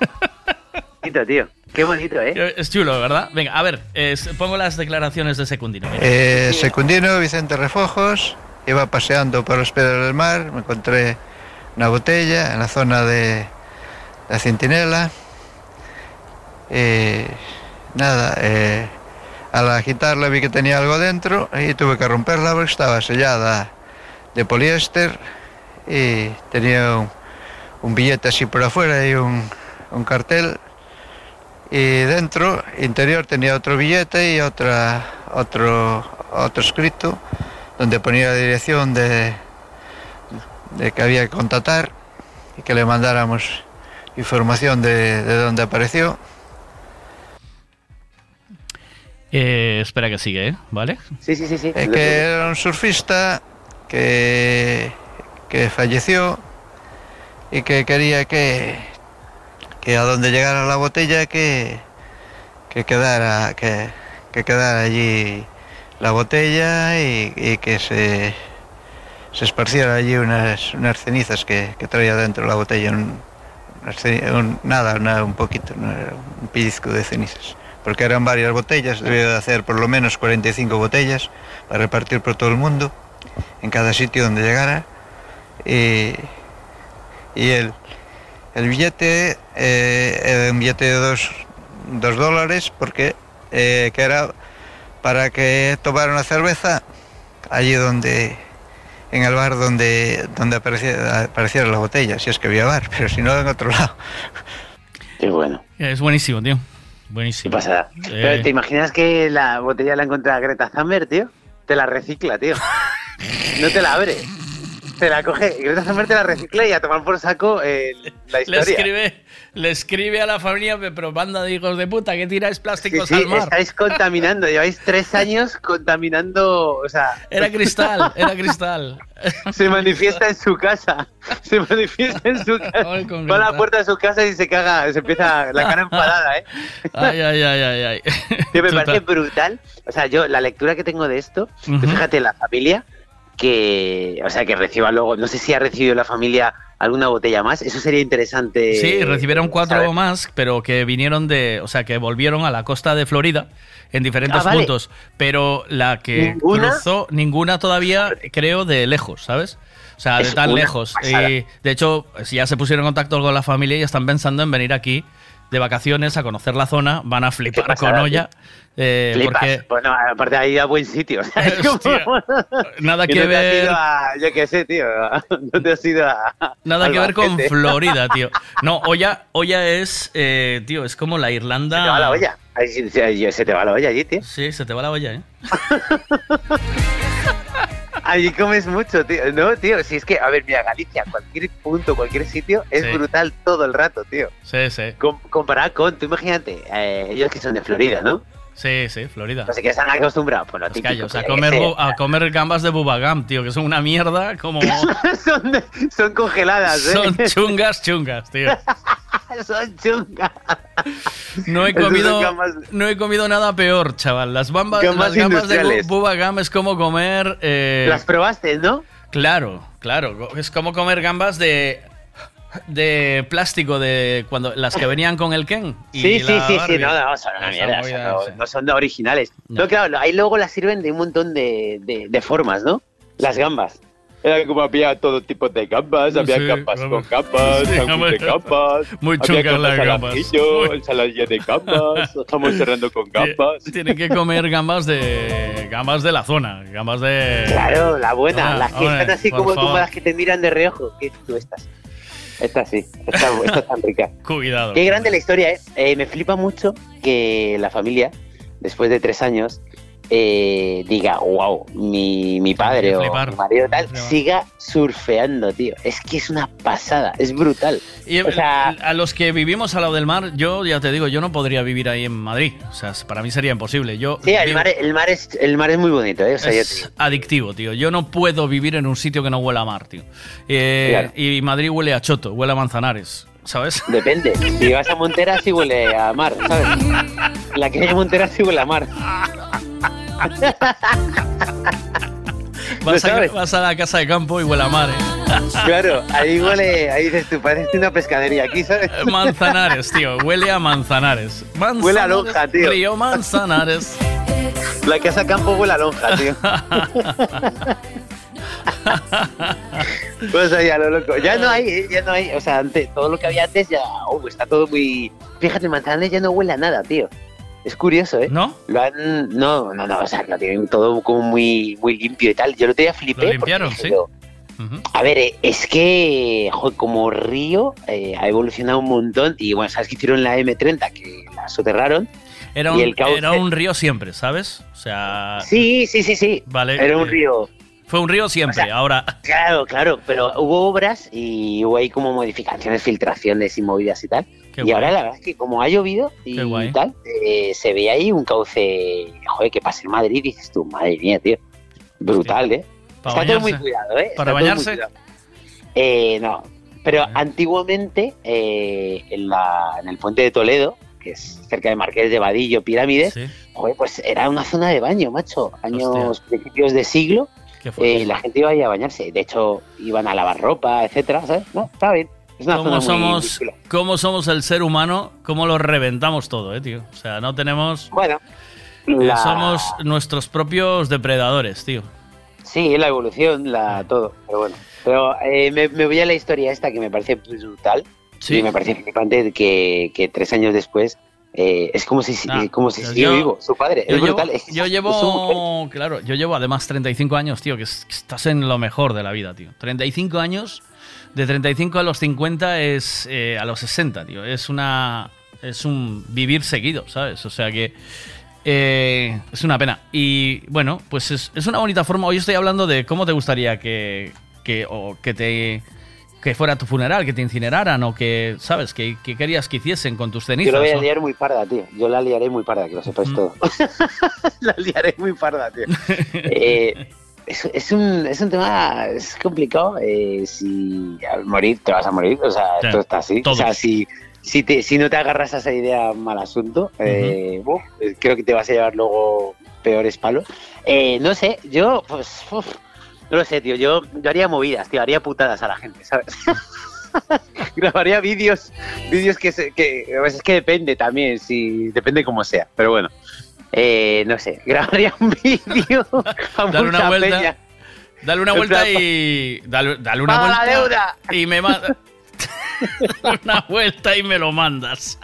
bonito, tío. Qué bonito, ¿eh? Es chulo, ¿verdad? Venga, a ver, eh, pongo las declaraciones de Secundino. Eh, secundino Vicente Refojos, iba paseando por los piedras del mar, me encontré una botella en la zona de la Centinela. Eh, nada, eh, al agitarla vi que tenía algo dentro y tuve que romperla porque estaba sellada de poliéster y tenía un, billete así por afuera y un, un cartel y dentro, interior, tenía otro billete y otra, otro, otro escrito donde ponía la dirección de, de que había que contactar y que le mandáramos información de, de dónde apareció. Eh, espera que sigue, ¿eh? ¿Vale? Sí, sí, sí, sí. Eh, que era un surfista que, que falleció y que quería que, que a donde llegara la botella que, que quedara que, que quedara allí la botella y, y que se, se esparciera allí unas, unas cenizas que, que traía dentro la botella un, nada, una- un poquito un pellizco de cenizas. Porque eran varias botellas debía de hacer por lo menos 45 botellas para repartir por todo el mundo en cada sitio donde llegara. Y, y el, el billete eh, era un billete de dos, dos dólares porque eh, que era para que tomara una cerveza allí donde en el bar donde donde apareciera, apareciera la botella si es que había bar pero si no en otro lado Qué bueno. Es buenísimo, tío. Buenísimo. ¿Qué pasada? Eh, Pero ¿Te imaginas que la botella la encuentra Greta Thunberg, tío? Te la recicla, tío. No te la abre. Se la coge, Greta Thunberg te la recicla y a tomar por saco eh, la Le historia. escribe, le escribe a la familia, pero banda de hijos de puta, que tiráis plásticos sí, al mar. estáis contaminando, lleváis tres años contaminando, o sea... Era cristal, era cristal. Se manifiesta en su casa, se manifiesta en su casa, va a la puerta de su casa y se caga, se empieza la cara enfadada, ¿eh? Ay, ay, ay, ay, ay. Me Total. parece brutal. O sea, yo, la lectura que tengo de esto, tú Ujú. fíjate, la familia, que, o sea, que reciba luego, no sé si ha recibido la familia alguna botella más, eso sería interesante. Sí, recibieron cuatro saber. más, pero que vinieron de, o sea, que volvieron a la costa de Florida en diferentes Ah, vale. puntos, pero la que ¿Ninguna? cruzó, ninguna todavía, creo, de lejos, ¿sabes? O sea, de tan lejos. pasada. Y de hecho, si ya se pusieron en contacto con la familia y están pensando en venir aquí de vacaciones a conocer la zona, van a flipar pasada, con olla. Eh, porque Bueno, aparte ahí a buen sitio. o sea, es como- nada que que no te has ver. ido a- yo qué sé, tío. No te has ido a. Nada que ver con. Florida, tío. No, Olla, Olla es, eh, tío, es como la Irlanda. Se te va la olla. Se te va la olla allí, tío. Sí, se te va la olla, ¿eh? Allí comes mucho, tío. No, tío, si es que, a ver, mira, Galicia, cualquier punto, cualquier sitio, es Sí. brutal todo el rato, tío. Sí, sí. Com- comparado con, tú imagínate, eh, ellos que son de Florida, ¿no? Sí, sí, Florida. Sé qué están acostumbrados, pues lo Los típico. callos, a que comer, a comer gambas de bubagam, tío, que son una mierda como... son, de- son congeladas, ¿eh? Son chungas, chungas, tío. son chungas. No he comido, gambas- no he comido nada peor, chaval. Las, bambas, Gambas las gambas de bubagam es como comer... eh, Las probaste, ¿no? Claro, claro. Es como comer gambas de de plástico de cuando las que venían con el Ken. y Sí, sí, sí, sí, no, no, son una mierda, no, no son originales. No, claro, ahí luego las sirven de un montón de, de, de formas, ¿no? Las gambas. Era como había todo tipo de gambas, había Sí, gambas con gambas, Sí, de gambas. Muy había chungas gambas las gambas. ajillo, ensaladilla de gambas, estamos cerrando con gambas. Tienen que comer gambas de gambas de la zona, gambas de Claro, la buena, Ah, las que hombre, están así como, favor. las que te miran de reojo. ¿Qué tú estás? Esta sí, esta, esta es tan rica. Cuidado. Qué grande la historia, ¿eh? Eh, Me flipa mucho que la familia, después de tres años, eh, diga, wow, mi, mi padre o flipar. mi marido tal, siga surfeando, tío. Es que es una pasada, es brutal. Y o sea, a los que vivimos al lado del mar, yo ya te digo, yo no podría vivir ahí en Madrid. O sea, para mí sería imposible. Yo sí, el vivo- mar, el, mar es, el mar es muy bonito, ¿eh? O sea, yo te es adictivo, tío. Yo no puedo vivir en un sitio que no huela a mar, tío. Eh, Claro. Y Madrid huele a choto, huele a manzanares, ¿sabes? Depende. Si vas a Montera, sí huele a mar, ¿sabes? La que hay en Montera sí huele a mar. Vas, a, sabes? vas a la casa de campo y huele a mar, ¿eh? Claro, ahí huele, ahí dices tú, parece una pescadería aquí, ¿sabes? Manzanares, tío. Huele a manzanares. Manzanares, Huele a lonja, tío. Río Manzanares. La casa campo huele a lonja, tío. pues ahí a lo loco. Ya no hay, ¿eh? ya no hay. O sea, antes, todo lo que había antes ya oh, está todo muy. Fíjate, Manzanares ya no huele a nada, tío. Es curioso, ¿eh? ¿No? Lo han. No, no, no. O sea, lo tienen todo como muy, muy limpio y tal. Yo lo tenía flipé. Lo limpiaron, dije sí. yo, A ver, eh, es que, como Río eh, ha evolucionado un montón. Y bueno, ¿sabes qué hicieron la M30? Que la soterraron. Era Y un, el cauce- era un río siempre, ¿sabes? O sea. Sí, sí, sí, sí. Vale. Era un eh, río. Fue un río siempre, ahora. Claro, claro, pero hubo obras y hubo ahí como modificaciones, filtraciones y movidas y tal. Qué y guay. ahora la verdad es que como ha llovido y tal, eh, se ve ahí un cauce, joder, que pasa en Madrid y dices tú, madre mía, tío. Brutal, ¿eh? Para Está todo muy bañarse. cuidado, ¿eh? ¿Para bañarse? Eh, no, pero antiguamente eh, en, la, en el puente de Toledo, que es cerca de Marqués de Vadillo, Pirámides, joder, pues era una zona de baño, macho. Años principios de siglo. eh, la gente iba ahí a bañarse. De hecho, iban a lavar ropa, etcétera, ¿sabes? No, está bien. ¿Cómo somos. ¿Cómo somos el ser humano? ¿Cómo lo reventamos todo, eh, tío? O sea, no tenemos. Bueno. eh, la- Somos nuestros propios depredadores, tío. Sí, la evolución, la todo. Pero bueno. Pero eh, me, me voy a la historia esta que me parece brutal. Sí. Y me parece flipante que, que tres años después eh, es como si, Ah, como si yo- vivo. Su padre. Yo es llevo, brutal. es- yo llevo, claro, yo llevo además 35 años, tío, que, es- que estás en lo mejor de la vida, tío. 35 años, de 35 a los 50 es eh, a los 60, tío. Es una, es un vivir seguido, ¿sabes? O sea que eh, es una pena. Y bueno, pues es, es una bonita forma. Hoy estoy hablando de cómo te gustaría que, que, o que te que fuera tu funeral, que te incineraran o que, ¿sabes? Que, que querías que hiciesen con tus Yo cenizas. la voy a liar muy parda, tío. Yo la liaré muy parda, que lo sepáis todo. la liaré muy parda, tío. Eh, es, es un, es un tema es complicado. eh, si al morir te vas a morir, o sea, Sí, esto está así. O todos. sea, si, si, te, si no te agarras a esa idea, mal asunto. eh, buf, eh, creo que te vas a llevar luego peores palos. Eh, no sé, yo, pues, uf, no lo sé, tío. Yo, yo haría movidas, tío. Haría putadas a la gente, ¿sabes? Grabaría vídeos, vídeos que, se- que pues es que depende también, si depende cómo sea, pero bueno. Eh, no sé, grabaría un vídeo a Dale una vuelta. peña. Dale una vuelta y. Dale, dale una ¡Paga la vuelta. deuda! Y me manda. una vuelta y me lo mandas.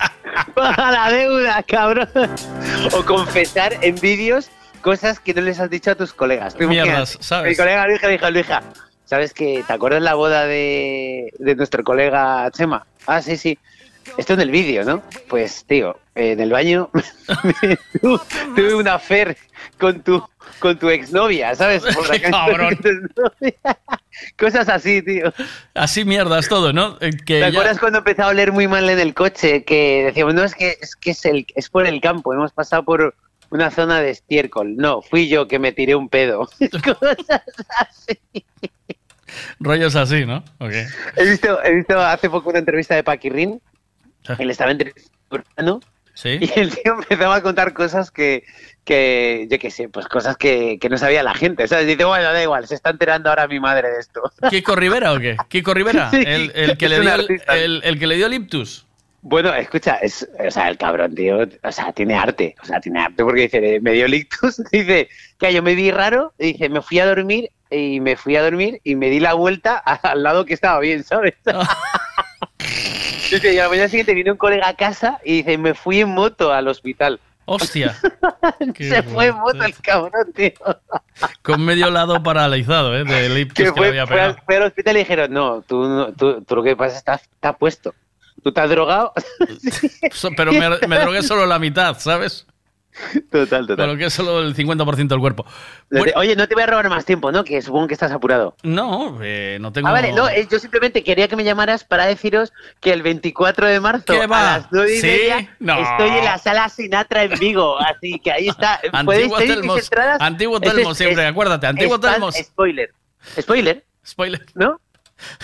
Paga la deuda, cabrón. O confesar en vídeos cosas que no les has dicho a tus colegas. Mierdas, ¿sabes? Mi colega Luija dijo, Luija, ¿sabes que ¿Te acuerdas la boda de, de nuestro colega Chema? Ah, sí, sí. Esto en el vídeo, ¿no? Pues, tío, en el baño tu- tuve una affair con tu, con tu exnovia, ¿sabes? Por la. Cabrón. Cosas así, tío. Así mierdas todo, ¿no? Eh, Que ¿Te ya- acuerdas cuando empezó a oler muy mal en el coche? Que decíamos, no, es que es, que es, el, es por el campo, hemos pasado por una zona de estiércol. No, fui yo que me tiré un pedo. Cosas así. Rollos así, ¿no? Ok. He visto, he visto hace poco una entrevista de Paquirrin, él estaba entrevistando Sí. y el tío empezaba a contar cosas que, que yo qué sé, pues cosas que, que no sabía la gente, ¿sabes? Dice, bueno, da igual, se está enterando ahora mi madre de esto. ¿Kiko Rivera o qué? ¿Kiko Rivera? Sí, el, el que le dio el, que le dio el iptus. Bueno, escucha, es, o sea, el cabrón, tío, o sea, tiene arte, o sea, tiene arte porque dice, me dio lictus, dice, que yo me vi raro, dice, me fui a dormir y me fui a dormir y me di la vuelta al lado que estaba bien, ¿sabes? dice, y a la mañana siguiente vino un colega a casa y dice, me fui en moto al hospital. Hostia. Se fue en moto el cabrón, tío. Con medio lado paralizado, ¿eh? Del iptus Que que, le fue, había pegado. fue al hospital y dijeron, no, tú, tú, tú lo que pasa es que estás, estás puesto. Tú te has drogado. Pero me, me drogué solo la mitad, ¿sabes? Total, total. Pero que es solo el 50% del cuerpo. Bueno, Oye, no te voy a robar más tiempo, ¿no? Que supongo que estás apurado. no, eh, no tengo... Ah, vale, no, yo simplemente quería que me llamaras para deciros que el 24 de marzo a las 9 y ¿Sí? media No. estoy en la sala Sinatra en Vigo, así que ahí está. Podéis Antiguo mis Telmos, entradas. antiguo Ese Telmos es- siempre, es- acuérdate, antiguo Telmos. Spoiler. Spoiler. Spoiler. ¿No?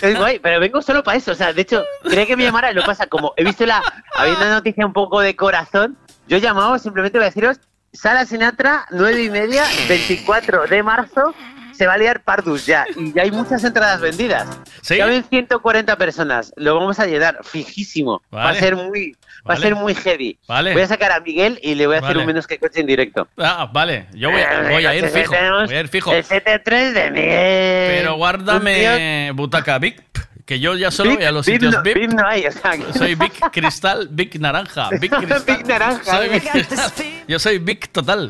Es guay, pero vengo solo para eso. O sea, de hecho, quería que me llamara. Lo pasa, como he visto la. Había una noticia un poco de corazón. Yo he llamado simplemente para deciros: Sala Sinatra, 9 y media, 24 de marzo. Se va a liar Pardus ya. Y ya hay muchas entradas vendidas. ¿Sí? Caben 140 personas. Lo vamos a llenar, fijísimo. Va a ser muy. Va a ser muy heavy. Vale. Voy a sacar a Miguel y le voy a hacer un menos que coche en directo. Ah, vale, yo voy a, voy a ir fijo. Voy a ir fijo. El 7-3 de Miguel. Pero guárdame butaca Big, que yo ya solo Big- voy a los Big sitios VIP. Big no hay, o sea, que- Soy Big Cristal, Big Naranja, Big Cristal. Big naranja. Soy Big Cristal. Yo soy Big Total.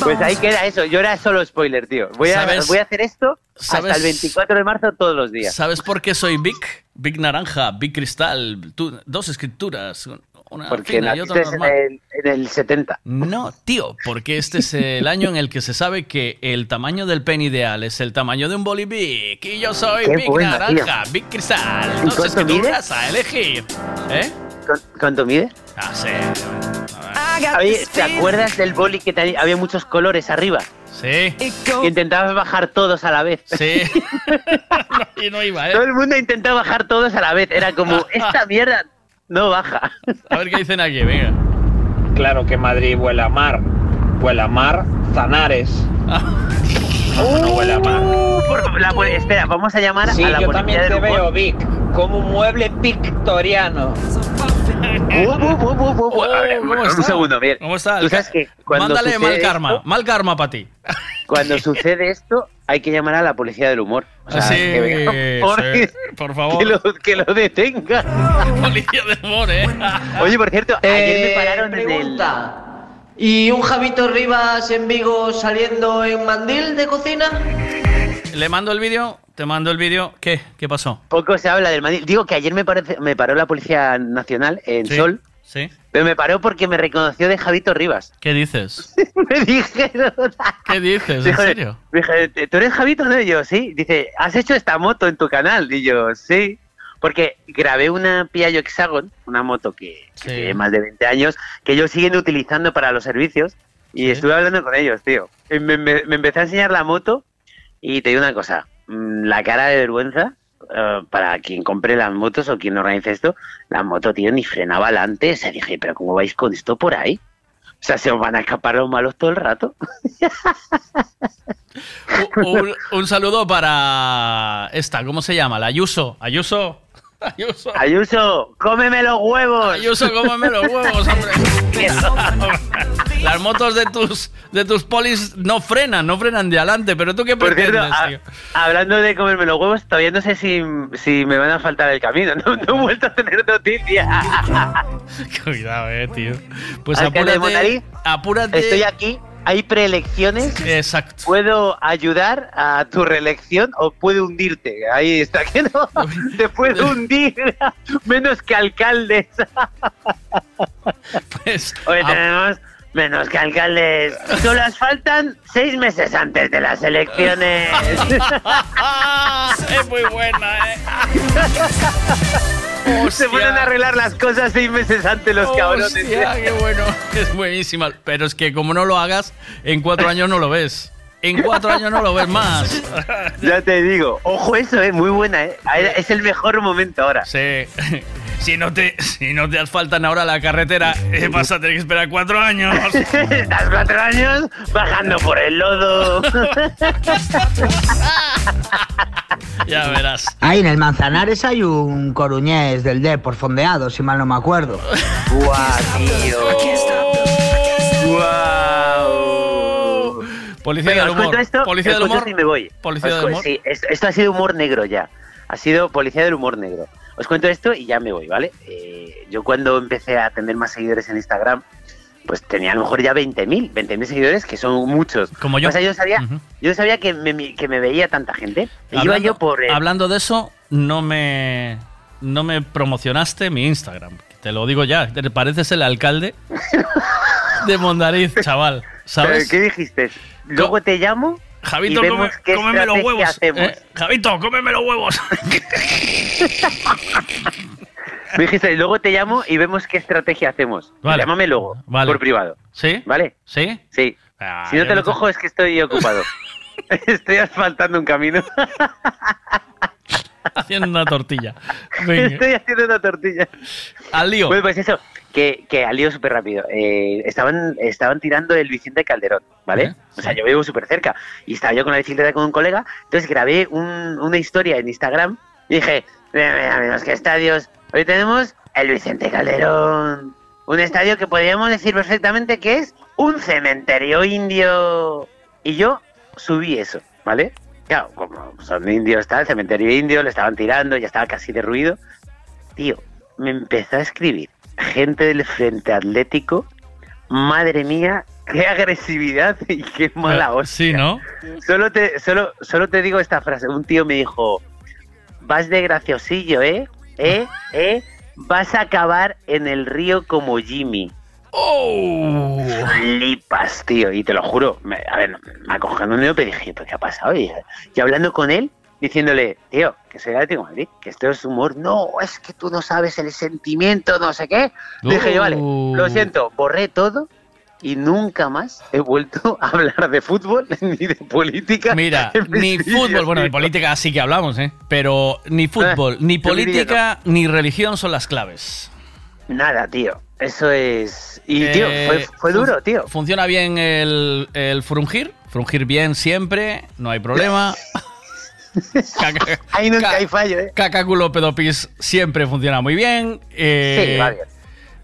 Pues ahí queda eso. Yo era solo spoiler, tío. Voy a, ¿Sabes? voy a hacer esto ¿Sabes? hasta el 24 de marzo todos los días. ¿Sabes por qué soy Big? Big Naranja, Big Cristal, tú- dos escrituras, una Porque fina y otra en el, en el 70. No, tío, porque este es el año en el que se sabe que el tamaño del pen ideal es el tamaño de un boli Big. Y yo soy Qué Big Naranja, Big Cristal, ¿Y dos cuánto escrituras a elegir. ¿Eh? ¿Cuánto mide? Ah, sí. Oye, ¿te acuerdas del boli que había muchos colores arriba? Sí. Que intentabas bajar todos a la vez. Sí. y no iba, ¿eh? Todo el mundo intentaba bajar todos a la vez. Era como, esta mierda no baja. A ver qué dicen aquí, venga. Claro que Madrid huele a mar. Huele a mar, Zanares. ¿Cómo no huele a mar? Por- la poli- espera, vamos a llamar Sí, a la yo policía también del te humor. veo, Vic, como un mueble victoriano. Uh, uh, uh, uh, uh, uh, a ver, ¿Cómo un segundo, Miguel. ¿Cómo está? Tú sabes que cuando Mándale mal karma, esto- mal karma para ti. Cuando sucede esto, hay que llamar a la policía del humor. O sea, Sí, que venga, por, sí, por favor. Que lo, que lo detenga. Policía del humor, ¿eh? Oye, por cierto, ayer me Eh, pararon en el... pregunta. ¿Y un Javito Rivas en Vigo saliendo en mandil de cocina? Le mando el vídeo, te mando el vídeo. ¿Qué? ¿Qué pasó? Poco se habla del Madrid. Digo que ayer me, parece, me paró la Policía Nacional en Sí. Sol Sí. Pero me paró porque me reconoció de Javito Rivas. ¿Qué dices? me dijeron. ¿Qué dices? ¿En serio? me dije, ¿tú eres Javito? No, Y yo, sí. Dice, ¿has hecho esta moto en tu canal? Y yo, sí. Porque grabé una Piaggio Hexagon, una moto que, que tiene más de 20 años, que ellos siguen utilizando para los servicios. Y estuve hablando con ellos, tío. Me- me empecé a enseñar la moto y te digo una cosa. mm, La cara de vergüenza eh, para quien compre las motos o quien organice esto, la moto, tío, ni frenaba adelante. O sea, dije, pero ¿cómo vais con esto por ahí? O sea, se os van a escapar los malos todo el rato. Un, un saludo para esta, ¿cómo se llama? La Ayuso. Ayuso. Ayuso. Ayuso, cómeme los huevos. Ayuso, cómeme los huevos, hombre. Las motos de tus de tus polis no frenan, no frenan de adelante, pero tú qué Por cierto, pretendes, a- tío? hablando de comerme los huevos, todavía no sé si, si me van a faltar el camino. No, no he vuelto a tener noticias. Cuidado, eh, tío. Pues apúrate, Mondariz, apúrate. Estoy aquí, hay preelecciones. Exacto. ¿Puedo ayudar a tu reelección o puedo hundirte? Ahí está, que no. Te puedo hundir menos que alcaldes. Pues, Hoy tenemos menos que alcaldes. Solo faltan seis meses antes de las elecciones. es muy buena, eh. Se a arreglar las cosas seis meses antes los cabrones. Hostia, qué bueno. Es buenísima. Pero es que como no lo hagas, en cuatro años no lo ves. En cuatro años no lo ves más. Ya te digo. Ojo eso, eh, muy buena, eh. Es el mejor momento ahora. Sí. Si no te, si no te asfaltan ahora la carretera, eh, vas a tener que esperar cuatro años. Estás cuatro años bajando por el lodo. ya verás. Ahí en el Manzanares hay un coruñés del D por fondeado, si mal no me acuerdo. Guau, tío. Guau. Policía Venga, del humor. esto, Policía del humor. esto y me voy. Policía Os del humor. sí, es- esto ha sido humor negro ya. Ha sido policía del humor negro. Os cuento esto y ya me voy, ¿vale? Eh, yo cuando empecé a tener más seguidores en Instagram, pues tenía a lo mejor ya 20.000, 20.000 seguidores, que son muchos. Como yo. O sea, yo sabía, yo sabía que me, que me veía tanta gente. Iba Hablando, yo por... hablando de eso, no me, no me promocionaste mi Instagram. Te lo digo ya, te pareces el alcalde de Mondariz, chaval. ¿Sabes? ¿Qué dijiste? Luego te llamo Javito, come- cómeme los huevos. Eh, Javito, cómeme los huevos. Me dijiste, y luego te llamo y vemos qué estrategia hacemos. Vale. Llámame luego, Vale. por privado. ¿Sí? ¿Vale? ¿Sí? Sí. Ah, si no te lo cojo es que estoy ocupado. estoy asfaltando un camino. Haciendo una tortilla. Venga. estoy haciendo una tortilla. Al lío. Bueno, pues eso, que, que al lío súper rápido. Eh, estaban, estaban tirando el Vicente Calderón, ¿vale? Ajá, O sea, yo vivo súper cerca. Y estaba yo con la bicicleta con un colega. Entonces grabé un- una historia en Instagram y dije, mira, mira, menos que estadios. Hoy tenemos el Vicente Calderón. Un estadio que podríamos decir perfectamente que es un cementerio indio. Y yo subí eso, ¿vale? Claro, como son indios, está el cementerio indio, le estaban tirando, ya estaba casi derruido. Tío, me empezó a escribir gente del Frente Atlético. Madre mía, qué agresividad y qué mala hostia. Sí, ¿no? Solo te, solo, solo te digo esta frase. Un tío me dijo, vas de graciosillo, ¿eh? ¿Eh? ¿Eh? Vas a acabar en el río como Jimmy. ¡Oh! Flipas, tío. Y te lo juro. Me, a ver, me acogiendo un dedo, pero dije, ¿pero qué ha pasado? Y, y hablando con él, diciéndole, tío, que soy Atlético de Madrid, que esto es humor. No, es que tú no sabes el sentimiento, no sé qué. Dije yo, vale, lo siento, borré todo y nunca más he vuelto a hablar de fútbol ni de política. Mira, ni fútbol, bueno, de tío. política sí que hablamos, ¿eh? Pero ni fútbol, ni política, ni religión son las claves. Nada, tío. Eso es. Y, tío, Eh, fue, fue duro, tío. Funciona bien el, el frungir, frungir bien siempre, no hay problema. Ahí nunca ca- hay fallo, ¿eh? Caca, culo, pedopis siempre funciona muy bien. eh, Sí, va bien.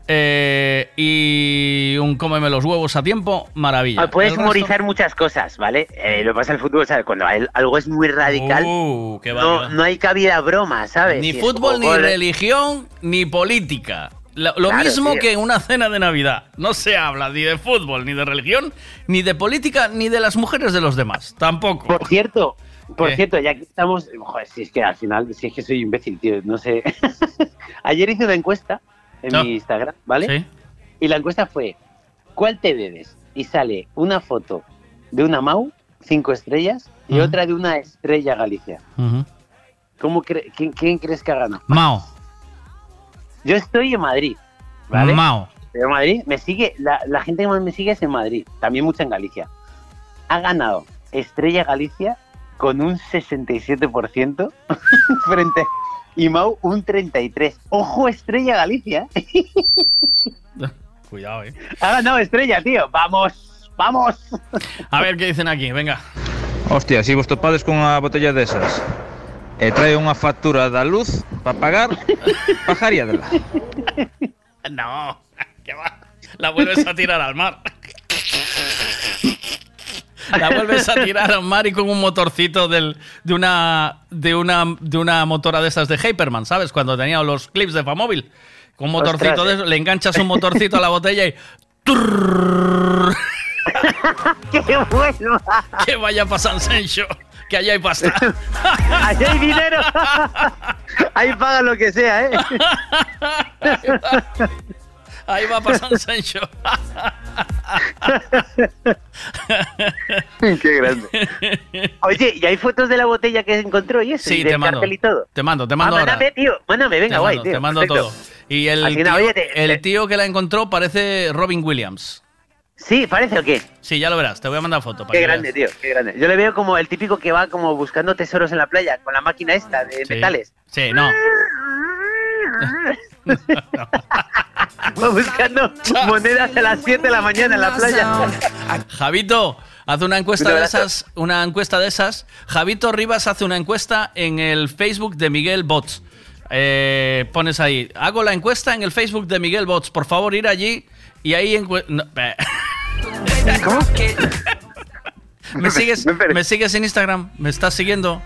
eh, y un cómeme los huevos a tiempo, maravilla. Ah, Puedes humorizar muchas cosas, ¿vale? Eh, lo que pasa el fútbol, ¿sabes? Cuando algo es muy radical, Uh, qué no, no hay cabida broma, ¿sabes? Ni Si fútbol, ni gol- religión, ni política. Lo, lo Claro, mismo tío. que en una cena de Navidad. No se habla ni de fútbol, ni de religión, ni de política, ni de las mujeres de los demás. Tampoco. Por cierto, por ¿Qué? cierto, ya que estamos. Joder, si es que al final, si es que soy imbécil, tío, no sé. Ayer hice una encuesta en No. mi Instagram, ¿vale? Sí. Y la encuesta fue, ¿cuál te bebes? Y sale una foto de una Mau, cinco estrellas, y otra de una estrella Galicia. ¿Cómo cre- quién, quién crees que ha ganado? Mao. Yo estoy en Madrid, ¿vale? Mao. Pero en Madrid me sigue, la, la gente que más me sigue es en Madrid, también mucha en Galicia. Ha ganado Estrella Galicia con un 67% frente y Mau un 33%. Ojo Estrella Galicia. Cuidado, eh. ha ganado Estrella, tío. Vamos, vamos. A ver qué dicen aquí, venga. Hostia, si vos topades con unha botella desas e trae unha factura da luz para pagar, pajaría dela. No, ¿qué va? La vuelves a tirar al mar. La vuelves a tirar al mar y con un motorcito del, de, una, de, una, de una motora de esas de Hyperman, ¿sabes? Cuando tenía los clips de Famóvil. Con un motorcito Ostras, de eh. eso, le enganchas un motorcito a la botella y. ¡Qué bueno! Que vaya para San Sencho, que allá hay pasta. Allí hay dinero. Ahí paga lo que sea, ¿eh? Ahí va para San Sencho. Qué grande. Oye, ¿y hay fotos de la botella que encontró y eso? Sí, y te mando. cartel y todo. Te mando, te mando ah, ahora. mándame, tío. Mándame, venga, te guay, mando, tío. te mando perfecto. todo. Y el, tío, final, oye, te- el te- tío que la encontró parece Robin Williams. Sí, parece o qué. Sí, ya lo verás, te voy a mandar foto. para Qué que grande, veas. tío, qué grande. Yo le veo como el típico que va como buscando tesoros en la playa con la máquina esta de Sí. metales. Sí, no. Buscando monedas a las 7 de la mañana en la playa. Javito, haz una encuesta de esas, una encuesta de esas. Javito Rivas hace una encuesta en el Facebook de Miguel Bots. Eh, pones ahí, hago la encuesta en el Facebook de Miguel Bots. Por favor, ir allí y ahí no, eh. ¿Me sigues, ¿Me sigues en Instagram? ¿Me estás siguiendo?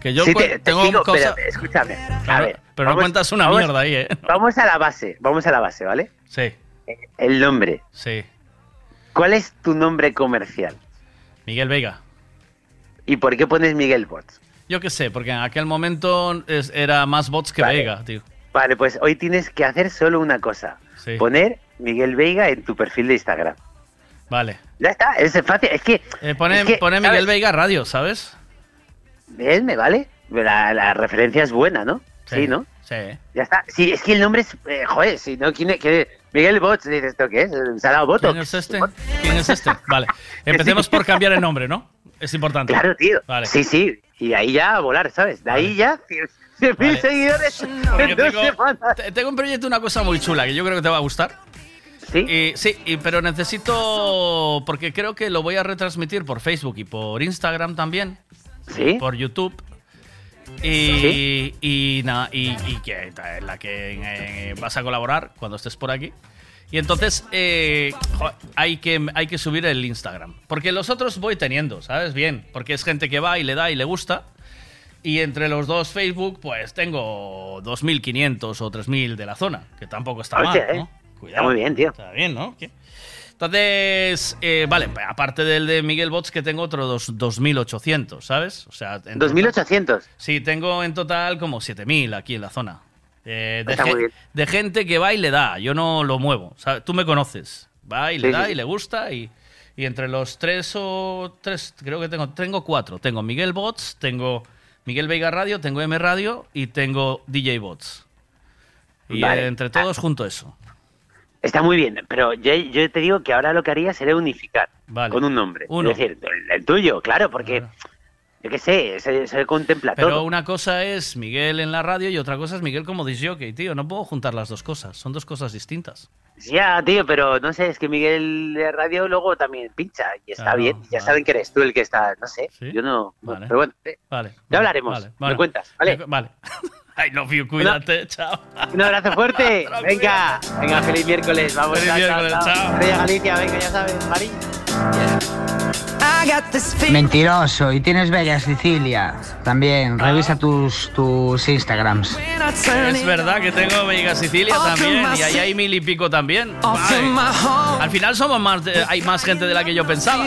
Que yo Sí, te, te tengo sigo, cosas. pero escúchame. A Claro, ver, pero no cuentas una vamos- mierda ahí, ¿eh? Vamos a la base, vamos a la base, ¿vale? Sí, El nombre. sí. ¿Cuál es tu nombre comercial? Miguel Vega. ¿Y por qué pones Miguel Bots? Yo qué sé, porque en aquel momento es- era más bots que Vale. Vega, tío. Vale, pues hoy tienes que hacer solo una cosa. Sí. Poner Miguel Veiga en tu perfil de Instagram. Vale. Ya está, es fácil. Es que... Eh, pone es que, pone ¿sabes? Miguel Veiga Radio, ¿sabes? Bien, me vale. La, la referencia es buena, ¿no? Sí, ¿no? Sí. Ya está. Sí, es que el nombre es... eh, joder, si no, ¿quién es? ¿Qué? Miguel Bots, dices, ¿esto qué es? ¿Se ha dado voto? ¿Quién es este? ¿Quién es este? Vale. Empecemos por cambiar el nombre, ¿no? Es importante. Claro, tío. Vale. Sí, sí. Y ahí ya a volar, ¿sabes? De ahí ya 100.000 Vale. seguidores Porque en dos tengo, semanas. te- tengo un proyecto, una cosa muy chula que yo creo que te va a gustar. Sí. sí, y- pero necesito. Porque creo que lo voy a retransmitir por Facebook y por Instagram también. Sí. Por YouTube. Y, y nada, y, y que en la que eh, vas a colaborar cuando estés por aquí. Y entonces eh, jo, hay, que, hay que subir el Instagram. Porque los otros voy teniendo, ¿sabes? Bien. Porque es gente que va y le da y le gusta. Y entre los dos Facebook, pues tengo 2.500 o 3.000 de la zona, que tampoco está mal, Hostia, ¿no? eh. Está muy bien, tío. Está bien, ¿no? ¿Qué? Entonces, eh, vale, aparte del de Miguel Bots, que tengo otro dos- 2.800, ¿sabes? O sea, en total- 2.800. Sí, tengo en total como 7.000 aquí en la zona. Eh, de, Está ge- muy bien. de gente que va y le da, yo no lo muevo. ¿sabes? Tú me conoces. Va y le Sí, da sí, y le gusta y, y entre los tres o tres, creo que tengo, tengo cuatro. Tengo Miguel Bots, tengo Miguel Veiga Radio, tengo M Radio y tengo DJ Bots. Y Vale. eh, entre todos junto eso. Está muy bien, pero yo, yo te digo que ahora lo que haría sería unificar Vale. con un nombre. Uno. Es decir, el, el tuyo, claro, porque yo qué sé, se, se contempla Pero todo. una cosa es Miguel en la radio y otra cosa es Miguel como disjockey, tío. No puedo juntar las dos cosas, son dos cosas distintas. Ya, tío, pero no sé, es que Miguel de radio luego también pincha y está Claro, bien. Ya vale. saben que eres tú el que está, no sé, yo no. Vale. Pero bueno, eh, Vale. ya hablaremos. Me cuentas, ¿vale? Vale. I love you, cuídate, chao. Un abrazo fuerte. venga, venga, feliz miércoles. Vamos, Feliz chao, miércoles, chao. Estrella Galicia, venga, ya sabes, Marín. Mentiroso, y tienes Vega Sicilia. También, revisa tus, tus Instagrams. Es verdad que tengo Veiga Sicilia también y ahí hay mil y pico también. Vale. Al final somos más, de- hay más gente de la que yo pensaba.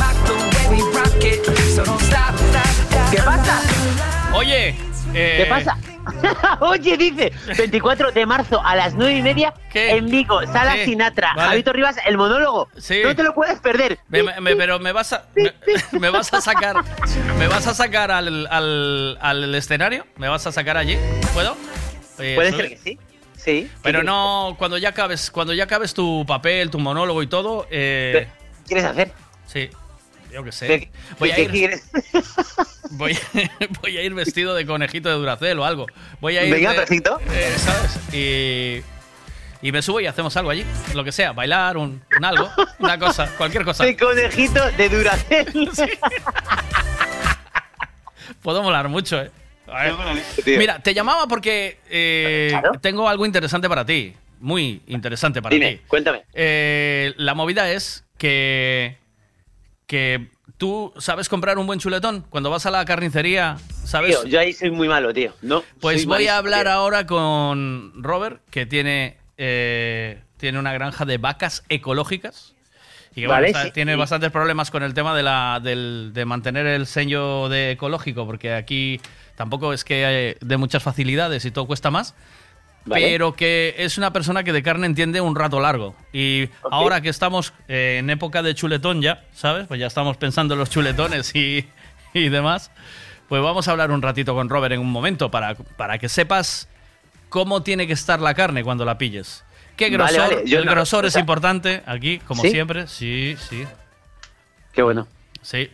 ¿Qué pasa? Oye, eh, ¿Qué pasa? Oye, dice 24 de marzo a las 9 y media en Vigo, Sala ¿Qué? Sinatra, Vale. Javito Rivas, el monólogo. Sí. No te lo puedes perder. me- me- pero me vas a me, me vas a sacar me vas a sacar al, al, al escenario, me vas a sacar allí, ¿puedo? Eh, Puede ser que sí. Sí. Pero no cuando ya acabes cuando ya acabes tu papel, tu monólogo y todo. Eh, ¿Qué quieres hacer? Sí. Yo qué sé. ¿Qué- Voy a ir, voy, voy a ir vestido de conejito de Duracel o algo. Voy a ir. Venga, perfecto. eh, ¿Sabes? Y. Y me subo y hacemos algo allí. Lo que sea, bailar, un, un algo, una cosa, cualquier cosa. De conejito de Duracell. Puedo molar mucho, ¿eh? A ver. tío. Mira, te llamaba porque eh, tengo algo interesante para ti. Muy interesante para Dime, ti. cuéntame. Eh, la movida es que. Que tú sabes comprar un buen chuletón. Cuando vas a la carnicería, ¿sabes? Tío, yo ahí soy muy malo, tío. No. Pues voy malísimo, a hablar tío. ahora con Robert, que tiene, eh, tiene una granja de vacas ecológicas. Y que, bueno, Vale, está- sí, tiene sí. bastantes problemas con el tema de, la, del- de mantener el sello de ecológico, porque aquí tampoco es que hay de muchas facilidades y todo cuesta más. Vale. Pero que es una persona que de carne entiende un rato largo. Y ahora que estamos eh, en época de chuletón ya, ¿sabes? Pues ya estamos pensando en los chuletones y, y demás. Pues vamos a hablar un ratito con Robert en un momento para, para que sepas cómo tiene que estar la carne cuando la pilles. ¿Qué grosor? vale, el no- grosor o es importante aquí, como ¿Sí? siempre. Sí, sí. Qué bueno. Sí.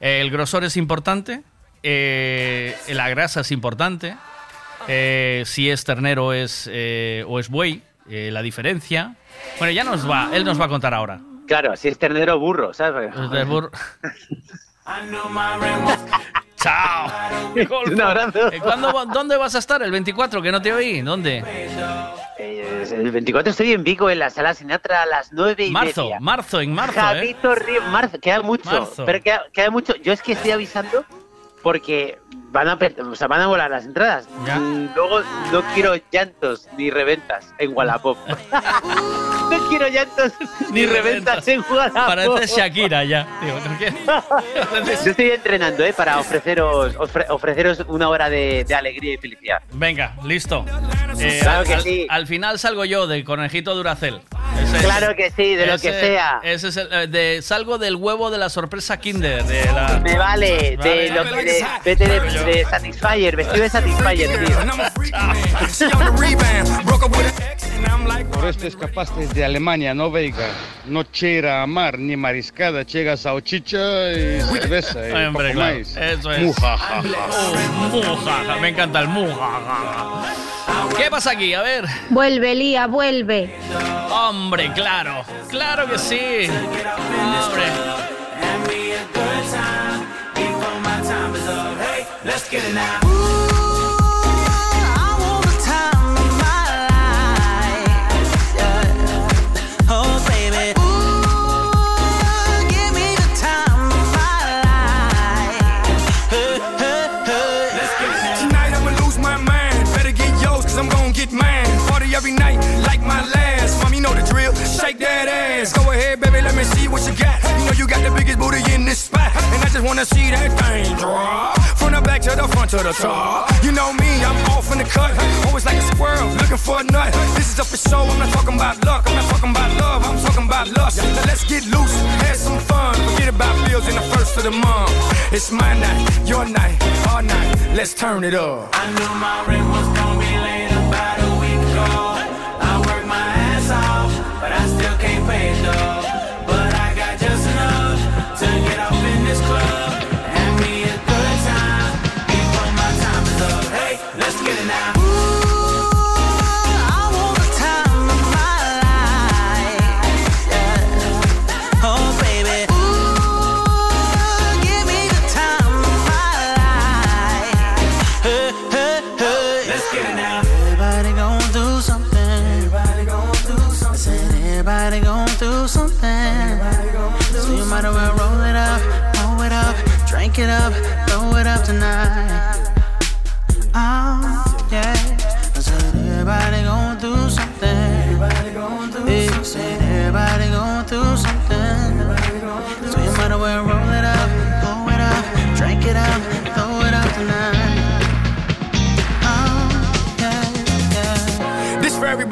El grosor es importante. eh, la grasa es importante. Eh, si es ternero es, eh, o es buey, eh, la diferencia. Bueno, ya nos va, él nos va a contar ahora. Claro, si es ternero o burro, ¿sabes? Es burro. ¡Chao! Un abrazo. Eh, ¿cuándo va- ¿Dónde vas a estar? ¿El 24? Que no te oí. ¿Dónde? Eh, el 24 estoy en Vigo, en la sala Sinatra, a las 9 y Marzo, media. marzo, en marzo, ¿eh? Javito Ríos, marzo, queda mucho. Marzo. Pero queda, queda mucho. Yo es que estoy avisando porque van a, o sea, van a volar las entradas. Luego no quiero llantos ni reventas en Wallapop. no quiero llantos ni reventas en Wallapop. Parece Shakira ya. Yo estoy entrenando, ¿eh? Para ofreceros, ofre- ofreceros una hora de, de alegría y felicidad. Venga, listo. Eh, Claro al, que al- sí. al final salgo yo del conejito Duracel. Ese Claro que sí, de lo que sea. Ese es el, eh, de, salgo del huevo de la sorpresa Kinder. De la, Me vale, de lo que de, vete de, de Satisfyer, vestido de Satisfyer, tío. Orestes capaces de Alemania, no Veiga. No chega a mar ni mariscada, chega salchicha y cerveza. Y Hombre, poco claro, más. eso es. Oh, mujaja, me encanta el mujaja. ¿Qué pasa aquí? A ver. Vuelve, Lía, vuelve. Hombre, claro. Claro que sí. Hombre. Now. Spot, and I just wanna see that thing drop from the back to the front to the top. You know me, I'm off in the cut, always like a squirrel looking for a nut. This is up for show. I'm not talking about luck. I'm not talking about love. I'm talking about lust. Now let's get loose, have some fun. Forget about bills in the first of the month. It's my night, your night, our night. Let's turn it up. I knew my rent was gonna be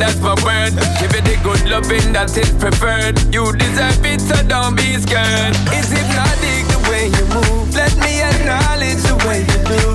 That's my word. Give it the good loving that is preferred. You deserve it, so don't be scared. It's hypnotic the way you move. Let me acknowledge the way you do.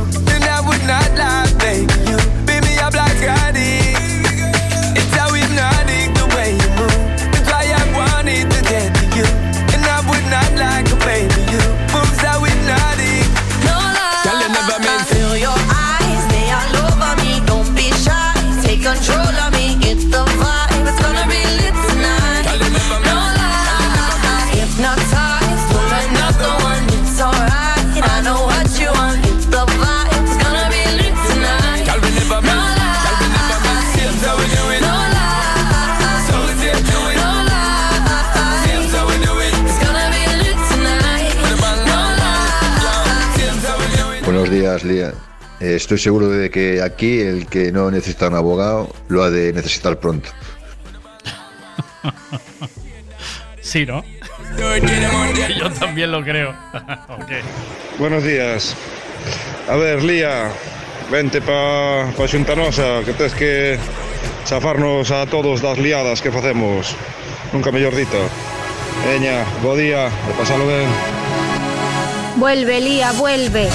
Eh, estoy seguro de que aquí el que no necesita un abogado lo ha de necesitar pronto. Sí, ¿no? Yo también lo creo. Ok. Buenos días. A ver, Lía, vente para pa Xuntanosa, que tens que chafarnos a todos das liadas que facemos. Nunca mellor dito. Veña, bo día, e pasalo ben. Vuelve, Lía, vuelve.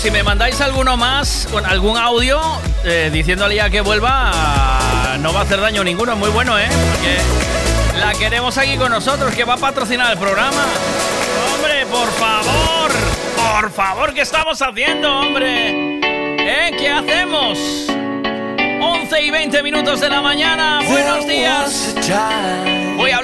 Si me mandáis alguno más, con algún audio eh, diciendo a Lía que vuelva, no va a hacer daño ninguno. Muy bueno, ¿eh? Porque la queremos aquí con nosotros, que va a patrocinar el programa. Hombre, por favor, por favor, ¿qué estamos haciendo, hombre? ¿Eh? ¿Qué hacemos? 11 y 20 minutos de la mañana. Buenos días.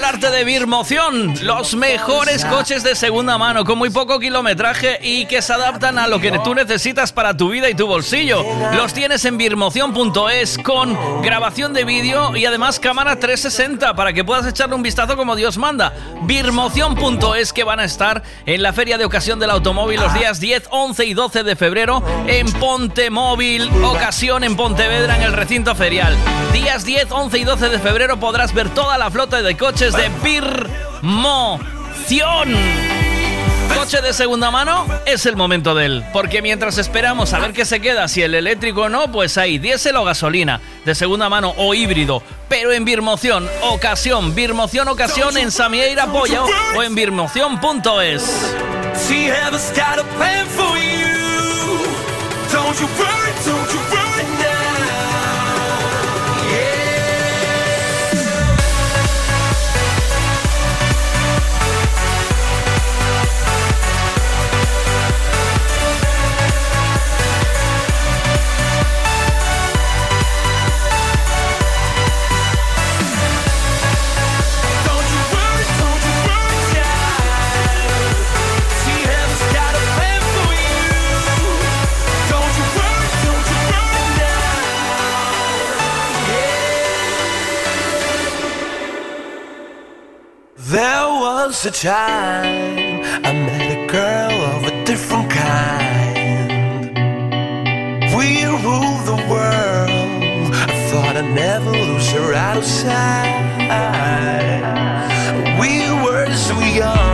Hablarte de Birmoción, los mejores coches de segunda mano con muy poco kilometraje y que se adaptan a lo que tú necesitas para tu vida y tu bolsillo. Los tienes en birmoción.es con grabación de vídeo y además cámara 360 para que puedas echarle un vistazo como Dios manda. Birmoción.es que van a estar en la Feria de Ocasión del Automóvil los días 10, 11 y 12 de febrero en Ponte Móvil, Ocasión en Pontevedra en el recinto ferial. Días 10, 11 y 12 de febrero podrás ver toda la flota de coches de Birmoción. Coche de segunda mano es el momento de él, porque mientras esperamos a ver qué se queda, si el eléctrico o no, pues hay diésel o gasolina, de segunda mano o híbrido, pero en Birmoción, ocasión, Birmoción ocasión en Samieira Pollo o en birmoción.es. the time I met a girl of a different kind. We rule the world. I thought I'd never lose her outside. We were so young.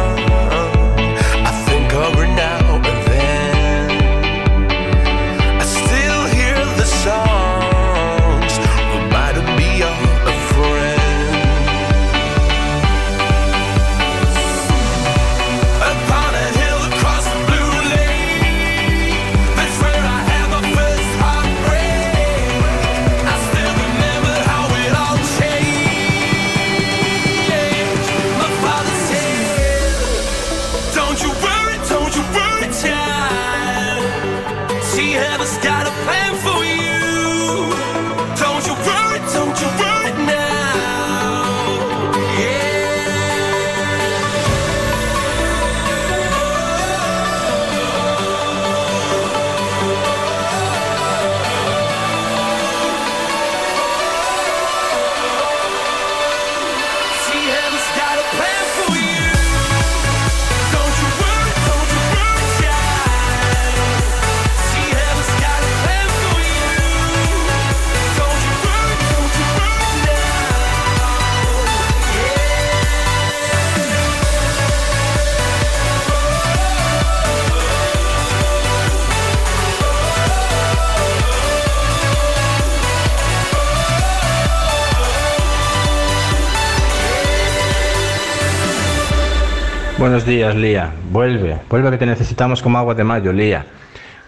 Buenos días, Lía. Vuelve, vuelve que te necesitamos como agua de mayo, Lía.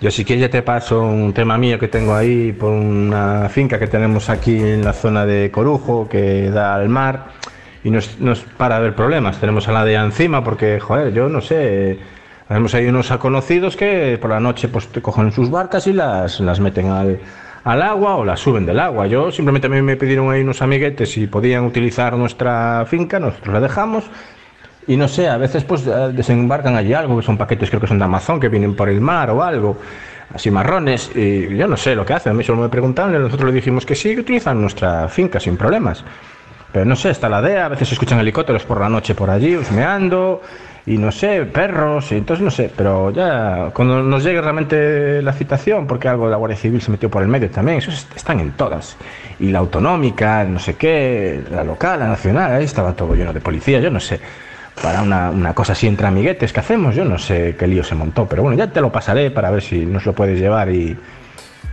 Yo si quieres ya te paso un tema mío que tengo ahí por una finca que tenemos aquí en la zona de Corujo que da al mar y nos, nos para haber problemas. Tenemos a la de encima porque, joder, yo no sé, tenemos ahí unos conocidos que por la noche pues te cogen sus barcas y las, las meten al, al agua o las suben del agua. Yo simplemente a mí me pidieron ahí unos amiguetes si podían utilizar nuestra finca, nosotros la dejamos y no sé, a veces pues eh, desembarcan allí algo, que son paquetes creo que son de Amazon, que vienen por el mar o algo, así marrones, y yo no sé lo que hacen, a mí solo me preguntaron y nosotros le dijimos que sí, que utilizan nuestra finca sin problemas. Pero no sé, está la DEA, a veces se escuchan helicópteros por la noche por allí, husmeando, y no sé, perros, y entonces no sé, pero ya cuando nos llegue realmente la citación, porque algo de la Guardia Civil se metió por el medio también, eso es- están en todas. Y la autonómica, no sé qué, la local, la nacional, ahí estaba todo lleno de policía, yo no sé. Para una, una cosa así entre amiguetes que hacemos, yo no sé qué lío se montó, pero bueno, ya te lo pasaré para ver si nos lo puedes llevar y,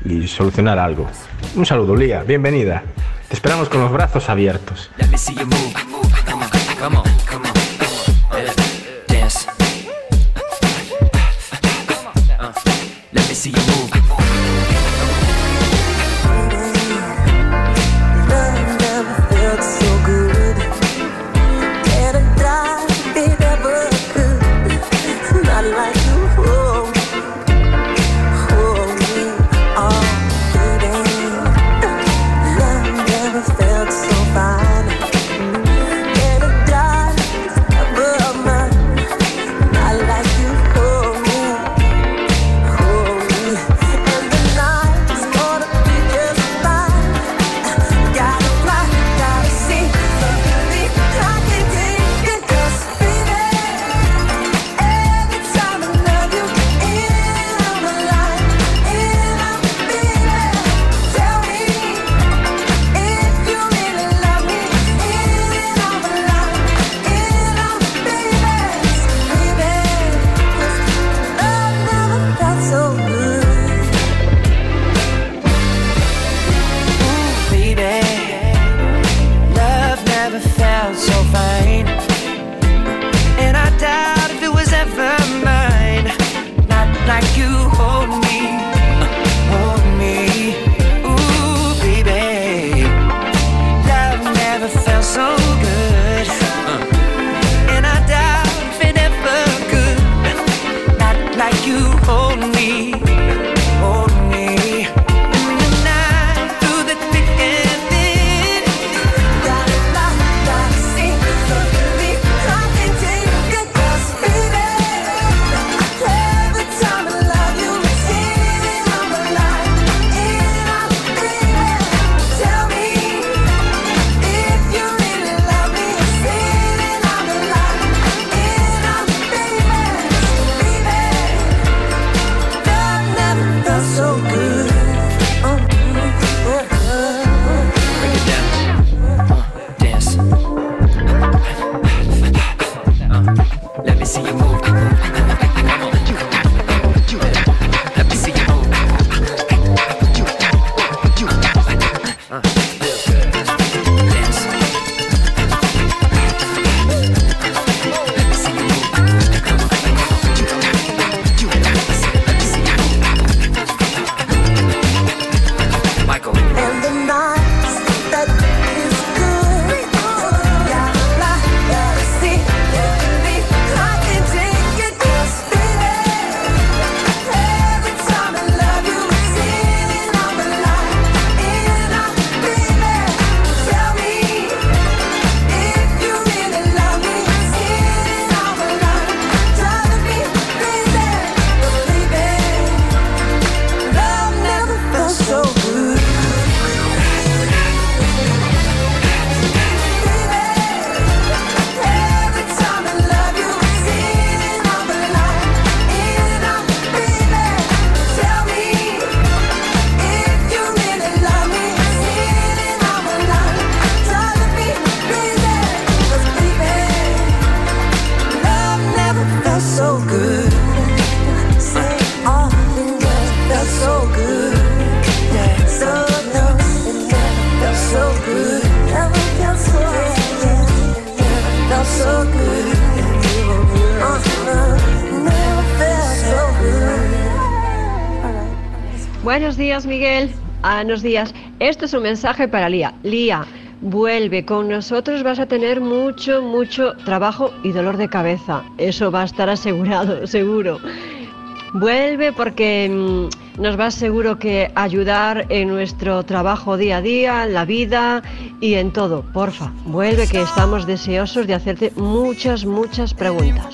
y solucionar algo. Un saludo, Lía, bienvenida. Te esperamos con los brazos abiertos. Buenos días. Esto es un mensaje para Lía. Lía, vuelve. Con nosotros vas a tener mucho, mucho trabajo y dolor de cabeza. Eso va a estar asegurado, seguro. Vuelve porque mm, nos va seguro que ayudar en nuestro trabajo día a día, en la vida y en todo. Porfa, vuelve que estamos deseosos de hacerte muchas, muchas preguntas.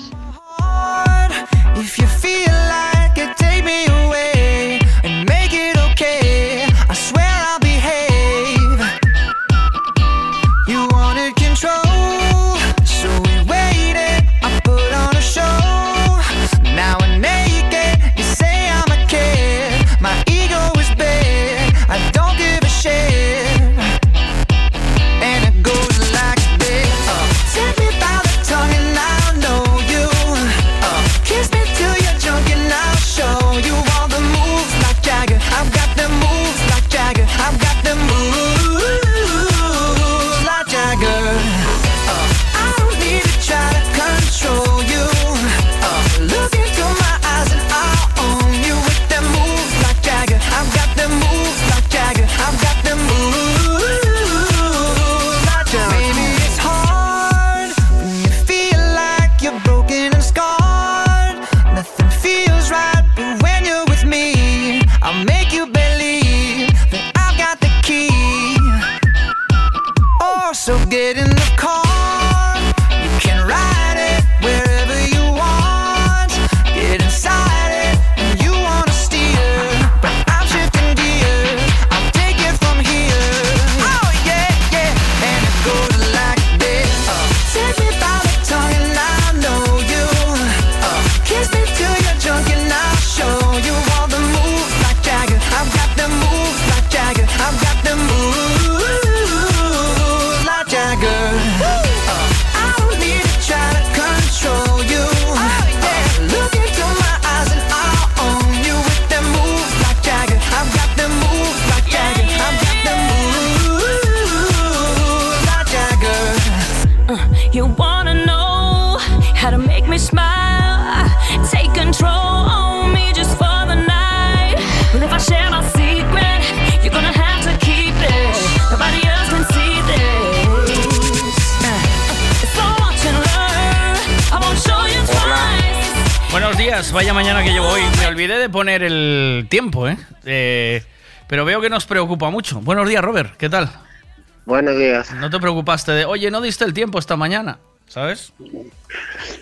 Que nos preocupa mucho. Buenos días, Robert, ¿qué tal? Buenos días. No te preocupaste de, oye, no diste el tiempo esta mañana, ¿sabes?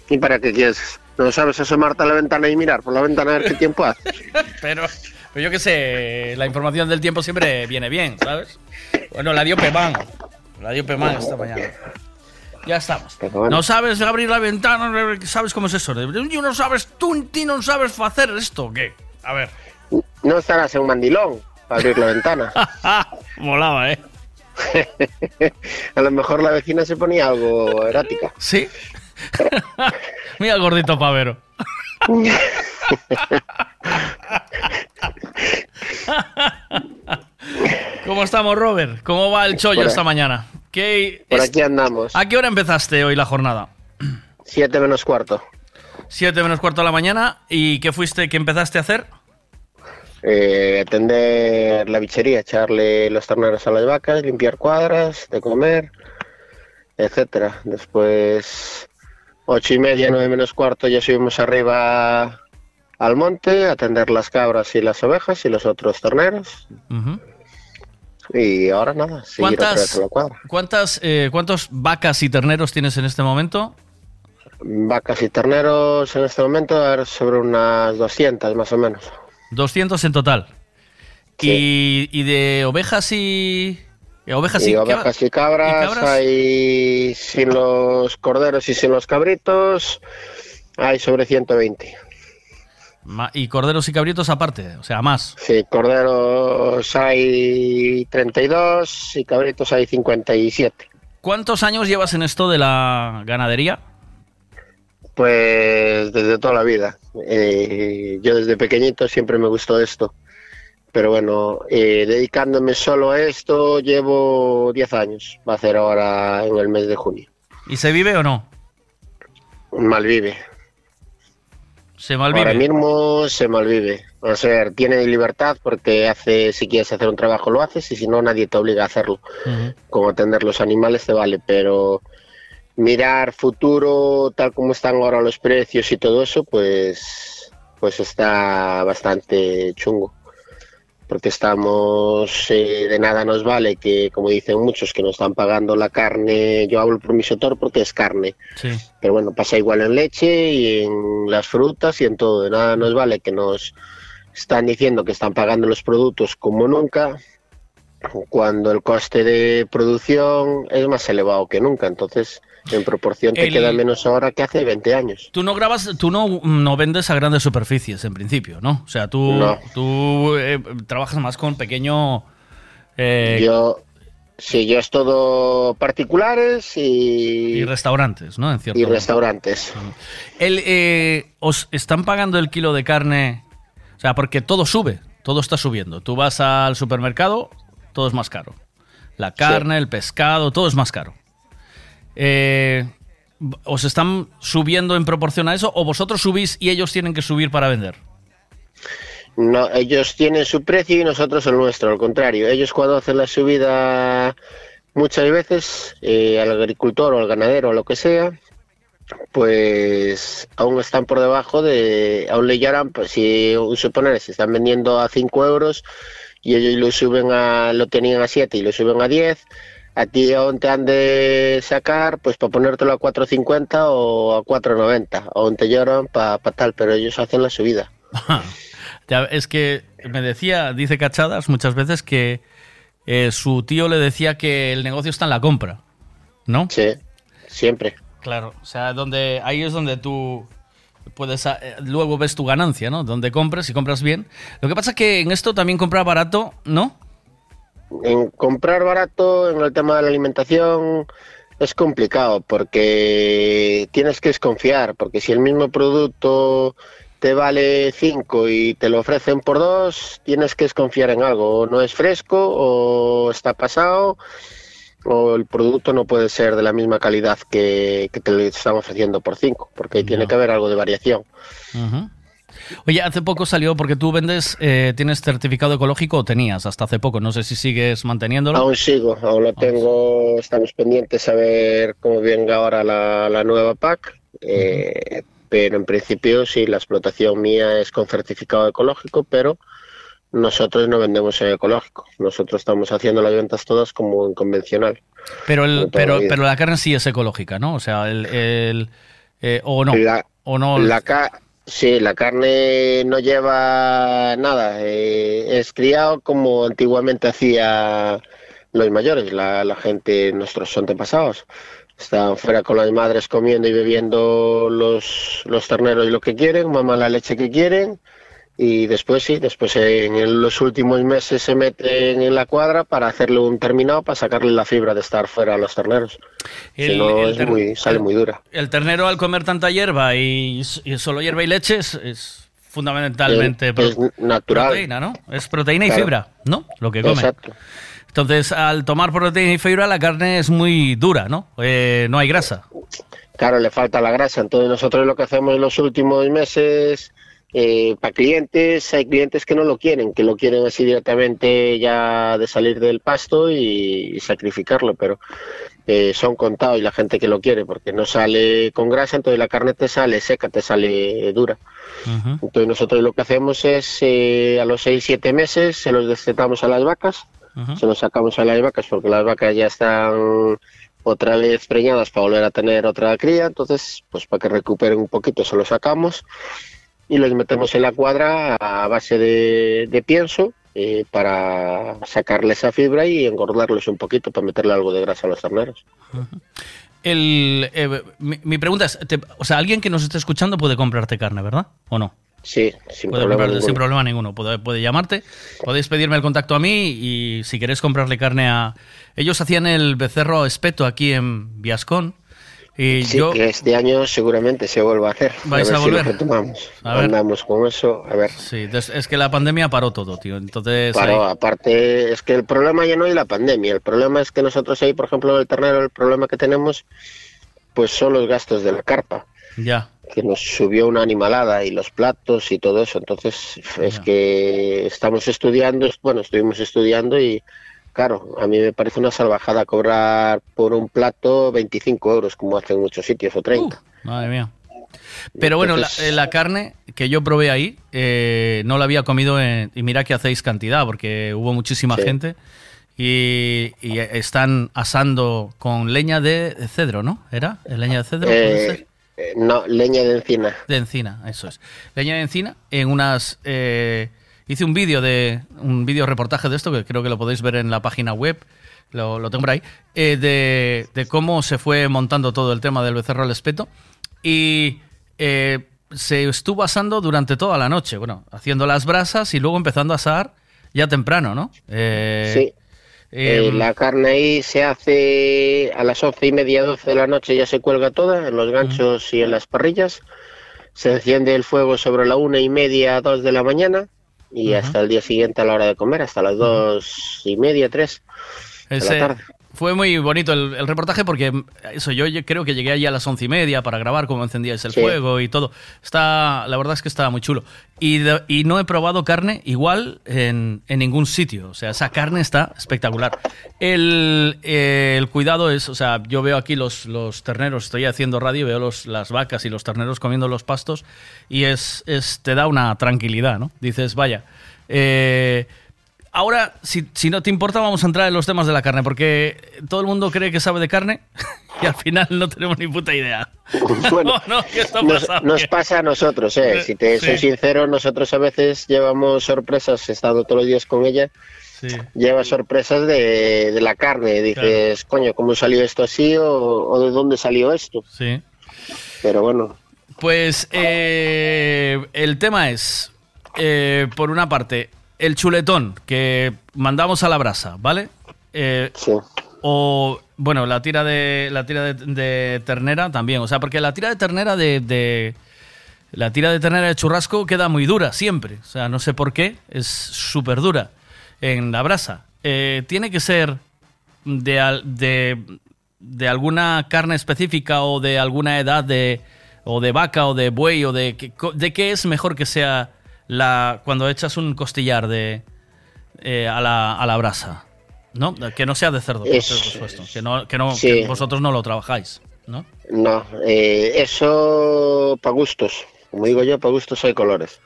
¿Y para qué quieres? ¿No sabes asomarte a la ventana y mirar por la ventana a ver qué tiempo hace? pero, pero yo qué sé, la información del tiempo siempre viene bien, ¿sabes? Bueno, la dio Pemán. La dio Pemán esta mañana. Ya estamos. No sabes abrir la ventana, ¿sabes cómo es eso? Y no sabes, tú ti no sabes hacer esto, ¿o ¿qué? A ver. No estarás en un mandilón para abrir la ventana. Molaba, ¿eh? a lo mejor la vecina se ponía algo erótica. Sí. Mira el gordito pavero. ¿Cómo estamos, Robert? ¿Cómo va el chollo esta mañana? ¿Qué, Por aquí andamos. ¿A qué hora empezaste hoy la jornada? Siete menos cuarto. Siete menos cuarto de la mañana. ¿Y qué fuiste, qué empezaste a hacer? Eh, atender la bichería, echarle los terneros a las vacas, limpiar cuadras, de comer, etcétera. Después, ocho y media, nueve menos cuarto, ya subimos arriba al monte, a atender las cabras y las ovejas y los otros terneros. Y ahora nada, seguir ¿Cuántas, a la cuadra. cuántas, eh, ¿Cuántos vacas y terneros tienes en este momento? Vacas y terneros en este momento, sobre unas 200 más o menos. 200 en total. Y, y de ovejas y... Ovejas y, y ovejas y cabras, hay sin los corderos y sin los cabritos, hay sobre 120. Ma- y corderos y cabritos aparte, o sea, más. Sí, corderos hay 32 y cabritos hay 57. ¿Cuántos años llevas en esto de la ganadería? Pues desde toda la vida. Eh, yo desde pequeñito siempre me gustó esto. Pero bueno, eh, dedicándome solo a esto llevo 10 años. Va a ser ahora en el mes de junio. ¿Y se vive o no? Malvive. Se malvive. Ahora mismo se malvive. O sea, tiene libertad porque hace, si quieres hacer un trabajo lo haces y si no nadie te obliga a hacerlo. Como atender los animales te vale, pero mirar futuro tal como están ahora los precios y todo eso, pues, pues está bastante chungo. Porque estamos, eh, de nada nos vale que, como dicen muchos, que nos están pagando la carne, yo hablo por mi sector porque es carne, Sí. pero bueno, pasa igual en leche y en las frutas y en todo. De nada nos vale que nos están diciendo que están pagando los productos como nunca, cuando el coste de producción es más elevado que nunca. Entonces, en proporción te El- queda menos ahora que hace 20 años. Tú no grabas, tú no, no vendes a grandes superficies en principio, ¿no? O sea, tú, No. tú eh, trabajas más con pequeño... eh, Yo, sí, yo es todo particulares y, y restaurantes, ¿no? En cierto y restaurantes. El, eh, ¿Os están pagando el kilo de carne? O sea, porque todo sube, todo está subiendo. Tú vas al supermercado, todo es más caro. La carne, el pescado, todo es más caro. Eh, ¿Os están subiendo en proporción a eso o vosotros subís y ellos tienen que subir para vender? No, ellos tienen su precio y nosotros el nuestro, al contrario. Ellos cuando hacen la subida muchas veces eh, al agricultor o al ganadero o lo que sea, pues aún están por debajo de, aún le lloran, pues si suponer, se están vendiendo a 5 euros y ellos lo suben a, lo tenían a 7 y lo suben a 10, a ti aún te han de sacar, pues para ponértelo a 4.50 o a 4.90, aún te lloran para tal, pero ellos hacen la subida. Ya, Es que me decía, dice Cachadas muchas veces que eh, su tío le decía que el negocio está en la compra, ¿no? Sí, siempre. Claro, o sea, donde ahí es donde tú puedes eh, luego ves tu ganancia, ¿no? Donde compres y compras bien. Lo que pasa es que en esto también comprar barato, ¿no? En comprar barato en el tema de la alimentación es complicado porque tienes que desconfiar, porque si el mismo producto te vale 5 y te lo ofrecen por 2, tienes que desconfiar en algo, o no es fresco o está pasado o el producto no puede ser de la misma calidad que, que te lo están ofreciendo por 5, porque ahí tiene que haber algo de variación. Oye, hace poco salió porque tú vendes, eh, tienes certificado ecológico o tenías hasta hace poco. No sé si sigues manteniéndolo. Aún sigo, aún lo tengo, estamos pendientes a ver cómo venga ahora la, la nueva PAC, eh, pero en principio sí, la explotación mía es con certificado ecológico, pero nosotros no vendemos en ecológico, nosotros estamos haciendo las ventas todas como en convencional. Pero, el, pero, la pero la carne sí es ecológica, ¿no? O sea, el, el, eh, o no. La- o no. La sí, la carne no lleva nada, eh, es criado como antiguamente hacía los mayores, la, gente, nuestros antepasados. Estaban fuera con las madres comiendo y bebiendo los, los terneros y lo que quieren, maman la leche que quieren y después sí, después en el- los últimos meses se meten en la cuadra para hacerle un terminado para sacarle la fibra de estar fuera a los terneros. El- si no, el es ter- muy, sale muy dura. El ternero al comer tanta hierba y, y solo hierba y leche es, es fundamentalmente Es- es natural. proteína, ¿no? Es proteína y Claro. fibra, ¿no? Lo que come. Exacto. Entonces, al tomar proteína y fibra, la carne es muy dura, ¿no? Eh, no hay grasa. Claro, le falta la grasa. Entonces nosotros lo que hacemos en los últimos meses, eh, para clientes, hay clientes que no lo quieren, que lo quieren así directamente ya de salir del pasto y, y sacrificarlo, pero eh, son contados y la gente que lo quiere, porque no sale con grasa, entonces la carne te sale seca, te sale dura. Entonces nosotros lo que hacemos es eh, a los 6-7 meses se los destetamos a las vacas, se los sacamos a las vacas porque las vacas ya están otra vez preñadas para volver a tener otra cría, entonces pues para que recuperen un poquito se los sacamos y los metemos en la cuadra a base de, de pienso eh, para sacarle esa fibra y engordarlos un poquito para meterle algo de grasa a los terneros. El, eh, mi, mi pregunta es, te- o sea, alguien que nos esté escuchando puede comprarte carne, ¿verdad? ¿O no? Sí, sin puede problema ninguno. sin problema ninguno. Puede, puede llamarte, podéis pedirme el contacto a mí y si queréis comprarle carne a... Ellos hacían el becerro espeto aquí en Viascon y Sí, yo... que este año seguramente se vuelva a hacer. ¿Vais ver a si lo volver? retomamos. A ver. Andamos con eso, a ver. Sí, es que la pandemia paró todo, tío. Entonces... Claro, ahí- aparte es que el problema ya no es la pandemia, el problema es que nosotros ahí, por ejemplo, el ternero, el problema que tenemos, pues son los gastos de la carpa, Ya. que nos subió una animalada y los platos y todo eso. Entonces es que estamos estudiando, bueno, estuvimos estudiando y claro, a mí me parece una salvajada cobrar por un plato 25 euros, como hacen muchos sitios, o 30. Madre mía. Pero bueno, Entonces- eh, la carne que yo probé ahí, eh, no la había comido en- y mira que hacéis cantidad, porque hubo muchísima Sí. gente y, y están asando con leña de cedro, ¿no? ¿Era? ¿El leña de cedro? puede? Eh, eh, no, leña de encina. De encina, eso es. Leña de encina en unas... eh, hice un vídeo de un vídeo reportaje de esto que creo que lo podéis ver en la página web, lo, lo tengo por ahí, eh, de, de cómo se fue montando todo el tema del becerro al espeto y eh, se estuvo asando durante toda la noche, bueno, haciendo las brasas y luego empezando a asar ya temprano, ¿no? Eh, Sí. Em, la carne ahí se hace a las once y media, doce de la noche, ya se cuelga toda en los ganchos y en las parrillas. Se enciende el fuego sobre la una y media, dos de la mañana y hasta el día siguiente a la hora de comer, hasta las dos y media, tres de la tarde. Fue muy bonito el, el reportaje porque eso yo creo que llegué allí a las once y media para grabar cómo encendíais el Sí. fuego y todo. Está, la verdad es que estaba muy chulo. Y, de- y no he probado carne igual en, en ningún sitio. O sea, esa carne está espectacular. El, eh, el cuidado es, o sea, yo veo aquí los, los terneros, estoy haciendo radio, veo los, las vacas y los terneros comiendo los pastos y es, es te da una tranquilidad, ¿no? Dices, vaya. Eh, Ahora, si, si no te importa, vamos a entrar en los temas de la carne, porque todo el mundo cree que sabe de carne y al final no tenemos ni puta idea. Bueno, no, ¿qué está Nos, nos pasa a nosotros, ¿eh? Si te soy sincero, nosotros a veces llevamos sorpresas, he estado todos los días con ella, Sí. lleva sorpresas de, de la carne. Dices, coño, ¿cómo salió esto así o, o de dónde salió esto? Sí. Pero bueno, Pues eh, el tema es, eh, por una parte, el chuletón que mandamos a la brasa, ¿vale? Eh, O, bueno, la tira de la tira de, de ternera también. O sea, porque la tira de ternera de, de- La tira de ternera de churrasco queda muy dura siempre. O sea, no sé por qué, es súper dura en la brasa. Eh, tiene que ser de, de, de alguna carne específica o de alguna edad de o de vaca o de buey o de de qué es mejor que sea la cuando echas un costillar de eh, a, la, a la brasa, ¿no? Que no sea de cerdo, por Es- supuesto, que no que no sí. que vosotros no lo trabajáis, ¿no? no, eh, eso para gustos, como digo yo, para gustos hay colores.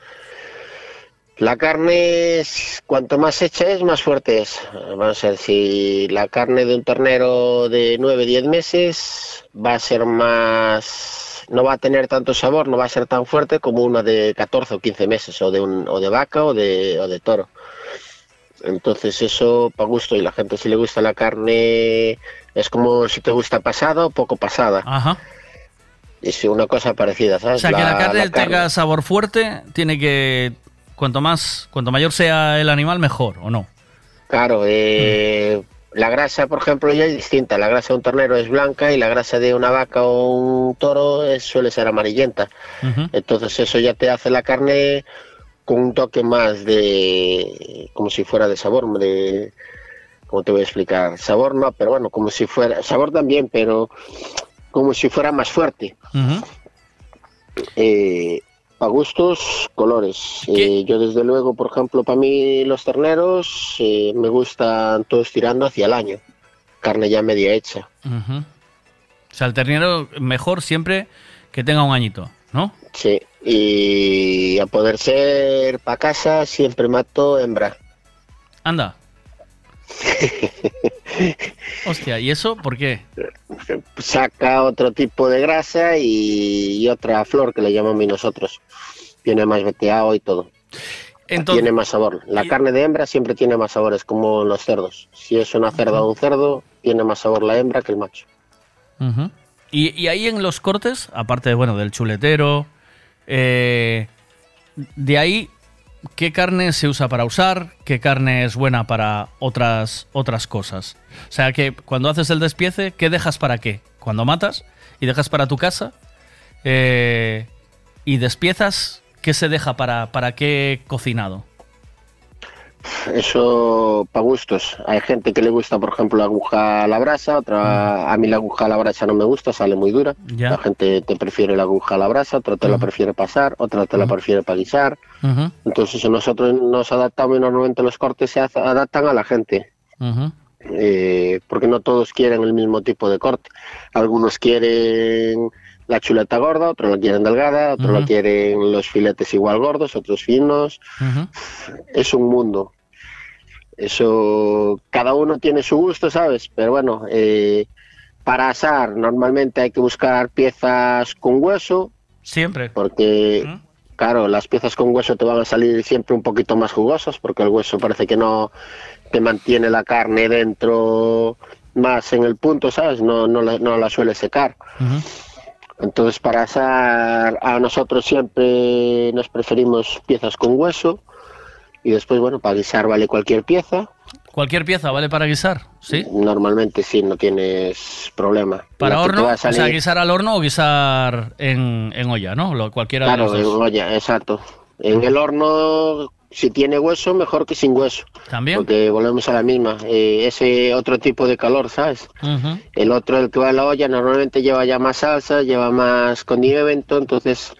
La carne, es- cuanto más hecha es, más fuerte es. Vamos a ver, si la carne de un ternero de 9, 10 meses va a ser más... no va a tener tanto sabor, no va a ser tan fuerte como una de 14 o 15 meses, o de, un, o de vaca o de, o de toro. Entonces eso para gusto y la gente si le gusta la carne es como si te gusta pasada o poco pasada. Ajá. Es una cosa parecida, ¿sabes? O sea, que la carne tenga sabor fuerte, tiene que cuanto más cuanto mayor sea el animal mejor, ¿o no? Claro, eh, la grasa, por ejemplo, ya es distinta. La grasa de un ternero es blanca y la grasa de una vaca o un toro es- suele ser amarillenta. Entonces eso ya te hace la carne con un toque más de, como si fuera de sabor, de, ¿cómo te voy a explicar? Sabor no, pero bueno, como si fuera, sabor también, pero como si fuera más fuerte. Eh, a gustos, colores. Eh, yo desde luego, por ejemplo, para mí los terneros eh, me gustan todos tirando hacia el año. Carne ya media hecha. Ujú. O sea, el ternero mejor siempre que tenga un añito, ¿no? Sí. Y a poder ser para casa siempre mato hembra. Anda. Hostia, ¿y eso por qué? Saca otro tipo de grasa y, y otra flor que le llamamos nosotros. Tiene más veteado y todo. tiene más sabor. La carne de hembra siempre tiene más sabor, es como los cerdos. Si es una cerda o un cerdo, tiene más sabor la hembra que el macho. Y ahí en los cortes, aparte bueno, del chuletero, eh, de ahí, ¿qué carne se usa para usar? ¿Qué carne es buena para otras, otras cosas? O sea, que cuando haces el despiece, ¿qué dejas para qué? Cuando matas y dejas para tu casa eh, y despiezas, ¿qué se deja para, para qué cocinado? Eso para gustos. Hay gente que le gusta, por ejemplo, la aguja a la brasa, otra a mí la aguja a la brasa no me gusta, sale muy dura. Ya. La gente te prefiere la aguja a la brasa, otra te la prefiere pasar, otra te la prefiere para guisar. Entonces nosotros nos adaptamos y normalmente los cortes se adaptan a la gente. eh, porque no todos quieren el mismo tipo de corte. Algunos quieren la chuleta gorda, otros la quieren delgada, otros la Ujú. quieren los filetes igual gordos, otros finos. Es un mundo. Eso, cada uno tiene su gusto, ¿sabes? Pero bueno, eh, para asar normalmente hay que buscar piezas con hueso, Siempre. porque, claro, las piezas con hueso te van a salir siempre un poquito más jugosas, porque el hueso parece que no te mantiene la carne dentro más en el punto, ¿sabes? No, no, la, no la suele secar. Entonces, para asar, a nosotros siempre nos preferimos piezas con hueso. Y después, bueno, para guisar vale cualquier pieza. Cualquier pieza vale para guisar, ¿sí? Normalmente sí, no tienes problema. Para La horno, o sea, guisar al horno o guisar en, en olla, ¿no? Lo, cualquiera Claro, de en los dos. olla, exacto. En el horno, si tiene hueso, mejor que sin hueso. También. Porque volvemos a la misma. Eh, ese otro tipo de calor, ¿sabes? El otro, el que va en la olla, normalmente lleva ya más salsa, lleva más condimento, entonces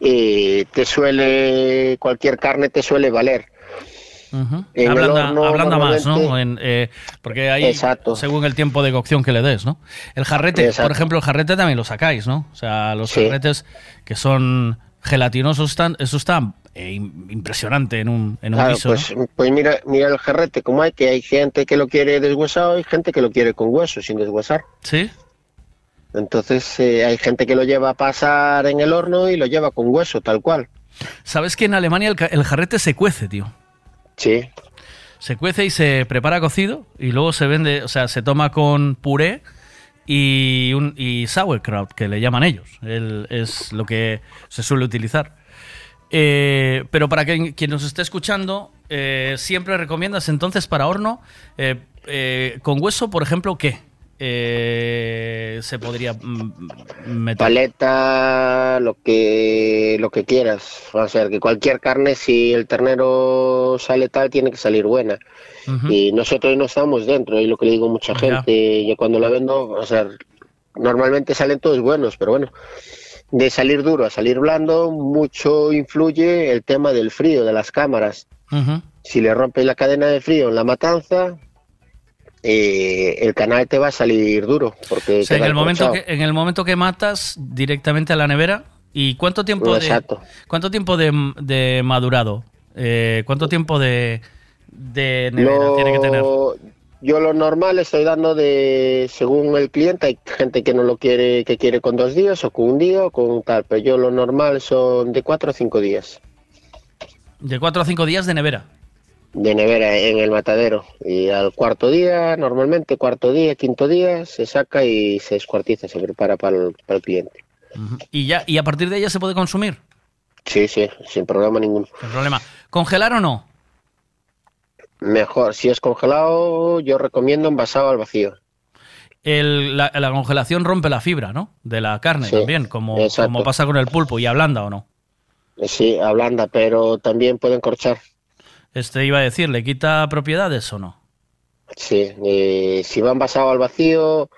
eh, te suele, cualquier carne te suele valer. Ablanda, horno, ablanda más, ¿no? En, eh, porque ahí, Exacto. según el tiempo de cocción que le des, ¿no? El jarrete, Exacto. por ejemplo, el jarrete también lo sacáis, ¿no? O sea, los Sí. jarretes que son gelatinosos, están, eso está eh, im- impresionante en un, en un Claro, pues, ¿no? pues mira, mira el jarrete como hay, que hay gente que lo quiere deshuesado y gente que lo quiere con hueso, sin deshuesar. Sí. Entonces eh, hay gente que lo lleva a pasar en el horno y lo lleva con hueso, tal cual. ¿Sabes que en Alemania el, el jarrete se cuece, tío? Sí. Se cuece y se prepara cocido y luego se vende, o sea, se toma con puré y, un, y sauerkraut, que le llaman ellos. El- es lo que se suele utilizar. Eh, pero para que, quien nos esté escuchando, eh, siempre recomiendas entonces para horno, eh, eh, con hueso, por ejemplo, ¿qué? Eh, se podría mm, meter. Paleta, lo que lo que quieras. O sea, que cualquier carne, si el ternero sale tal, tiene que salir buena. Y nosotros no estamos dentro, y lo que le digo a mucha gente, yo cuando la vendo, o sea, normalmente salen todos buenos, pero bueno, de salir duro a salir blando, mucho influye el tema del frío, de las cámaras. Si le rompes la cadena de frío en la matanza, eh, el canal te va a salir duro, porque O sea, en el, momento que, en el momento que matas directamente a la nevera, ¿y cuánto tiempo de, Exacto. cuánto tiempo de, de madurado? Eh, ¿Cuánto tiempo de, de nevera Lo- tiene que tener? Yo lo normal estoy dando de según el cliente, hay gente que no lo quiere, que quiere con dos días o con un día o con tal, pero yo lo normal son de cuatro a cinco días De 4 a 5 días de nevera. de nevera en el matadero y al cuarto día, normalmente cuarto día, quinto día, se saca y se descuartiza, se prepara para el, para el cliente. Y ya y a partir de ella se puede consumir. Sí, sí, sin problema ninguno. Sin problema. ¿Congelar o no? Mejor, si es congelado, yo recomiendo envasado al vacío. El- la, la congelación rompe la fibra, ¿no? De la carne Sí, también, como, pasa con el pulpo y ablanda o no. Sí, ablanda, pero también pueden corchar. Este iba a decir, ¿le quita propiedades o no? Sí, eh, si va envasado al vacío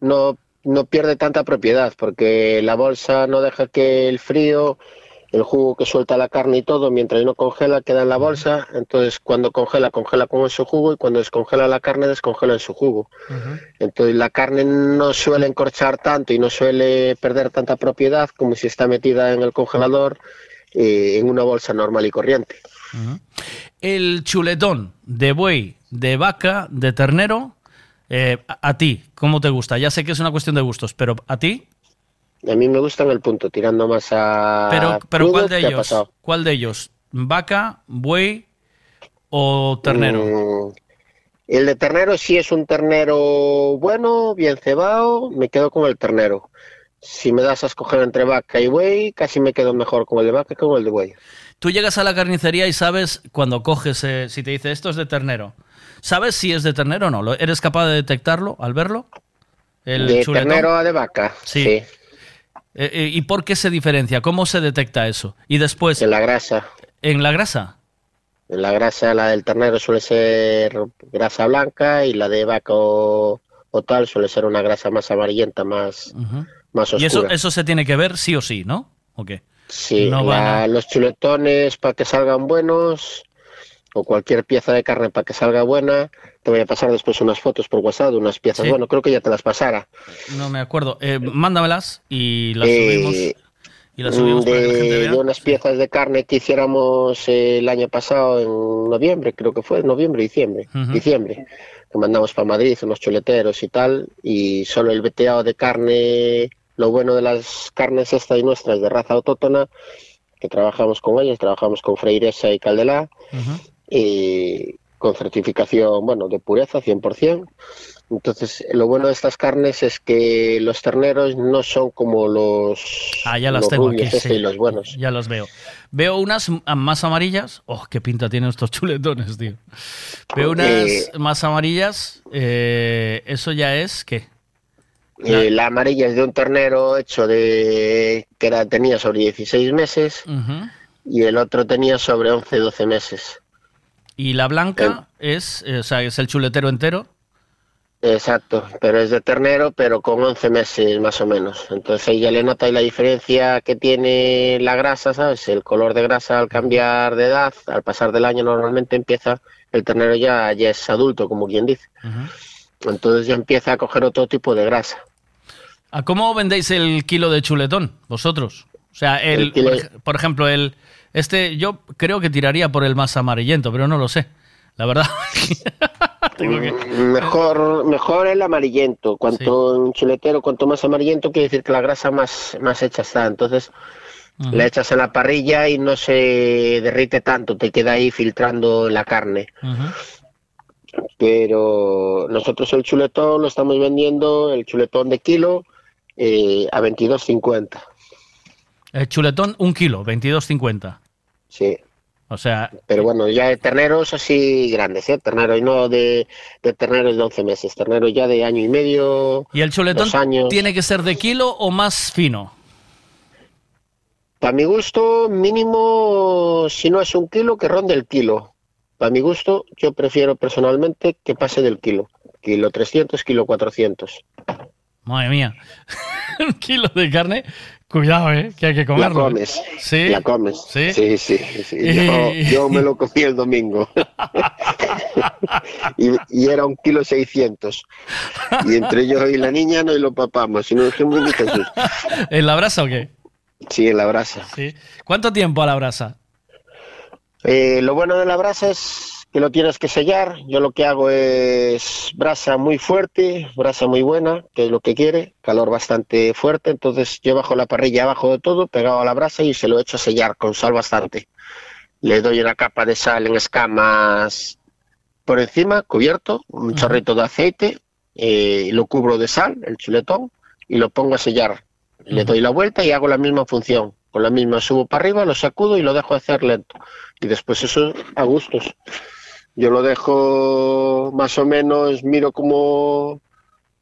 no, no pierde tanta propiedad porque la bolsa no deja que el frío, el jugo que suelta la carne y todo, mientras no congela queda en la bolsa, entonces cuando congela, congela con su jugo y cuando descongela la carne, descongela en su jugo. Entonces la carne no suele encorchar tanto y no suele perder tanta propiedad como si está metida en el congelador eh, en una bolsa normal y corriente. El chuletón de buey, de vaca, de ternero, eh, a, a ti, ¿cómo te gusta? Ya sé que es una cuestión de gustos, pero ¿a ti? A mí me gusta en el punto, tirando más a. Pero, pero ¿cuál de ellos? ¿Cuál de ellos? ¿Vaca, buey o ternero? Mm, el de ternero sí es un ternero bueno, bien cebado, me quedo con el ternero. Si me das a escoger entre vaca y buey, casi me quedo mejor con el de vaca que con el de buey. Tú llegas a la carnicería y sabes cuando coges, eh, si te dice esto es de ternero, ¿sabes si es de ternero o no? ¿Lo- ¿Eres capaz de detectarlo al verlo? El de chuletón. ternero a de vaca. Sí. Eh, eh, ¿Y por qué se diferencia? ¿Cómo se detecta eso? Y después... En la grasa. ¿En la grasa? En la grasa, la del ternero suele ser grasa blanca y la de vaca o, o tal suele ser una grasa más amarillenta, más, Ujú. más oscura. Y eso, eso se tiene que ver sí o sí, ¿no? ¿O qué? Sí, No la- van a- los chuletones para que salgan buenos o cualquier pieza de carne para que salga buena. Te voy a pasar después unas fotos por WhatsApp de unas piezas. Sí. Bueno, creo que ya te las pasara. No me acuerdo. Eh, mándamelas y las Eh, subimos. Y las subimos para que la gente de, vea. de unas piezas de carne que hiciéramos el año pasado en noviembre, creo que fue, noviembre, diciembre, diciembre, que mandamos para Madrid, unos chuleteros y tal, y solo el veteado de carne, lo bueno de las carnes estas y nuestras de raza autóctona, que trabajamos con ellas, trabajamos con Freiresa y Caldelá, y con certificación, bueno, de pureza 100%. Entonces, lo bueno de estas carnes es que los terneros no son como los, Ah, ya las los tengo aquí. este sí. y los buenos. Ya los veo. Veo unas más amarillas. Oh, qué pinta tienen estos chuletones, tío. Veo unas Eh, más amarillas. eh, eso ya es ¿qué? Eh, la amarilla es de un ternero hecho de que era, tenía sobre 16 meses y el otro tenía sobre 11, 12 meses. Y la blanca es, eh, o sea, es el chuletero entero. Exacto, pero es de ternero, pero con 11 meses más o menos. Entonces ahí ya le notáis la diferencia que tiene la grasa, ¿sabes? El color de grasa al cambiar de edad, al pasar del año normalmente empieza, el ternero ya, ya es adulto, como quien dice. Entonces ya empieza a coger otro tipo de grasa. ¿A cómo vendéis el kilo de chuletón vosotros? O sea, el, El kilo- por, ej- por ejemplo, el este yo creo que tiraría por el más amarillento, pero no lo sé. La verdad. Tengo que- Mejor, mejor el amarillento. Cuanto un chuletero, cuanto más amarillento, quiere decir que la grasa más, más hecha está. Entonces, la echas en la parrilla y no se derrite tanto, te queda ahí filtrando la carne. Pero nosotros el chuletón lo estamos vendiendo, el chuletón de kilo, eh, a 22.50. El chuletón, un kilo, 22.50. Sí. O sea, Pero bueno, ya de terneros así grandes, ¿eh? Terneros, y no de, de terneros de 11 meses, terneros ya de año y medio. ¿y el chuletón dos años. tiene que ser de kilo o más fino? Para mi gusto, mínimo, si no es un kilo, que ronde el kilo. Para mi gusto, yo prefiero personalmente que pase del kilo. Kilo 300, kilo 400. Madre mía. un kilo de carne. Cuidado, eh, que hay que La comerlo. comes. Sí. La comes. Sí. Sí, sí. sí. Yo, yo me lo comí el domingo. y, y era un kilo 600. Y entre yo y la niña no lo papamos. Y no ni Jesús. ¿En la brasa o qué? Sí, en la brasa. Sí. ¿Cuánto tiempo a la brasa? Eh, lo bueno de la brasa es que lo tienes que sellar. Yo lo que hago es brasa muy fuerte, brasa muy buena, que es lo que quiere, calor bastante fuerte. Entonces yo bajo la parrilla abajo de todo, pegado a la brasa y se lo echo a sellar con sal bastante. Le doy una capa de sal en escamas por encima, cubierto, un chorrito de aceite, eh, lo cubro de sal, el chuletón, y lo pongo a sellar. Le doy la vuelta y hago la misma función. Con la misma subo para arriba, lo sacudo y lo dejo hacer lento. Y después eso a gustos. Yo lo dejo más o menos, miro como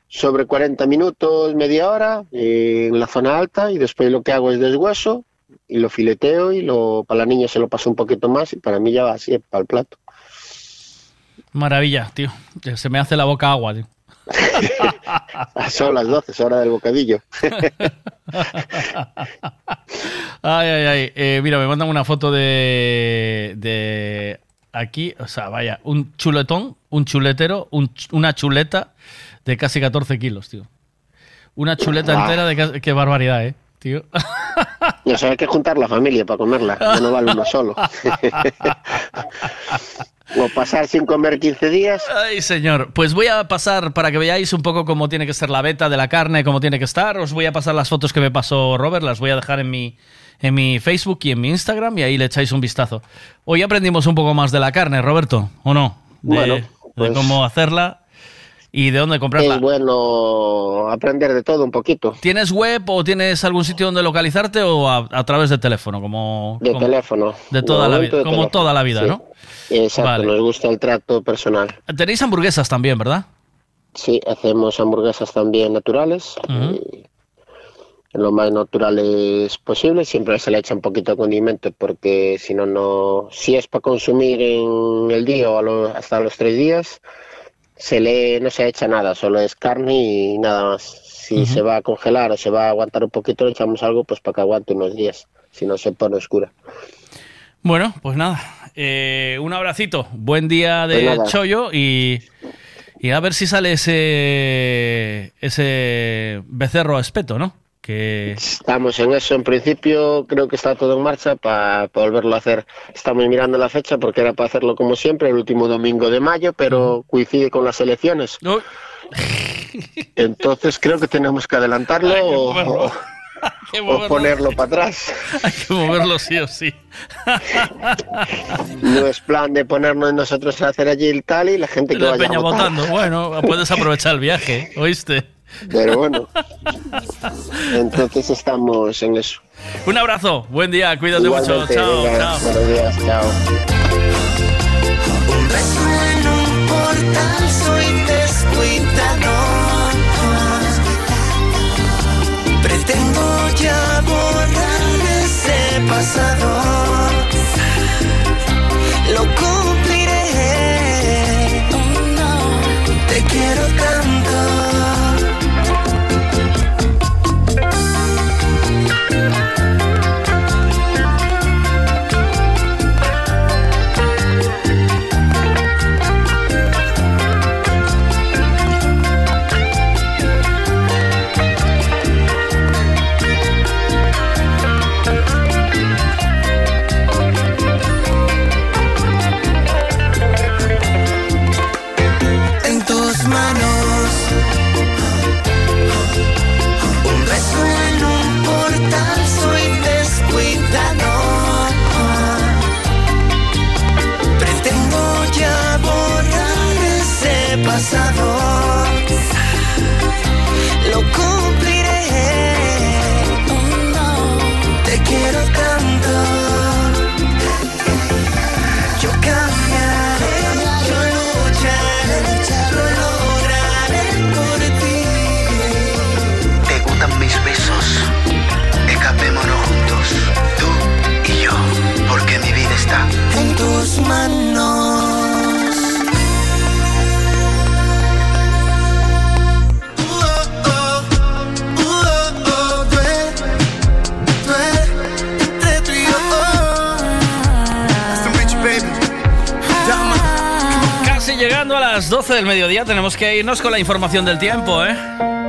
sobre 40 minutos, media hora en la zona alta y después lo que hago es deshueso y lo fileteo y lo para la niña se lo paso un poquito más y para mí ya va así para el plato. Maravilla, tío. Se me hace la boca agua, tío. Son las 12, es hora del bocadillo. Ay, ay, ay. Eh, mira, me mandan una foto de, de aquí, o sea, vaya, un chuletón, un chuletero, un ch- una chuleta de casi 14 kilos, tío. Una chuleta entera de casi- Qué barbaridad, eh, tío. Ya sabes, hay que juntar la familia para comerla, ya no vale uno solo. o pasar sin comer 15 días. Ay, señor. Pues voy a pasar para que veáis un poco cómo tiene que ser la beta de la carne, cómo tiene que estar. Os voy a pasar las fotos que me pasó Robert, las voy a dejar en mi, en mi Facebook y en mi Instagram y ahí le echáis un vistazo. Hoy aprendimos un poco más de la carne, Roberto, ¿o no? De, Bueno, de pues- cómo hacerla y de dónde comprarla. Es bueno aprender de todo un poquito. ¿Tienes web o tienes algún sitio donde localizarte o a, a través de teléfono? Como, De como- teléfono. De toda la vida, como teléfono, toda la vida, sí. ¿no? Exacto, Vale. nos gusta el trato personal. Tenéis hamburguesas también, ¿verdad? Sí, hacemos hamburguesas también naturales. Lo más naturales posible. Siempre se le echa un poquito de condimento porque si no, no. Si es para consumir en el día o lo- hasta los tres días, se le no se echa nada, solo es carne y nada más. Si se va a congelar o se va a aguantar un poquito, le echamos algo pues para que aguante unos días. Si no, se pone oscura. Bueno, pues nada. eh, un abracito. Buen día de Pues chollo y, y a ver si sale ese, ese becerro a espeto, ¿no? Que Estamos en eso. En principio creo que está todo en marcha para volverlo a hacer. Estamos mirando la fecha porque era para hacerlo como siempre el último domingo de mayo, pero coincide con las elecciones. Entonces creo que tenemos que adelantarlo o, o- o ponerlo para atrás. hay que moverlo sí o sí. No es plan de ponernos nosotros a hacer allí el tal y la gente que La vaya a peña votar. votando. Bueno, puedes aprovechar el viaje, ¿oíste? Pero bueno, entonces estamos en eso. Un abrazo, buen día, cuídate mucho. Igualmente, Chao, venga, chao. Buenos días, chao. Un beso en un portal, soy descuidado. Pretendo ya borrar ese pasado. Lo llegando a las 12 del mediodía, tenemos que irnos con la información del tiempo, ¿eh?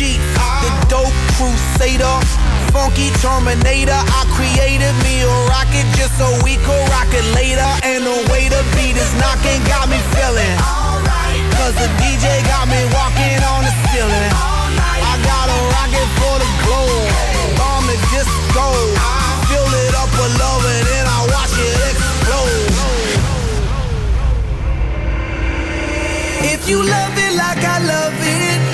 Sheet. The dope crusader, funky terminator. I created me a rocket just so we could rock it later. And the way the beat is knocking got me feeling. Cause the DJ got me walking on the ceiling. I got a rocket for the globe, bomb the disco. Fill it up with love and then I watch it explode. If you love it like I love it,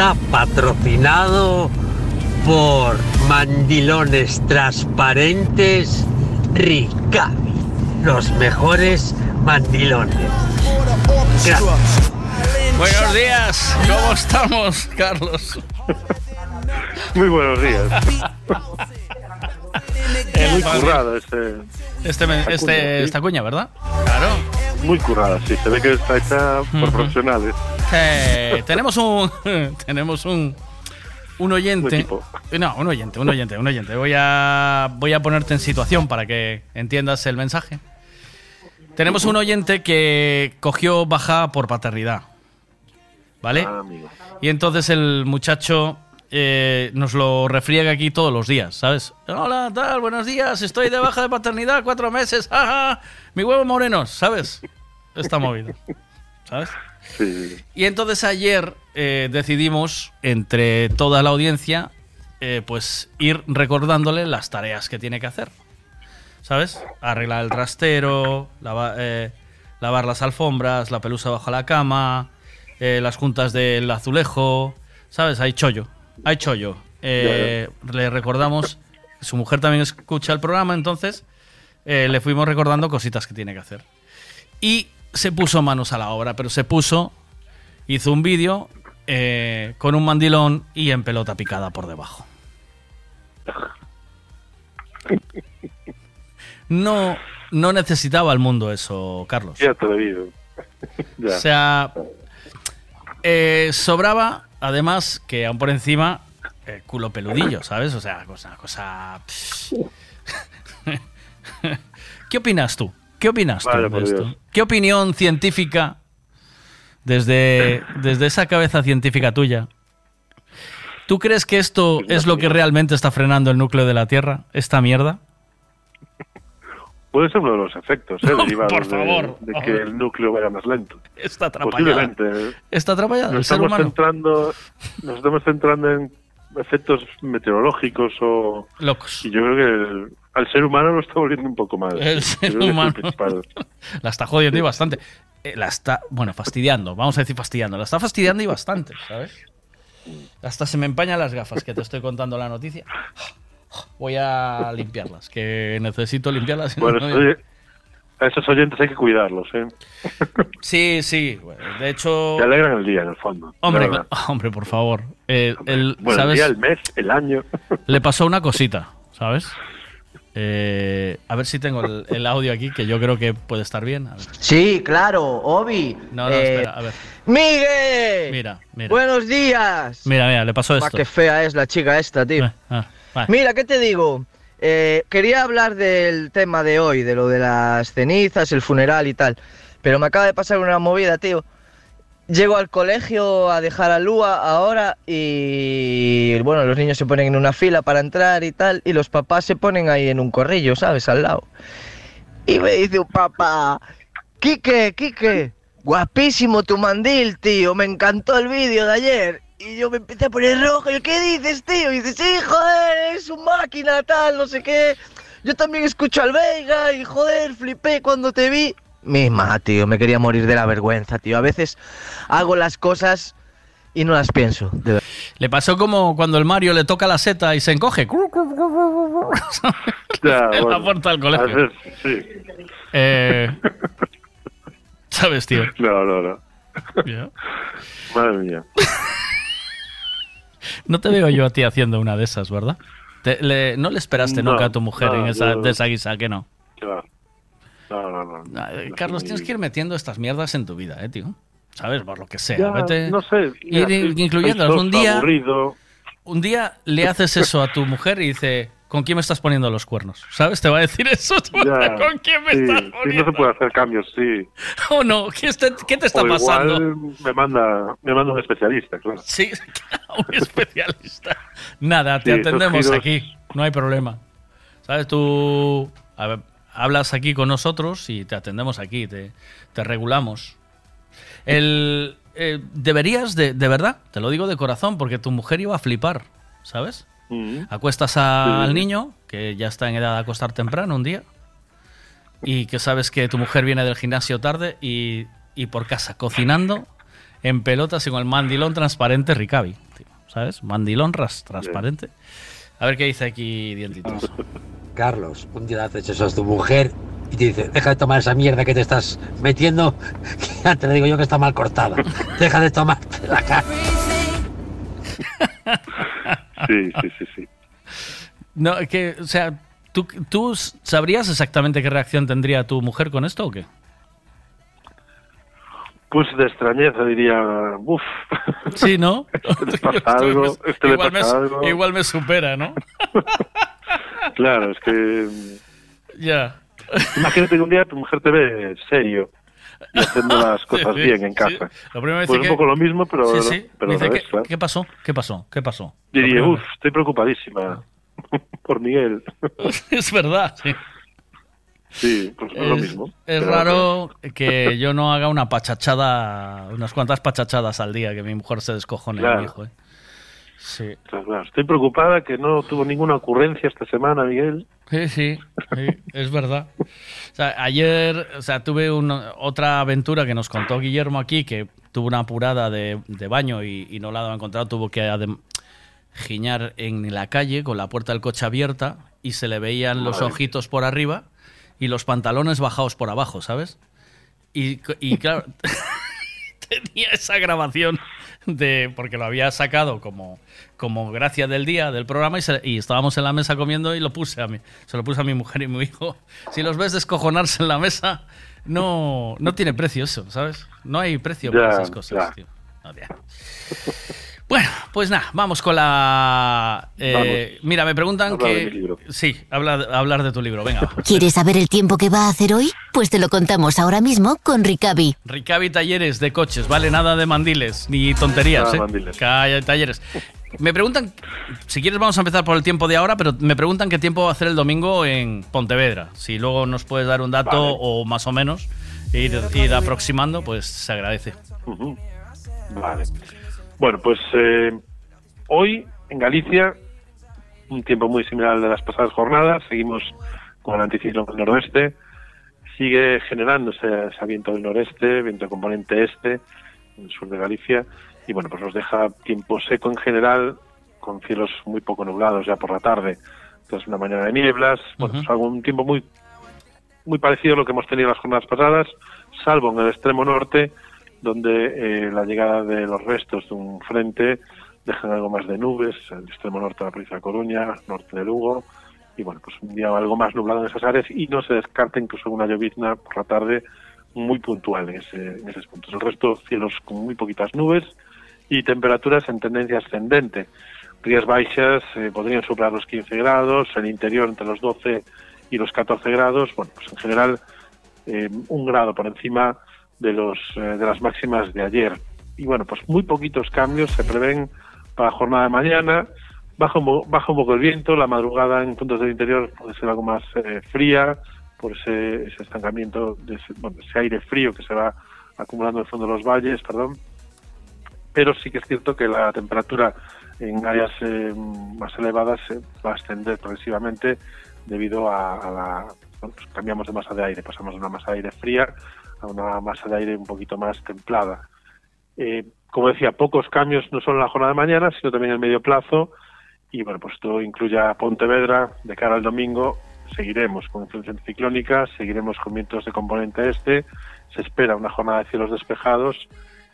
está patrocinado por mandilones transparentes Ricavi, los mejores mandilones. Gracias. Buenos días, ¿cómo estamos, Carlos? Muy buenos días. Muy currado este. Este, este- esta cuña, ¿verdad? Muy currada, sí. Se ve que está hecha por profesionales. Eh, tenemos un tenemos un un oyente. Un. No, un oyente, un oyente, un oyente. Voy a voy a ponerte en situación para que entiendas el mensaje. Tenemos un oyente que cogió baja por paternidad. ¿Vale? Ah. Y entonces el muchacho eh, nos lo refriega aquí todos los días, ¿sabes? Hola, tal, buenos días, estoy de baja de paternidad, cuatro meses, jaja, mi huevo moreno, ¿sabes? Está movido, ¿sabes? Sí. Y entonces ayer eh, decidimos, entre toda la audiencia, eh, pues ir recordándole las tareas que tiene que hacer. ¿Sabes? Arreglar el trastero, lava- eh, lavar las alfombras, la pelusa bajo la cama, las juntas del azulejo. ¿Sabes? Hay chollo. Hay chollo. Eh, Le recordamos, su mujer también escucha el programa, entonces eh, le fuimos recordando cositas que tiene que hacer. Y se puso manos a la obra, pero se puso, hizo un vídeo eh, con un mandilón y en pelota picada por debajo. No, no necesitaba el mundo eso, Carlos. Ya te debido. ya. O sea, eh, sobraba, además, que aún por encima, eh, culo peludillo, ¿sabes? O sea, cosa... cosa. ¿Qué opinas tú? ¿Qué opinas tú de esto? Dios. ¿Qué opinión científica, desde, desde esa cabeza científica tuya, ¿tú crees que esto es lo que realmente está frenando el núcleo de la Tierra? ¿Esta mierda? Puede ser uno de los efectos, ¿eh? Derivados por de- favor. de, que el núcleo vaya más lento. Está atrapallada. Posiblemente. Está atrapallada, Nos el ser estamos humano. centrando, nos estamos centrando en efectos meteorológicos o locos. Y yo creo que el- al ser humano lo está volviendo un poco mal. El ser creo el humano. La está jodiendo y bastante. Eh, la está, bueno, fastidiando, vamos a decir fastidiando. La está fastidiando y bastante, ¿sabes? Hasta se me empañan las gafas que te estoy contando la noticia. Voy a limpiarlas, que necesito limpiarlas. no, Bueno, no- a esos oyentes hay que cuidarlos, ¿eh? Sí, sí. De hecho, Te alegran el día, en el fondo. hombre, hombre, por favor. Eh, el, Bueno, el día, el mes, el año. Le pasó una cosita, ¿sabes? Eh, a ver si tengo el, el audio aquí, que yo creo que puede estar bien. A ver. Sí, claro, Obi. No, no, Eh, espera, a ver. ¡Miguel! Mira, mira. Buenos días. Mira, mira, le pasó Va, esto. qué fea es la chica esta, tío. Ah, Mira, ¿qué te digo? Eh, quería hablar del tema de hoy, de lo de las cenizas, el funeral y tal. Pero me acaba de pasar una movida, tío. Llego al colegio a dejar a Lua ahora y bueno, los niños se ponen en una fila para entrar y tal y los papás se ponen ahí en un corrillo, ¿sabes? Al lado. Y me dice un papá, Quique, Quique, guapísimo tu mandil, tío, me encantó el vídeo de ayer. Y yo me empecé a poner rojo, ¿y qué dices, tío? Y dices, sí, joder, es un máquina, tal, no sé qué. yo también escucho al Veiga y joder, flipé cuando te vi. Misma, tío, me quería morir de la vergüenza, tío. A veces hago las cosas y no las pienso, de verdad. Le pasó como cuando el Mario le toca la seta y se encoge. Ya, en la bueno, puerta del a colegio. ver, sí. Eh, ¿Sabes, tío? No, no, no. Ya. Madre mía. No te veo yo a ti haciendo una de esas, ¿verdad? Te- le- no le esperaste No, nunca a tu mujer no, en esa, yo- de esa guisa, que no. Claro. No, no, no. No Carlos, tienes que ir metiendo estas mierdas en tu vida, ¿eh, tío? ¿Sabes? Por lo que sea. Ya, Vete- no sé. ir mira, estoy- incluyéndolas. Un día, aburrido. un día le haces eso a tu mujer y dice, ¿con quién me estás poniendo los cuernos? ¿Sabes? Te va a decir eso. Ya, ¿Con quién me sí, estás sí, poniendo? no se puede hacer cambios, sí. ¿O no? ¿Qué, te está o pasando? Igual me manda, me manda un especialista, claro. Sí, un especialista. Nada, te Sí, atendemos giros- aquí, no hay problema. ¿Sabes? Tú a ver, hablas aquí con nosotros y te atendemos aquí, te, te regulamos. El, eh, deberías, de, de verdad, te lo digo de corazón, porque tu mujer iba a flipar, ¿sabes? Mm. Acuestas a- al niño, que ya está en edad de acostar temprano un día, y que sabes que tu mujer viene del gimnasio tarde y, y por casa cocinando en pelotas y con el mandilón transparente Ricavi, tío, ¿sabes? Mandilón ras- transparente. A ver qué dice aquí Dientitos. Carlos, un día le haces eso a tu mujer y te dice, deja de tomar esa mierda que te estás metiendo, que ya te digo yo que está mal cortada. Deja de tomarte la cara. Sí, sí, sí, sí. No, que, o sea, ¿tú, ¿tú sabrías exactamente qué reacción tendría tu mujer con esto o qué? Pues de extrañeza diría, uff. Sí, ¿no? Este le pasa algo, este le igual, pasa me, algo. igual me supera, ¿no? Claro, es que Ya. imagínate que un día tu mujer te ve serio y haciendo las cosas Sí, bien en sí. casa. Que pues un poco lo mismo, pero, Sí, sí. pero dice, revés, ¿qué, claro. qué pasó? ¿Qué pasó? ¿Qué pasó? Diría, uff, estoy preocupadísima por Miguel. es verdad, sí. Sí, pues es lo mismo. es Pero- raro que yo no haga una pachachada, unas cuantas pachachadas al día, que mi mujer se descojone de Claro. mi hijo. ¿eh? Sí. Claro, claro. Estoy preocupada que no tuvo ninguna ocurrencia esta semana, Miguel. Sí, sí, sí, es verdad. O sea, ayer o sea, tuve una- otra aventura que nos contó Guillermo aquí, que tuvo una apurada de, de baño y, y no la había encontrado, tuvo que giñar en la calle con la puerta del coche abierta y se le veían los ojitos por arriba y los pantalones bajados por abajo, ¿sabes? Y, y claro, tenía esa grabación de porque lo había sacado como, como gracia del día del programa y, se- y estábamos en la mesa comiendo y lo puse a mí se lo puse a mi mujer y mi hijo si los ves descojonarse en la mesa no no tiene precio eso sabes no hay precio para esas cosas tío. No. Bueno pues nada vamos con la eh, mira me preguntan Habla de que mi libro. sí habla, hablar de tu libro venga. ¿Quieres saber el tiempo que va a hacer hoy? Pues te lo contamos ahora mismo con Ricavi. Ricavi Talleres de coches, vale nada de mandiles ni tonterías, Nada de ¿eh? mandiles. Calla, talleres. Me preguntan, si quieres vamos a empezar por el tiempo de ahora, pero me preguntan qué tiempo va a hacer el domingo en Pontevedra. Si luego nos puedes dar un dato Vale. o más o menos ir, ir aproximando, pues se agradece. Ujú. Vale. Bueno, pues eh, hoy en Galicia, un tiempo muy similar al de las pasadas jornadas, seguimos con el anticiclón del noroeste, sigue generándose ese viento del noreste, viento de componente este, en el sur de Galicia, y bueno, pues nos deja tiempo seco en general, con cielos muy poco nublados ya por la tarde, entonces una mañana de nieblas, bueno, pues algo, un tiempo muy muy parecido a lo que hemos tenido las jornadas pasadas, salvo en el extremo norte, donde eh, la llegada de los restos de un frente dejan algo más de nubes, el extremo norte de la provincia de Coruña, norte de Lugo, y bueno, pues un día algo más nublado en esas áreas y no se descarta incluso una llovizna por la tarde muy puntual en, ese, en esos puntos. El resto, cielos con muy poquitas nubes y temperaturas en tendencia ascendente. Rías baixas eh, podrían superar los 15 grados, el interior entre los 12 y los 14 grados. Bueno, pues en general eh, un grado por encima de los eh, de las máximas de ayer. Y bueno, pues muy poquitos cambios se prevén para la jornada de mañana. Baja un, un poco el viento, la madrugada en puntos del interior puede ser algo más eh, fría por ese, estancamiento, de ese, bueno, ese aire frío que se va acumulando en el fondo de los valles, perdón. Pero sí que es cierto que la temperatura en áreas eh, más elevadas eh, va a ascender progresivamente debido a, a la... pues cambiamos de masa de aire, pasamos de una masa de aire fría a una masa de aire un poquito más templada. Eh, como decía, pocos cambios no solo en la jornada de mañana, sino también en el medio plazo. Y bueno, pues esto incluye a Pontevedra de cara al domingo. Seguiremos con influencia anticiclónica, seguiremos con vientos de componente este. Se espera una jornada de cielos despejados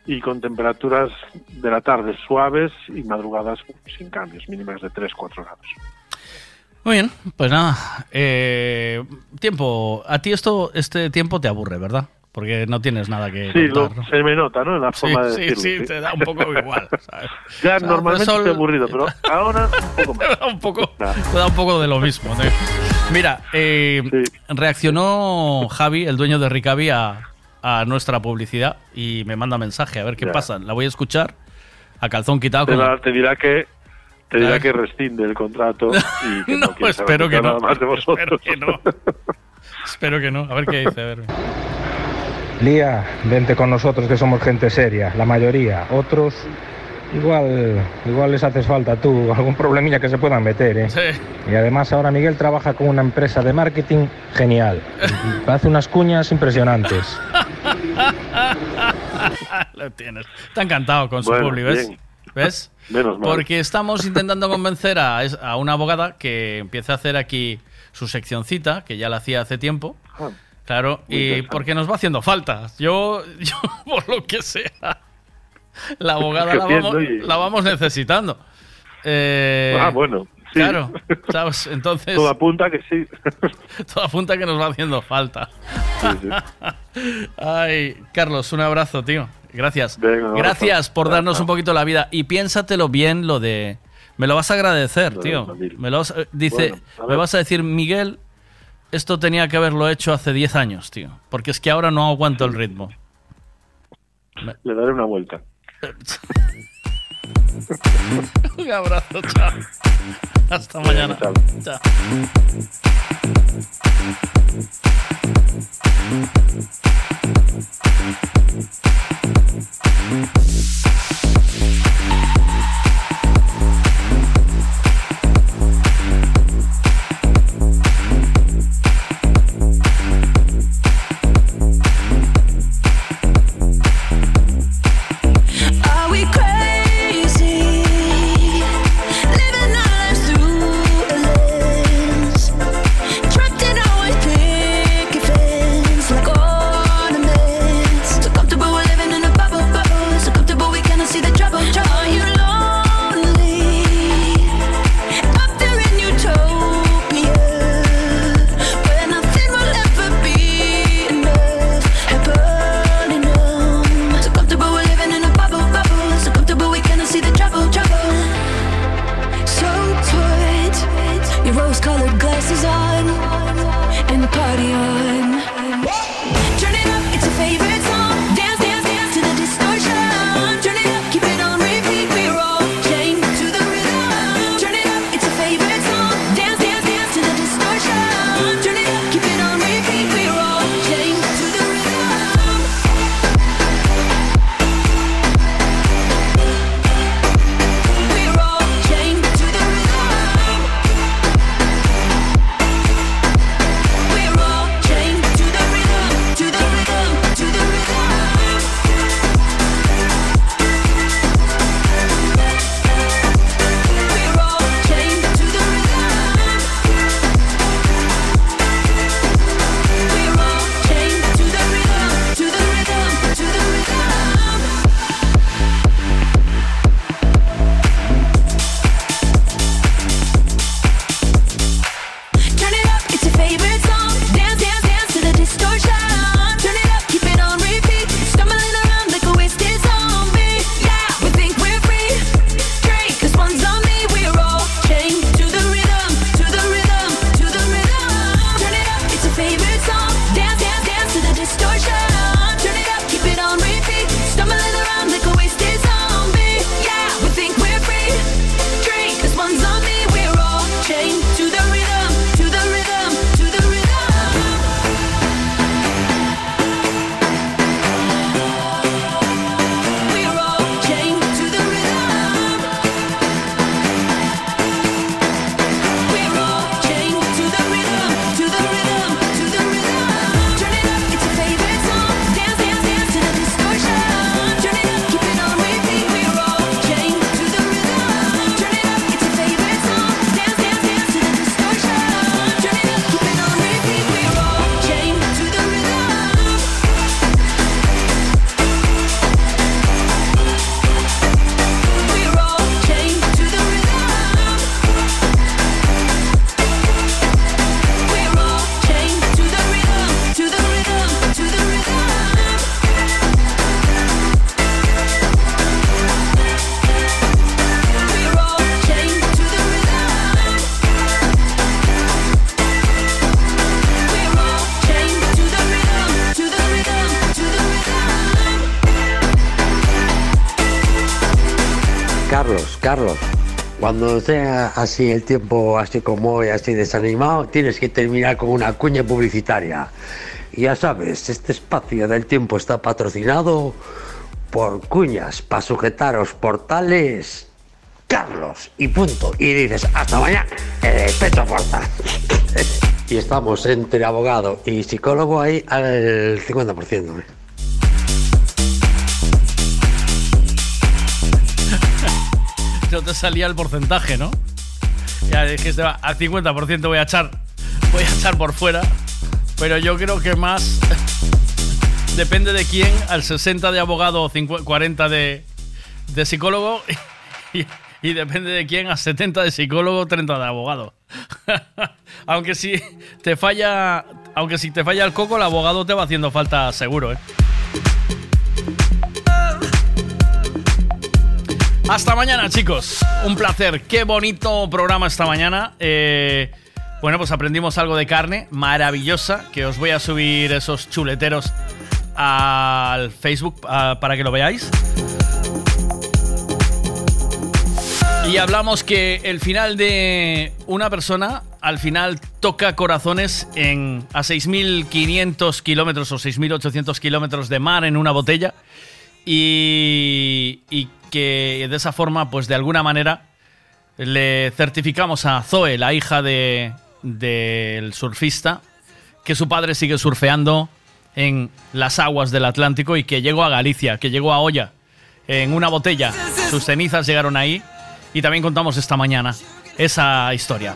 y con temperaturas de la tarde suaves y madrugadas sin cambios, mínimas de 3-4 grados. Muy bien, pues nada. eh, tiempo. A ti esto, este tiempo te aburre, ¿verdad? Porque no tienes nada que Sí, contar. ¿no? se me nota, ¿no? En la Sí, forma de sí, decirlo. sí, te da un poco igual. ¿sabes? Ya O sea, normalmente pues estoy aburrido, pero ahora un poco más. Te da un poco, te da un poco de lo mismo. ¿no? Mira, eh, reaccionó Javi, el dueño de Ricavi, a, a nuestra publicidad y me manda mensaje a ver qué Ya. pasa. La voy a escuchar a calzón quitado. Te, te dirá que te dirá ver. que rescinde el contrato y que no, No, espero que nada no. más de vosotros. Espero que no. Espero que no. A ver qué dice. A ver. Lía, vente con nosotros que somos gente seria, la mayoría. Otros, igual, igual les haces falta tú, algún problemilla que se puedan meter, ¿eh? Sí. Y además ahora Miguel trabaja con una empresa de marketing genial. Hace unas cuñas impresionantes. Lo tienes. Está encantado con su Bueno, publi, ¿ves? bien. ¿Ves? Menos mal. Porque estamos intentando convencer a, a una abogada que empiece a hacer aquí su seccioncita, que ya la hacía hace tiempo. Ah, Claro, y porque nos va haciendo falta. Yo, yo por lo que sea, la abogada la vamos, y- la vamos necesitando. Eh, ah, bueno. sí. Claro, ¿sabes? Entonces, Todo apunta que sí. todo apunta que nos va haciendo falta. Ay, Carlos, un abrazo, tío. Gracias. Venga. Gracias por darnos un poquito la vida. Y piénsatelo bien lo de. Me lo vas a agradecer, tío. Me lo vas- eh, dice, Bueno, a me vas a decir, Miguel, esto tenía que haberlo hecho hace 10 años, tío. Porque es que ahora no aguanto el ritmo. Le daré una vuelta. un abrazo, chao. Hasta mañana. chao. Cuando sea así el tiempo así como hoy, así desanimado, tienes que terminar con una cuña publicitaria. Ya sabes, este espacio del tiempo está patrocinado por cuñas para sujetaros portales Carlos y punto. Y dices, hasta mañana, el pecho y estamos entre abogado y psicólogo ahí al 50%. Salía el porcentaje, ¿no? Ya dijiste, va, al 50% voy a echar, voy a echar por fuera. Pero yo creo que más depende de quién, al 60 de abogado, 50 40 de, de psicólogo y, y depende de quién, a 70 de psicólogo, 30 de abogado. aunque si te falla, aunque si te falla el coco, el abogado te va haciendo falta seguro, ¿eh? Hasta mañana, chicos. Un placer. Qué bonito programa esta mañana. Eh, bueno, pues aprendimos algo de carne maravillosa. Que os voy a subir esos chuleteros al Facebook ah, para que lo veáis. Y hablamos que el final de una persona al final toca corazones en a 6.500 kilómetros o 6.800 kilómetros de mar en una botella y, y que de esa forma, pues de alguna manera, le certificamos a Zoe, la hija de- del surfista, que su padre sigue surfeando en las aguas del Atlántico y que llegó a Galicia, que llegó a Olla en una botella. Sus cenizas llegaron ahí y también contamos esta mañana esa historia.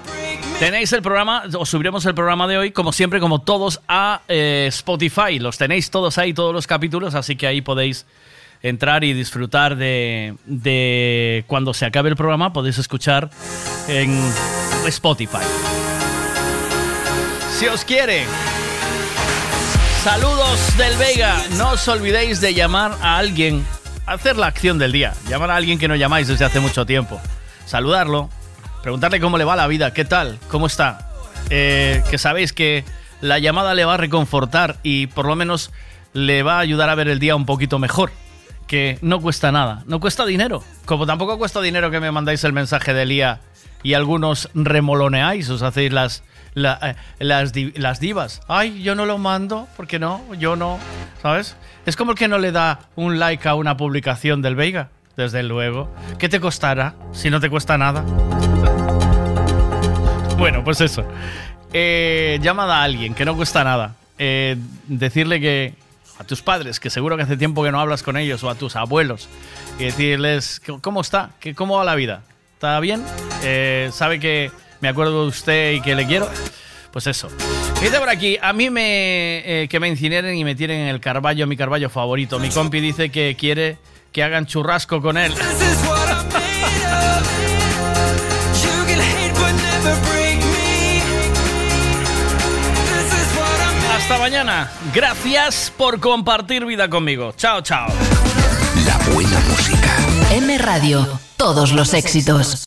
Tenéis el programa, os subiremos el programa de hoy, como siempre, como todos, a eh, Spotify. Los tenéis todos ahí, todos los capítulos, así que ahí podéis entrar y disfrutar de, de cuando se acabe el programa, podéis escuchar en Spotify. Si os quiere, saludos del Vega. No os olvidéis de llamar a alguien, hacer la acción del día. Llamar a alguien que no llamáis desde hace mucho tiempo. Saludarlo, preguntarle cómo le va la vida, qué tal, cómo está. Eh, que sabéis que la llamada le va a reconfortar y por lo menos le va a ayudar a ver el día un poquito mejor. Que no cuesta nada, no cuesta dinero. Como tampoco cuesta dinero que me mandáis el mensaje de Lía y algunos remoloneáis, os hacéis las, la- eh, las, las divas. Ay, yo no lo mando, porque no, yo no, ¿sabes? Es como el que no le da un like a una publicación del Veiga, desde luego. ¿Qué te costará si no te cuesta nada? Bueno, pues eso. Eh, llamada a alguien que no cuesta nada. Eh, decirle que a tus padres, que seguro que hace tiempo que no hablas con ellos, o a tus abuelos, y decirles cómo está, cómo va la vida. ¿Está bien? Eh, ¿Sabe que me acuerdo de usted y que le quiero? Pues eso. Dice por aquí, a mí me eh, que me incineren y me tiren en el carballo, mi carballo favorito. Mi compi dice que quiere que hagan churrasco con él. Mañana. Gracias por compartir vida conmigo. Chao, chao. M Radio, todos los éxitos.